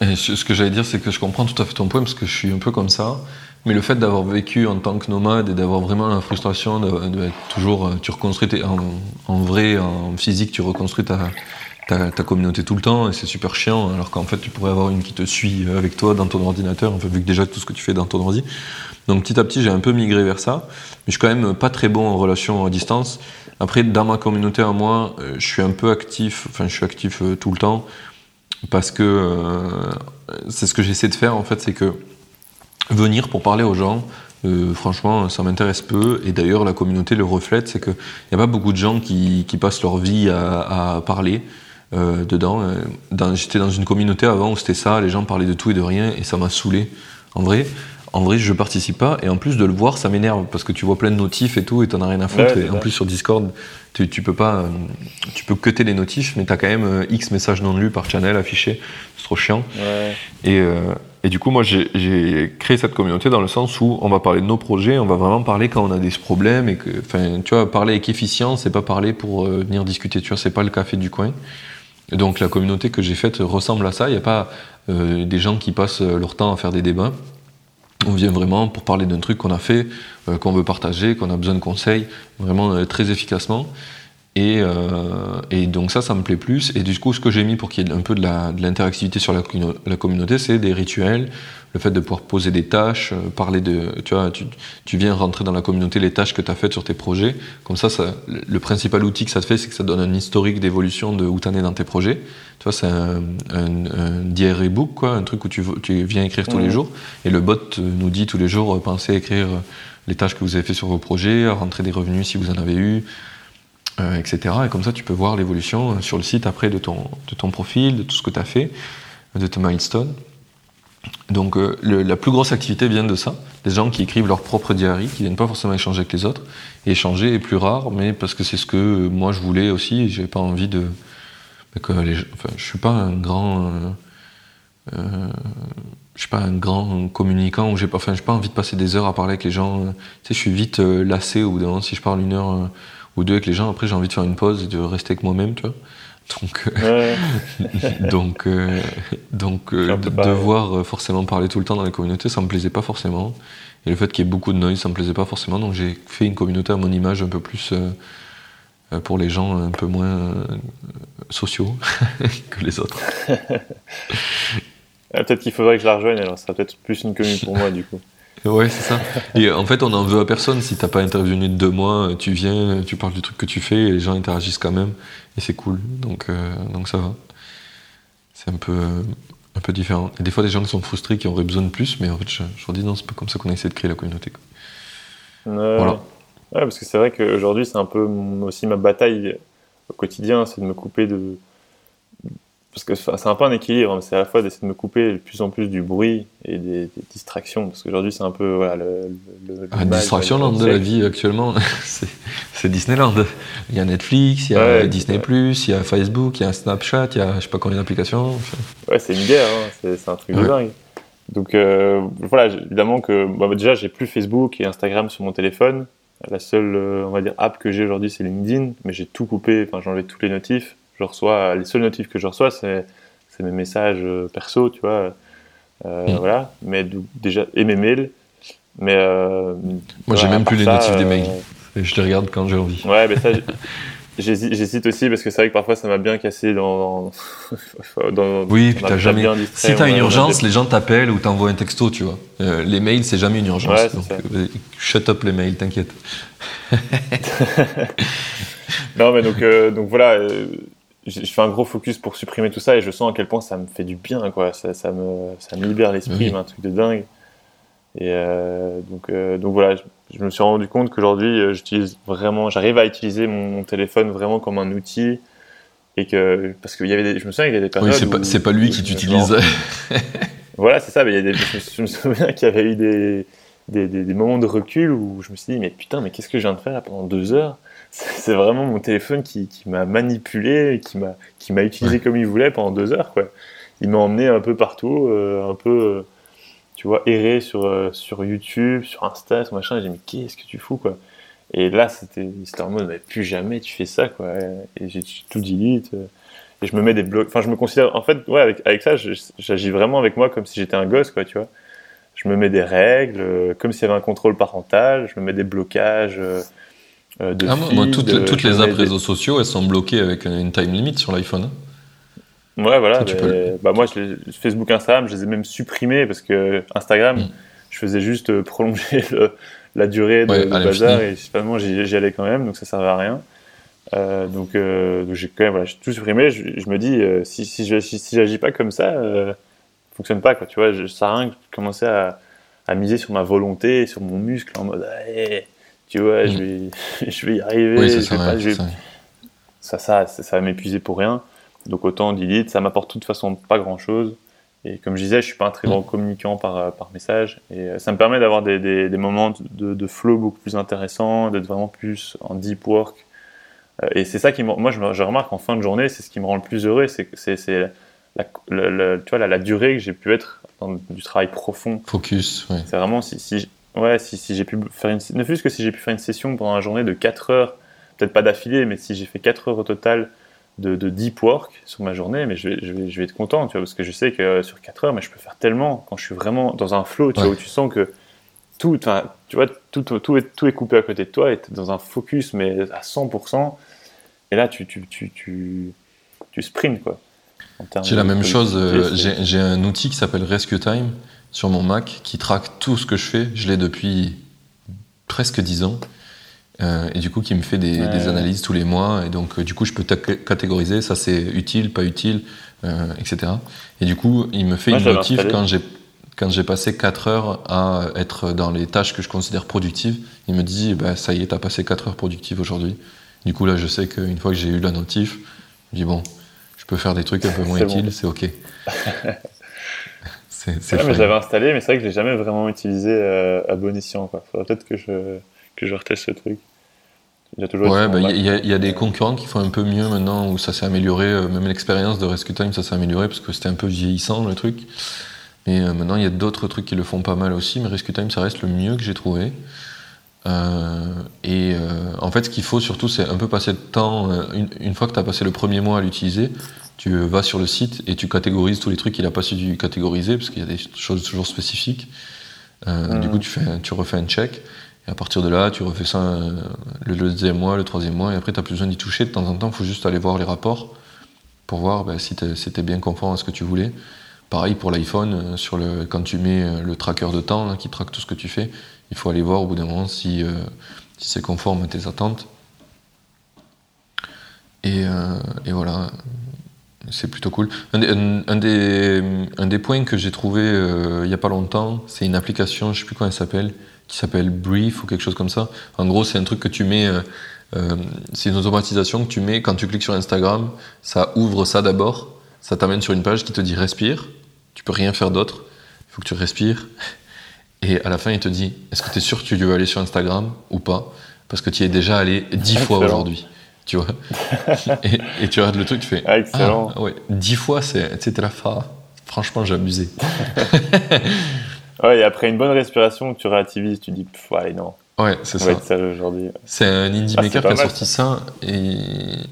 et ce que j'allais dire, c'est que je comprends tout à fait ton point parce que je suis un peu comme ça. Mais le fait d'avoir vécu en tant que nomade et d'avoir vraiment la frustration de, toujours, tu reconstruis en, en, vrai, en physique, tu reconstruis ta, ta, ta, communauté tout le temps et c'est super chiant alors qu'en fait tu pourrais avoir une qui te suit avec toi dans ton ordinateur, vu que déjà tout ce que tu fais dans ton ordi. Donc petit à petit j'ai un peu migré vers ça, mais je suis quand même pas très bon en relation à distance. Après dans ma communauté à moi, euh, je suis un peu actif, enfin je suis actif euh, tout le temps parce que euh, c'est ce que j'essaie de faire en fait, c'est que venir pour parler aux gens, franchement, ça m'intéresse peu. Et d'ailleurs, la communauté le reflète, c'est qu'il n'y a pas beaucoup de gens qui, passent leur vie à parler. Euh, dedans. Euh, j'étais dans une communauté avant où c'était ça, les gens parlaient de tout et de rien, et ça m'a saoulé. En vrai, en vrai, je participe pas, et en plus de le voir, ça m'énerve, parce que tu vois plein de notifs et tout, et t'en as rien à foutre. et en plus, sur Discord, tu, tu, peux pas, euh, tu peux cutter les notifs, mais t'as quand même X messages non lus par channel affichés. C'est trop chiant. Et, et, du coup, moi, j'ai créé cette communauté dans le sens où on va parler de nos projets, on va vraiment parler quand on a des problèmes, et que, enfin, tu vois, parler avec efficience, c'est pas parler pour venir discuter, tu vois, c'est pas le café du coin donc la communauté que j'ai faite ressemble à ça. Il n'y a pas euh, des gens qui passent leur temps à faire des débats. On vient vraiment pour parler d'un truc qu'on a fait, euh, qu'on veut partager, qu'on a besoin de conseils, vraiment euh, très efficacement. Et, et, donc ça, ça me plaît plus. Et du coup, ce que j'ai mis pour qu'il y ait un peu de l'interactivité sur la, la communauté, c'est des rituels, le fait de pouvoir poser des tâches, euh, parler de, tu vois, tu, tu, viens rentrer dans la communauté les tâches que tu as faites sur tes projets. Comme ça, ça, le principal outil que ça te fait, c'est que ça donne un historique d'évolution de où tu en es dans tes projets. Tu vois, c'est un, un, un diary book, quoi, un truc où tu, tu viens écrire tous les jours. Et le bot nous dit tous les jours, euh, pensez à écrire euh, les tâches que vous avez fait sur vos projets, à rentrer des revenus si vous en avez eu, euh, etc. Et comme ça, tu peux voir l'évolution sur le site après de ton, profil, de tout ce que tu as fait, de tes milestones. Donc euh, la plus grosse activité vient de ça, des gens qui écrivent leur propre diary, qui viennent pas forcément échanger avec les autres. Échanger est plus rare, mais parce que c'est ce que euh, moi je voulais aussi, et j'avais pas envie de... Les... enfin, je suis pas un grand... Euh, euh, je suis pas un grand communicant, ou j'ai pas, pas envie de passer des heures à parler avec les gens. Tu sais, je suis vite lassé au bout d'un moment. Si je parle une heure ou deux avec les gens, après j'ai envie de faire une pause et de rester avec moi-même, tu vois. Donc, euh, (laughs) donc, euh, donc euh, de devoir forcément parler tout le temps dans les communautés, ça me plaisait pas forcément. Et le fait qu'il y ait beaucoup de noise, ça me plaisait pas forcément. Donc j'ai fait une communauté à mon image un peu plus pour les gens un peu moins sociaux (laughs) que les autres. (laughs) peut-être qu'il faudrait que je la rejoigne, alors ça sera peut-être plus une commune pour moi du coup. Ouais, c'est ça. Et en fait, on n'en veut à personne. Si t'as pas intervenu de deux mois, tu viens, tu parles du truc que tu fais et les gens interagissent quand même. Et c'est cool. Donc, euh, donc ça va. C'est un peu, un peu différent. Et des fois, des gens qui sont frustrés, qui auraient besoin de plus, mais en fait, je, je leur dis non, c'est pas comme ça qu'on a essayé de créer la communauté. voilà. Ouais, parce que c'est vrai qu'aujourd'hui, c'est un peu aussi ma bataille au quotidien, c'est de me couper de, parce que c'est un peu un équilibre, c'est à la fois d'essayer de me couper de plus en plus du bruit et des, distractions, parce qu'aujourd'hui c'est un peu voilà, le, le, ah, distraction de la vie actuellement, (laughs) c'est Disneyland. Il y a Netflix, il y a Disney+, il y a Facebook, il y a Snapchat, il y a je sais pas combien d'applications. Ouais, c'est une guerre, hein, c'est un truc de dingue. Donc euh, voilà, évidemment que bah, déjà j'ai plus Facebook et Instagram sur mon téléphone. La seule, euh, on va dire, app que j'ai aujourd'hui c'est LinkedIn, mais j'ai tout coupé, enfin j'ai enlevé tous les notifs je reçois, les seuls notifs que je reçois, c'est mes messages euh, perso, tu vois. Euh, mm. Voilà. Mais déjà, et mes mails. Mais. Euh, Moi, j'ai même plus les notifs des mails. Et je les regarde quand j'ai envie. Ouais, mais ça. (laughs) J'hésite aussi parce que c'est vrai que parfois ça m'a bien cassé dans. dans (laughs) oui, puis t'as jamais. Si t'as une urgence, les gens t'appellent ou t'envoient un texto, tu vois. les mails, c'est jamais une urgence. donc, shut up les mails, t'inquiète. (laughs) non, mais donc, donc voilà, je fais un gros focus pour supprimer tout ça et je sens à quel point ça me fait du bien, quoi. Ça, ça me, ça me libère l'esprit, un truc de dingue. Et euh, donc, euh, donc voilà, je, me suis rendu compte qu'aujourd'hui, euh, j'utilise vraiment, j'arrive à utiliser mon, téléphone vraiment comme un outil et que parce qu'il y avait des, je me souviens qu'il y avait des périodes. Oui, c'est pas, pas, lui qui t'utilise. (laughs) voilà, c'est ça. Mais il y a des, je, me souviens qu'il y avait eu des des, des, des, moments de recul où je me suis dit mais putain, mais qu'est-ce que je viens de faire là pendant deux heures? C'est vraiment mon téléphone qui, qui m'a manipulé, qui m'a qui m'a utilisé comme il voulait pendant deux heures quoi. Il m'a emmené un peu partout, euh, un peu, euh, tu vois, erré sur euh, sur YouTube, sur Insta, sur machin. J'ai dit mais qu'est-ce que tu fous quoi? Et là c'était c'était en mode mais plus jamais tu fais ça quoi. Et j'ai tout delete. et je me mets des blocs. Enfin je me considère en fait ouais avec avec ça j'agis vraiment avec moi comme si j'étais un gosse quoi tu vois je me mets des règles, comme s'il y avait un contrôle parental, je me mets des blocages. De ah, moi, toutes, toutes les apps réseaux sociaux, elles sont bloquées avec une time limit sur l'iPhone. Hein. Ouais, voilà. bah, moi, je Facebook, Instagram, je les ai même supprimés parce que Instagram, mm. je faisais juste euh, prolonger (laughs) la durée de, bazar et finalement j'y allais quand même, donc ça servait à rien. Euh, donc, euh, donc j'ai quand même voilà, tout supprimé. Je, me dis, si, si, je, si, j'agis pas comme ça, euh, fonctionne pas. Quoi, tu vois, je, ça à rien de commencer à, à, miser sur ma volonté, sur mon muscle en mode, tu vois, je, mm. vais, (laughs) je vais y arriver. Oui, ça, ça, ça, ça, va m'épuiser pour rien. Donc autant delete, ça m'apporte de toute façon pas grand chose. Et comme je disais, je suis pas un très bon mm. communicant par, euh, par message. Et euh, ça me permet d'avoir des, des, des, moments de, de, flow beaucoup plus intéressants, d'être vraiment plus en deep work. Euh, et c'est ça qui moi je, je, remarque en fin de journée, c'est ce qui me rend le plus heureux, c'est la, la, tu vois, la, la durée que j'ai pu être dans du travail profond. Focus, ouais. C'est vraiment si, si ouais si, si j'ai pu faire une ne plus que si j'ai pu faire une session pendant la journée de 4 heures, peut-être pas d'affilée, mais si j'ai fait 4 heures au total de, deep work sur ma journée, mais je vais, je vais, je vais être content, tu vois, parce que je sais que sur 4 heures, mais je peux faire tellement quand je suis vraiment dans un flow, tu vois, où tu sens que tout, enfin, tu vois, tout, tout, est, tout est coupé à côté de toi, et tu es dans un focus, mais à 100%, et là, tu, tu, tu, tu, tu sprints, quoi. J'ai la même chose, euh, j'ai un outil qui s'appelle Rescue Time sur mon Mac qui traque tout ce que je fais, je l'ai depuis presque 10 ans. Euh, et du coup qui me fait des, analyses tous les mois. Et donc euh, du coup je peux catégoriser ça c'est utile pas utile euh, etc et du coup il me fait une notif quand j'ai quand j'ai passé 4 heures à être dans les tâches que je considère productives. Il me dit bah, ça y est t'as passé 4 heures productives aujourd'hui. Du coup là je sais qu'une fois que j'ai eu la notif je dis bon je peux faire des trucs un peu moins utiles c'est ok (laughs) c'est mais j'avais installé mais c'est vrai que je l'ai jamais vraiment utilisé à bon escient quoi faudrait peut-être que je que je reteste ce truc. Il y a toujours ouais, bah, il y, y, a des concurrents qui font un peu mieux maintenant, où ça s'est amélioré, euh, même l'expérience de Rescue Time, ça s'est amélioré parce que c'était un peu vieillissant le truc. Mais euh, maintenant, il y a d'autres trucs qui le font pas mal aussi, mais Rescue Time, ça reste le mieux que j'ai trouvé. Euh, et euh, en fait, ce qu'il faut surtout, c'est un peu passer de temps. Une, une, fois que tu as passé le premier mois à l'utiliser, tu vas sur le site et tu catégorises tous les trucs qu'il a pas su catégoriser, parce qu'il y a des choses toujours spécifiques. Euh, Du coup, tu, fais, tu refais un check. Et à partir de là, tu refais ça euh, le deuxième mois, le troisième mois, et après, tu n'as plus besoin d'y toucher. De temps en temps, il faut juste aller voir les rapports pour voir ben, si c'était bien conforme à ce que tu voulais. Pareil pour l'iPhone, euh, sur le, quand tu mets le tracker de temps qui traque tout ce que tu fais, il faut aller voir au bout d'un moment si, si c'est conforme à tes attentes. Et, et voilà, c'est plutôt cool. Un, des, un, des, points que j'ai trouvé il n'y a pas longtemps, c'est une application, je ne sais plus comment elle s'appelle, qui s'appelle Brief ou quelque chose comme ça. En gros, c'est un truc que tu mets, euh, euh, c'est une automatisation que tu mets quand tu cliques sur Instagram, ça ouvre ça d'abord, ça t'amène sur une page qui te dit respire, tu peux rien faire d'autre, il faut que tu respires, (laughs) et à la fin il te dit est-ce que tu es sûr que tu veux aller sur Instagram ou pas Parce que tu y es déjà allé dix fois aujourd'hui. Tu vois (laughs) et, tu regardes le truc, tu fais ah, excellent. Ah, ouais, dix fois, c'était la phrase. Franchement, j'ai abusé. (laughs) Ouais, et après une bonne respiration, tu relativises, tu dis, ouais, non. Ouais, c'est ça. Va aujourd'hui. C'est un indie ah, maker qui a sorti ça. Et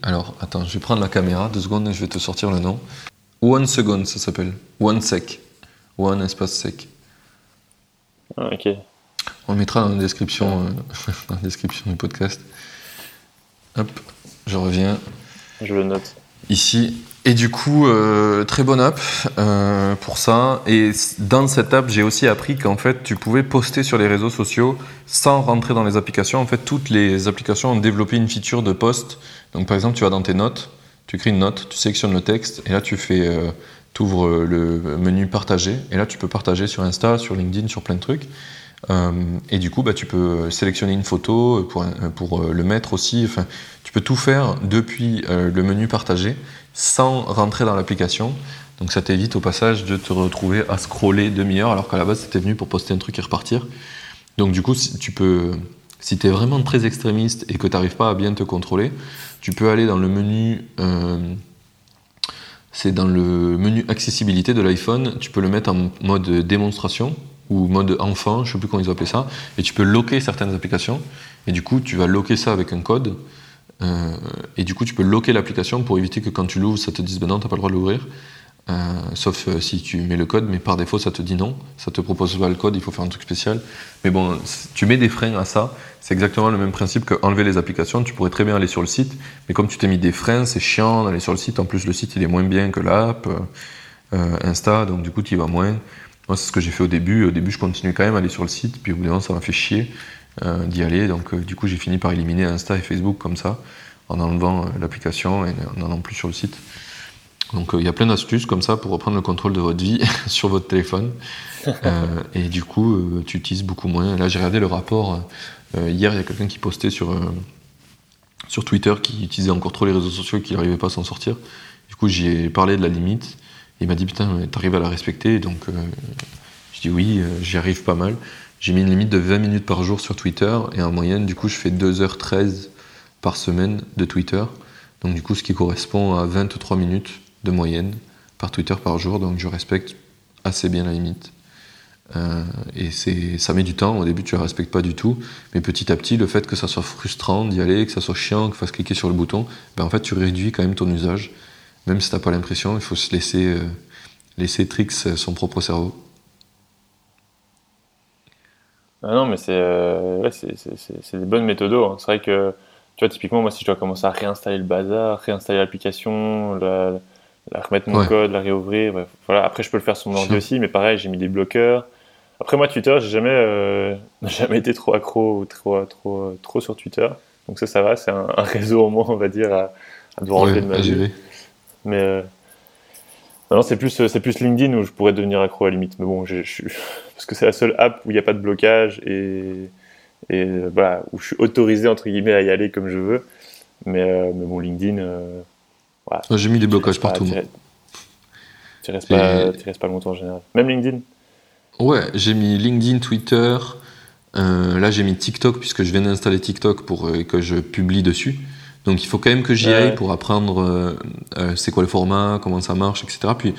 alors, attends, je vais prendre la caméra, deux secondes, et je vais te sortir le nom. One Second, ça s'appelle. One Sec. One espace sec. Ah, ok. On mettra dans la description, euh, (laughs) dans la description du podcast. Hop, je reviens. Je le note. Ici, et du coup, euh, très bonne app euh, pour ça. Et dans cette app, j'ai aussi appris qu'en fait, tu pouvais poster sur les réseaux sociaux sans rentrer dans les applications. En fait, toutes les applications ont développé une feature de post. Donc, par exemple, tu vas dans tes notes, tu écris une note, tu sélectionnes le texte, et là, tu fais, euh, ouvres le menu partager. Et là, tu peux partager sur Insta, sur LinkedIn, sur plein de trucs. Euh, et du coup, bah, tu peux sélectionner une photo pour, pour le mettre aussi. Enfin, tu peux tout faire depuis le menu partager sans rentrer dans l'application. Donc ça t'évite au passage de te retrouver à scroller demi-heure alors qu'à la base c'était venu pour poster un truc et repartir. Donc du coup, si tu peux, si es vraiment très extrémiste et que tu n'arrives pas à bien te contrôler, tu peux aller dans le menu, euh, c'est dans le menu accessibilité de l'iPhone, tu peux le mettre en mode démonstration ou mode enfant, je sais plus comment ils appellent ça, et tu peux locker certaines applications. Et du coup, tu vas locker ça avec un code. Euh, et du coup, tu peux locker l'application pour éviter que quand tu l'ouvres, ça te dise ben non, tu n'as pas le droit de l'ouvrir. sauf si tu mets le code, mais par défaut ça te dit non, ça te propose pas le code, il faut faire un truc spécial. Mais bon, tu mets des freins à ça, c'est exactement le même principe que enlever les applications. Tu pourrais très bien aller sur le site, mais comme tu t'es mis des freins, c'est chiant d'aller sur le site. En plus, le site il est moins bien que l'app Insta, donc du coup tu y vas moins. Moi, c'est ce que j'ai fait au début. Au début, je continue quand même à aller sur le site, puis au bout d'un moment, ça m'a fait chier euh, d'y aller. Donc, euh, du coup, j'ai fini par éliminer Insta et Facebook comme ça, en enlevant euh, l'application et en n'allant plus sur le site. Donc, il y a plein d'astuces comme ça pour reprendre le contrôle de votre vie (laughs) sur votre téléphone. (laughs) et du coup, tu utilises beaucoup moins. Là, j'ai regardé le rapport. hier, il y a quelqu'un qui postait sur, sur Twitter qui utilisait encore trop les réseaux sociaux et qui n'arrivait pas à s'en sortir. Du coup, j'ai parlé de la limite. Il m'a dit putain, t'arrives à la respecter Donc euh, je dis oui, euh, j'y arrive pas mal. J'ai mis une limite de 20 minutes par jour sur Twitter et en moyenne, du coup, je fais 2h13 par semaine de Twitter. Donc du coup, ce qui correspond à 23 minutes de moyenne par Twitter par jour. Donc je respecte assez bien la limite. Euh, et c'est, ça met du temps. Au début, tu la respectes pas du tout, mais petit à petit, le fait que ça soit frustrant d'y aller, que ça soit chiant, que fasse cliquer sur le bouton, ben en fait, tu réduis quand même ton usage même si t'as pas l'impression, il faut se laisser, euh, laisser tricks son propre cerveau. Ah non, mais c'est euh, des bonnes méthodes. Hein. C'est vrai que, tu vois, typiquement, moi, si je dois commencer à réinstaller le bazar, réinstaller l'application, la, remettre mon code, la réouvrir, voilà. Après, je peux le faire sur mon ordi aussi, mais pareil, j'ai mis des bloqueurs. Après, moi, Twitter, j'ai jamais, euh, (laughs) jamais été trop accro ou trop, trop, trop sur Twitter. Donc ça, ça va, c'est un, réseau au moins, on va dire, à, devoir enlever de ma vie. Mais euh, non, c'est plus, c'est plus LinkedIn où je pourrais devenir accro à la limite. Mais bon, je, suis (laughs) parce que c'est la seule app où il n'y a pas de blocage et, et voilà, où je suis autorisé entre guillemets à y aller comme je veux. Mais, euh, mais bon, LinkedIn. Euh, voilà, J'ai mis des blocages partout. Tu restes, pas, restes pas longtemps en général. Même LinkedIn Ouais, j'ai mis LinkedIn, Twitter. là, j'ai mis TikTok puisque je viens d'installer TikTok pour que je publie dessus. Donc il faut quand même que j'y aille pour apprendre euh, euh, c'est quoi le format, comment ça marche, etc. Puis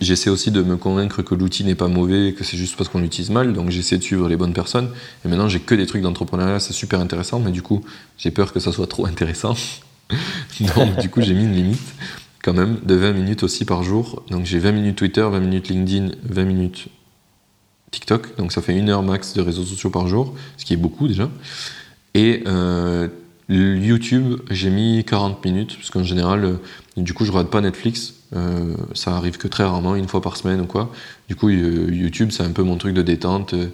j'essaie aussi de me convaincre que l'outil n'est pas mauvais, que c'est juste parce qu'on l'utilise mal. Donc j'essaie de suivre les bonnes personnes. Et maintenant j'ai que des trucs d'entrepreneuriat, c'est super intéressant, mais du coup j'ai peur que ça soit trop intéressant. (laughs) Donc du coup j'ai mis une limite quand même de 20 minutes aussi par jour. Donc j'ai 20 minutes Twitter, 20 minutes LinkedIn, 20 minutes TikTok. Donc ça fait une heure max de réseaux sociaux par jour, ce qui est beaucoup déjà. Et euh, YouTube, j'ai mis 40 minutes, parce qu'en général, euh, du coup, je regarde pas Netflix. Euh, ça arrive que très rarement, une fois par semaine ou quoi. Du coup, YouTube, c'est un peu mon truc de détente. Euh,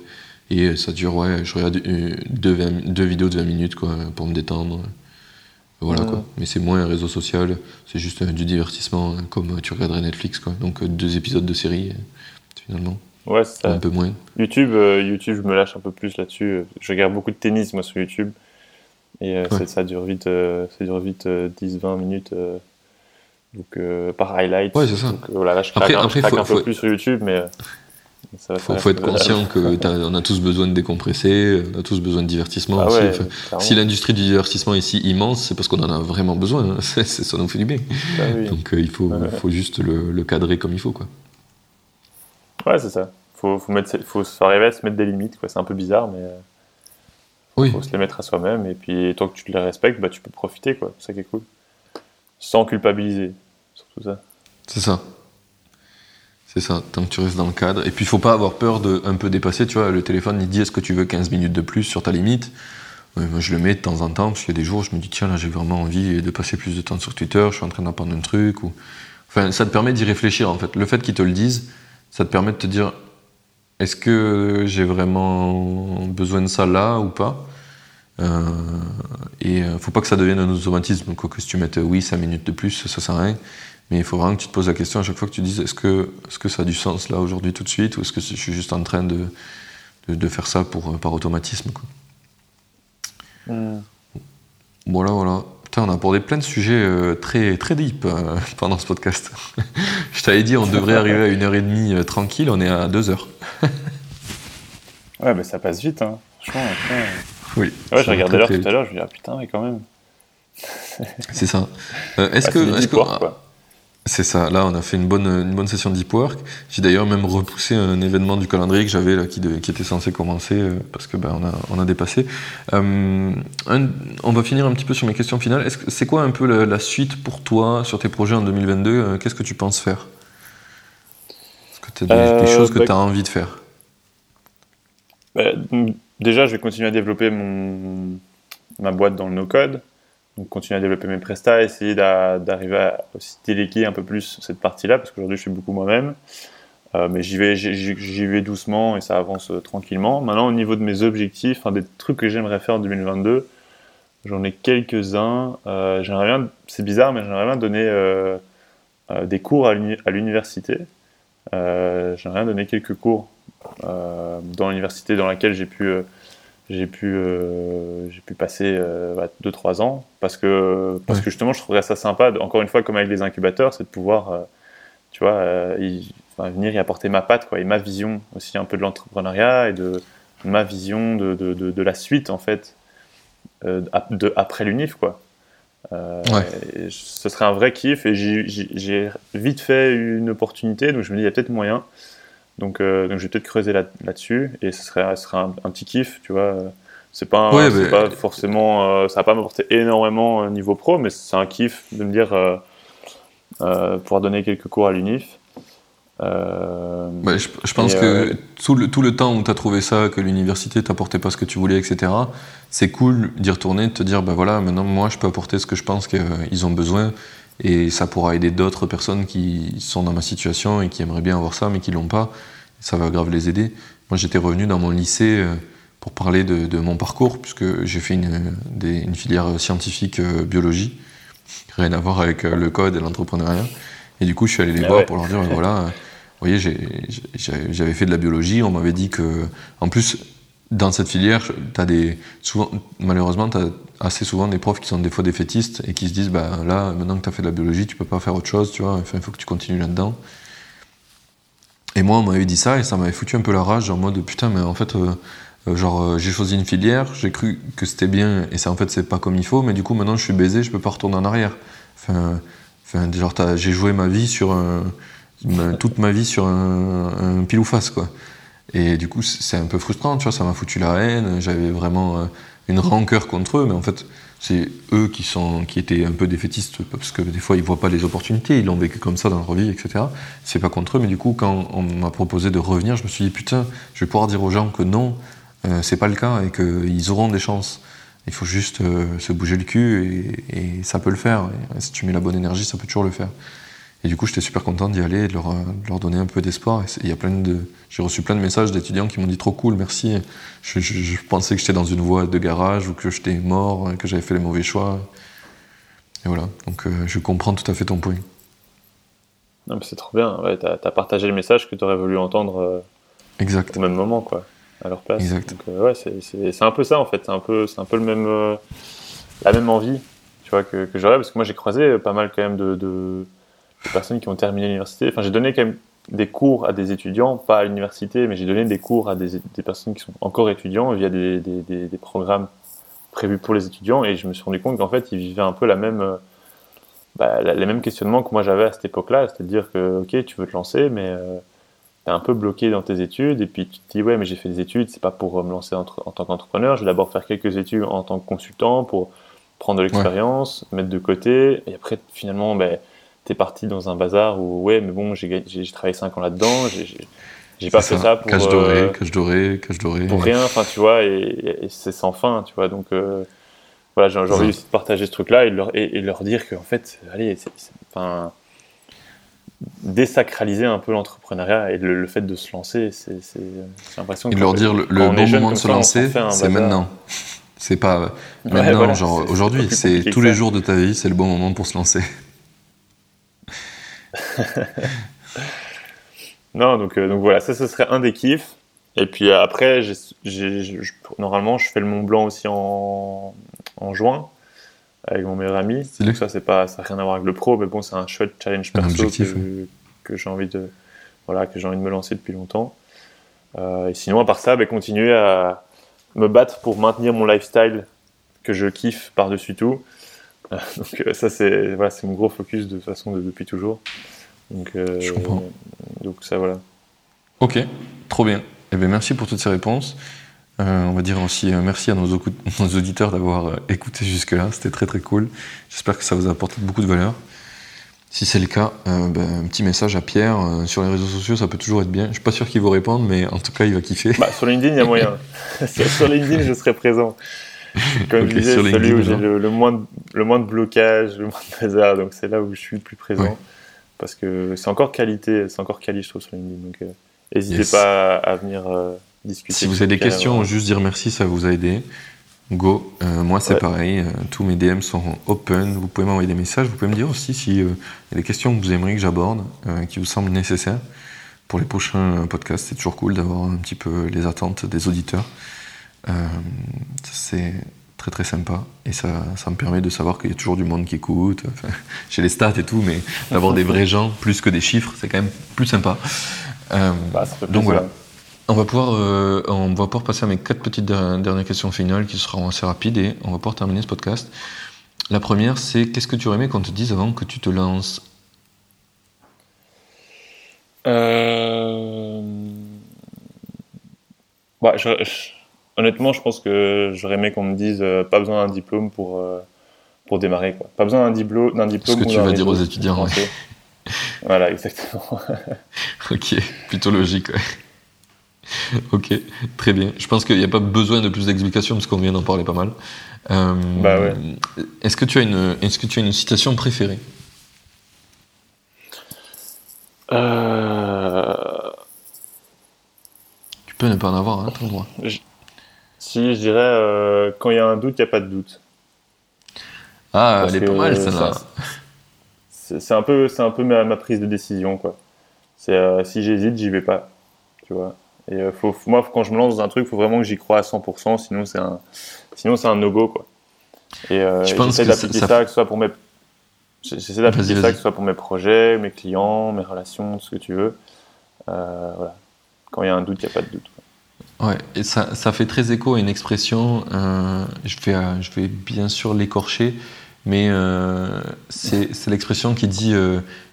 et ça dure, ouais, je regarde deux, vidéos de 20 minutes, quoi, pour me détendre. Voilà, quoi. Mais c'est moins un réseau social, c'est juste du divertissement, hein, comme tu regarderais Netflix, quoi. Donc, deux épisodes de série, finalement. Ouais, c'est Un peu moins. YouTube, YouTube, je me lâche un peu plus là-dessus. Je regarde beaucoup de tennis, moi, sur YouTube. Et euh, ça dure vite, euh, ça dure vite 10-20 euh, minutes donc, par highlight. Ouais, c'est ça. Donc, voilà, là, je craque, après, un, un peu plus sur YouTube, mais. Il faut, être conscient qu'on (laughs) a tous besoin de décompresser, on a tous besoin de divertissement ah aussi. si l'industrie du divertissement est si immense, c'est parce qu'on en a vraiment besoin. Hein. (laughs) ça nous fait du bien. Ah donc il faut, faut juste le, cadrer comme il faut. Quoi. Ouais, c'est ça. Il faut, faut, mettre, faut à se mettre des limites. C'est un peu bizarre, mais. Il faut se les mettre à soi-même et puis tant que tu les respectes, bah, tu peux profiter, quoi. C'est ça qui est cool. Sans culpabiliser, surtout ça. C'est ça. C'est ça, tant que tu restes dans le cadre. Et puis il faut pas avoir peur de un peu dépasser, tu vois, le téléphone il dit est-ce que tu veux 15 minutes de plus sur ta limite? Moi je le mets de temps en temps, parce qu'il y a des jours je me dis tiens là j'ai vraiment envie de passer plus de temps sur Twitter, je suis en train d'apprendre un truc. Ou... Enfin ça te permet d'y réfléchir en fait. Le fait qu'ils te le disent, ça te permet de te dire est-ce que j'ai vraiment besoin de ça là ou pas euh, Et euh, faut pas que ça devienne un automatisme. Quoi que si tu mettes oui 5 minutes de plus, ça sert à rien. Mais il faut vraiment que tu te poses la question à chaque fois que tu dises est-ce que, est que ça a du sens là aujourd'hui tout de suite ou est-ce que je suis juste en train de, de, faire ça pour, par automatisme quoi. Hmm. Voilà, voilà. Putain, on a abordé plein de sujets euh, très, très deep (laughs) pendant ce podcast. (laughs) je t'avais dit, on devrait arriver à une heure et demie tranquille, on est à deux heures. (laughs) ouais, mais ça passe vite, hein. Franchement, Oui. Ouais, je regardais l'heure tout à l'heure, je me dis, ah putain, mais quand même. (laughs) C'est ça. Euh, est-ce que. Est que c'est ça, là on a fait une bonne, une bonne session de deep work. J'ai d'ailleurs même repoussé un événement du calendrier que j'avais là qui, qui, était censé commencer euh, parce que ben, on, a, on a dépassé. Euh, on va finir un petit peu sur mes questions finales. C'est quoi un peu la, la, suite pour toi sur tes projets en 2022 Qu'est-ce que tu penses faire? Des, choses que bah, tu as envie de faire bah, Déjà, je vais continuer à développer mon, ma boîte dans le no-code. Donc, continuer à développer mes prestats, essayer d'arriver à aussi déléguer un peu plus cette partie-là, parce qu'aujourd'hui, je suis beaucoup moi-même. Euh, mais j'y vais, j'y vais doucement et ça avance euh, tranquillement. Maintenant, au niveau de mes objectifs, des trucs que j'aimerais faire en 2022, j'en ai quelques-uns. Euh, j'aimerais bien, c'est bizarre, mais j'aimerais bien donner euh, euh des cours à l'université. J'aimerais bien donner quelques cours dans l'université dans laquelle j'ai pu, j'ai pu, j'ai pu passer 2-3 ans parce que, parce que justement, je trouverais ça sympa. Encore une fois, comme avec les incubateurs, c'est de pouvoir, tu vois, venir y apporter ma patte quoi, et ma vision aussi un peu de l'entrepreneuriat et de ma vision de, de, de, la suite en fait euh, de, après l'UNIF quoi. Euh, ce serait un vrai kiff et j'ai vite fait une opportunité donc je me dis il y a peut-être moyen. Donc, euh, donc je vais peut-être creuser là-dessus et ce serait, ce serait un, petit kiff tu vois. C'est pas, pas forcément ça va pas m'apporter énormément au niveau pro mais c'est un kiff de me dire pouvoir donner quelques cours à l'UNIF euh, je, pense que euh, tout, le, tout le temps où tu as trouvé ça, que l'université t'apportait pas ce que tu voulais, etc., c'est cool d'y retourner, de te dire, bah voilà, maintenant moi je peux apporter ce que je pense qu'ils ont besoin et ça pourra aider d'autres personnes qui sont dans ma situation et qui aimeraient bien avoir ça mais qui l'ont pas. Ça va grave les aider. Moi j'étais revenu dans mon lycée euh, pour parler de, mon parcours puisque j'ai fait une, une, filière scientifique biologie, rien à voir avec le code et l'entrepreneuriat. Et du coup, je suis allé les ah voir pour leur dire, voilà, vous voyez, j'avais fait de la biologie, on m'avait dit que, en plus, dans cette filière, as des, souvent, malheureusement, tu as assez souvent des profs qui sont des fois défaitistes et qui se disent, bah là, maintenant que tu as fait de la biologie, tu peux pas faire autre chose, tu vois, enfin, il faut que tu continues là-dedans. Et moi, on m'avait dit ça et ça m'avait foutu un peu la rage, en mode, putain, mais en fait, euh, euh, genre, euh, j'ai choisi une filière, j'ai cru que c'était bien et ça, en fait, c'est pas comme il faut, mais du coup, maintenant, je suis baisé, je peux pas retourner en arrière. Enfin, j'ai joué ma vie sur un toute ma vie sur un, pile ou face, quoi. Et du coup, c'est un peu frustrant, tu vois, ça m'a foutu la haine, j'avais vraiment euh, une rancœur contre eux, mais en fait, c'est eux qui, sont, qui étaient un peu défaitistes, parce que des fois, ils voient pas les opportunités, ils l'ont vécu comme ça dans leur vie, etc. C'est pas contre eux, mais du coup, quand on m'a proposé de revenir, je me suis dit, putain, je vais pouvoir dire aux gens que non, euh, c'est pas le cas, et qu'ils auront des chances. Il faut juste euh, se bouger le cul, et, et ça peut le faire. Et si tu mets la bonne énergie, ça peut toujours le faire. Et du coup, j'étais super content d'y aller et de leur, leur, donner un peu d'espoir. De, j'ai reçu plein de messages d'étudiants qui m'ont dit trop cool, merci. Je, pensais que j'étais dans une voie de garage ou que j'étais mort, que j'avais fait les mauvais choix. Et voilà. Donc, euh, je comprends tout à fait ton point. Non, mais c'est trop bien. Ouais, t'as as partagé le message que tu aurais voulu entendre. Euh, exact. Au même moment, quoi, à leur place. Exact. Donc, euh, ouais, c'est un peu ça en fait. C'est un peu, c'est un peu le même, la même envie, tu vois, que, que j'aurais parce que moi j'ai croisé pas mal quand même de personnes qui ont terminé l'université. Enfin, j'ai donné quand même des cours à des étudiants, pas à l'université, mais j'ai donné des cours à des, des, personnes qui sont encore étudiants via des, des, des, programmes prévus pour les étudiants. Et je me suis rendu compte qu'en fait, ils vivaient un peu la même, euh, bah, les mêmes questionnements que moi j'avais à cette époque-là. C'est-à-dire que, ok, tu veux te lancer, mais euh, tu es un peu bloqué dans tes études. Et puis tu te dis, ouais, mais j'ai fait des études, c'est pas pour me lancer en, tant qu'entrepreneur. Je vais d'abord faire quelques études en tant que consultant pour prendre de l'expérience, mettre de côté. Et après, finalement, ben, t'es parti dans un bazar où, ouais, mais bon, j'ai travaillé 5 ans là-dedans, j'ai pas fait ça pour. Cache doré, euh, cache doré, cache doré. Pour rien, enfin, tu vois, et, c'est sans fin, tu vois. Donc, euh, voilà, j'ai envie de partager ce truc-là et, et, leur dire qu'en fait, allez, c'est. Enfin, désacraliser un peu l'entrepreneuriat et le, fait de se lancer, c'est l'impression que. Et leur dire le, bon moment de se lancer, c'est maintenant. C'est pas maintenant, genre aujourd'hui, c'est tous les jours de ta vie, c'est le bon moment pour se lancer. (laughs) non, donc, euh, donc voilà, ça, ce serait un des kiffs. Et puis euh, après, normalement, je fais le Mont Blanc aussi en, en juin avec mon meilleur ami. Donc ça, c'est pas, ça n'a rien à voir avec le pro, mais bon, c'est un chouette challenge perso que, j'ai envie de, voilà, que j'ai envie de me lancer depuis longtemps. Euh, et sinon, à part ça, bah, continuer à me battre pour maintenir mon lifestyle que je kiffe par-dessus tout. (laughs) donc ça, c'est voilà, mon gros focus de toute façon depuis toujours. Donc, euh, Je comprends. Donc ça, voilà. Ok, trop bien. Eh bien, merci pour toutes ces réponses. Euh, on va dire aussi euh, merci à nos, (laughs) auditeurs d'avoir écouté jusque-là. C'était très très cool. J'espère que ça vous a apporté beaucoup de valeur. Si c'est le cas, euh, ben, un petit message à Pierre. Euh, sur les réseaux sociaux, ça peut toujours être bien. Je suis pas sûr qu'il va répondre, mais en tout cas, il va kiffer. Bah, sur LinkedIn, il y a moyen. (laughs) sur LinkedIn, je serai présent. Comme je disais, celui où j'ai le, moins de, le moins de blocage, le moins de hasard. Donc c'est là où je suis le plus présent. Parce que c'est encore qualité, c'est encore quali, je trouve, sur LinkedIn. Donc euh, n'hésitez pas à, venir discuter. Si vous avez des questions, juste dire merci, ça vous a aidé. Go. Euh, moi, c'est pareil. Euh, tous mes DM sont open. Vous pouvez m'envoyer des messages. Vous pouvez me dire aussi s'il euh, y a des questions que vous aimeriez que j'aborde, qui vous semblent nécessaires pour les prochains podcasts. C'est toujours cool d'avoir un petit peu les attentes des auditeurs. c'est très très sympa et ça, ça me permet de savoir qu'il y a toujours du monde qui écoute. (laughs) j'ai les stats et tout, mais d'avoir des vrais gens plus que des chiffres, c'est quand même plus sympa. Bah, donc voilà. On va, pouvoir, euh, on va pouvoir passer à mes quatre petites dernières questions finales qui seront assez rapides et on va pouvoir terminer ce podcast. La première, c'est qu'est-ce que tu aurais aimé qu'on te dise avant que tu te lances? Euh... bah, Honnêtement, je pense que j'aurais aimé qu'on me dise euh, pas besoin d'un diplôme pour, pour démarrer. Quoi. Pas besoin d'un diplôme. D'un diplôme Ce que tu vas dire aux étudiants. voilà, exactement. (laughs) ok, plutôt logique. (laughs) ok, très bien. Je pense qu'il n'y a pas besoin de plus d'explications parce qu'on vient d'en parler pas mal. Euh, bah ouais. Est-ce que tu as une, est-ce que tu as une citation préférée? Euh... Tu peux ne pas en avoir, hein, le droit. Si, je dirais euh, quand il y a un doute, il n'y a pas de doute. Ah, elle est pas mal, ça. C'est un peu, c'est un peu ma, prise de décision, quoi. C'est si j'hésite, j'y vais pas, tu vois. Et euh, faut, moi, quand je me lance dans un truc, il faut vraiment que j'y croie à 100%, sinon c'est un, sinon c'est un no-go, quoi. Et euh, j'essaie d'appliquer ça, que ce soit pour mes, j'essaie d'appliquer ça que ce soit pour mes projets, mes clients, mes relations, ce que tu veux. Euh, voilà. Quand il y a un doute, il n'y a pas de doute. Ouais, et ça, ça, fait très écho à une expression, euh, je, vais, je vais bien sûr l'écorcher, mais c'est l'expression qui dit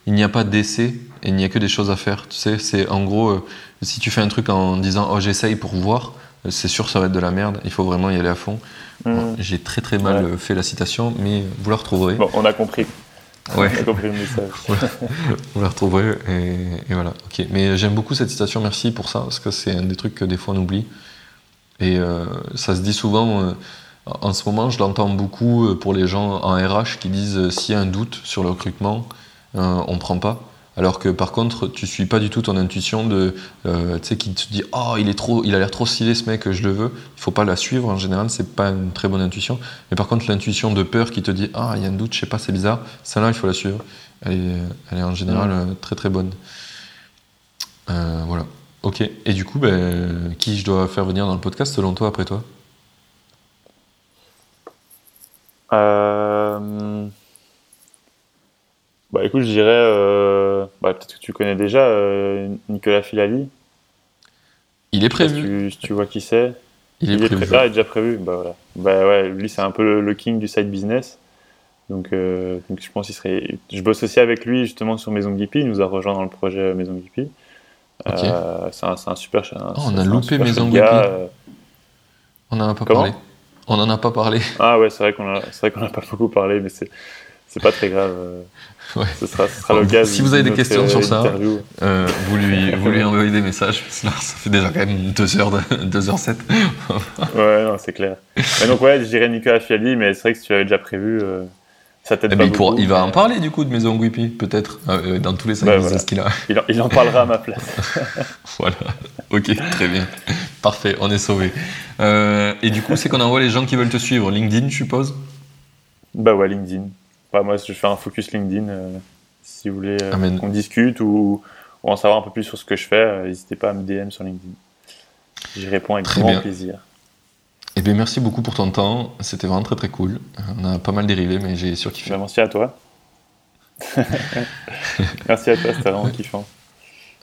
il n'y a pas d'essai et il n'y a que des choses à faire. Tu sais, c'est en gros, euh, si tu fais un truc en disant oh j'essaye pour voir, c'est sûr ça va être de la merde. Il faut vraiment y aller à fond. Mmh. J'ai très très mal fait la citation, mais vous la retrouverez. Bon, on a compris. Ouais. On a compris le message. (laughs) on la retrouverez et, voilà. Ok. Mais j'aime beaucoup cette citation. Merci pour ça parce que c'est un des trucs que des fois on oublie. Et ça se dit souvent en ce moment, je l'entends beaucoup euh, pour les gens en RH qui disent euh, s'il y a un doute sur le recrutement, euh, on ne prend pas. Alors que par contre, tu suis pas du tout ton intuition de, tu sais, qui te dit oh il est trop, il a l'air trop stylé ce mec, je le veux. Il faut pas la suivre en général, c'est pas une très bonne intuition. Mais par contre, l'intuition de peur qui te dit ah il y a un doute, je sais pas, c'est bizarre, celle-là il faut la suivre. Elle est, elle est en général très très bonne. voilà. Ok. Et du coup, ben, qui je dois faire venir dans le podcast selon toi après toi? Euh... Bah écoute, je dirais, euh... bah, peut-être que tu connais déjà euh, Nicolas Filali. Il est prévu. Si tu, vois qui c'est. Il, est prévu. Ah, il est déjà prévu. Bah voilà. Bah ouais, lui c'est un peu le, king du side business. Donc, euh, donc je pense qu'il serait. Je bosse aussi avec lui justement sur Maison Guipi. Il nous a rejoint dans le projet Maison Guipi. Euh, c'est un, un, super. Un, oh, on a loupé Maison Guipi. Euh. On n'en a pas parlé. On n'en a pas parlé. Ah ouais, c'est vrai qu'on c'est n'a pas beaucoup parlé, mais c'est, c'est pas très grave. Ouais. Ce sera, ce sera. Si vous avez des questions sur ça, euh, vous, lui, vous lui envoyez des messages. Là, ça fait déjà quand même 2h, 2h07. ouais, non, c'est clair. Mais donc, ouais, je dirais Nicolas Fiali, mais c'est vrai que si tu avais déjà prévu, euh, ça t'aide eh pas. beaucoup, il, va en parler du coup de Maison Guipi, peut-être, euh, dans tous les 5 bah, voilà. qu'il a. Il en, il en parlera à ma place. (laughs) voilà, ok, très bien. Parfait, on est sauvé. Euh, et du coup, c'est qu'on envoie les gens qui veulent te suivre. LinkedIn, je suppose? Bah ouais, LinkedIn. Moi, je fais un focus LinkedIn. Euh, si vous voulez euh, qu'on discute ou, en savoir un peu plus sur ce que je fais, n'hésitez pas à me DM sur LinkedIn. J'y réponds avec grand plaisir. Eh bien, merci beaucoup pour ton temps. C'était vraiment très très cool. On a pas mal dérivé, mais j'ai surkiffé. Bah, merci à toi. (laughs) merci à toi, c'était vraiment kiffant.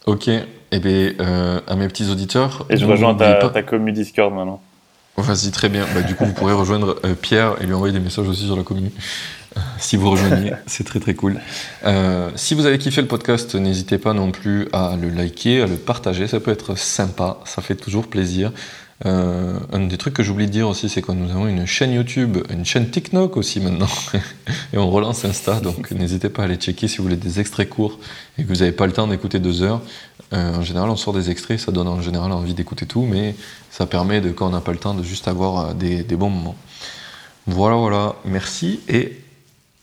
Ok, et eh bien, euh, à mes petits auditeurs. Et je rejoins ta, ta commu Discord maintenant. Vas-y, très bien. Bah, du coup, vous pourrez rejoindre euh, Pierre et lui envoyer des messages aussi sur la commune. Euh, si vous rejoignez, (laughs) c'est très très cool. si vous avez kiffé le podcast, n'hésitez pas non plus à le liker, à le partager. Ça peut être sympa, ça fait toujours plaisir. Euh, un des trucs que j'oublie de dire aussi, c'est que nous avons une chaîne YouTube, une chaîne TikTok aussi maintenant, (laughs) et on relance Insta, donc (laughs) n'hésitez pas à aller checker si vous voulez des extraits courts et que vous n'avez pas le temps d'écouter deux heures. Euh, en général, on sort des extraits, ça donne en général envie d'écouter tout, mais ça permet de, quand on n'a pas le temps, de juste avoir euh, des bons moments. Voilà, voilà, merci et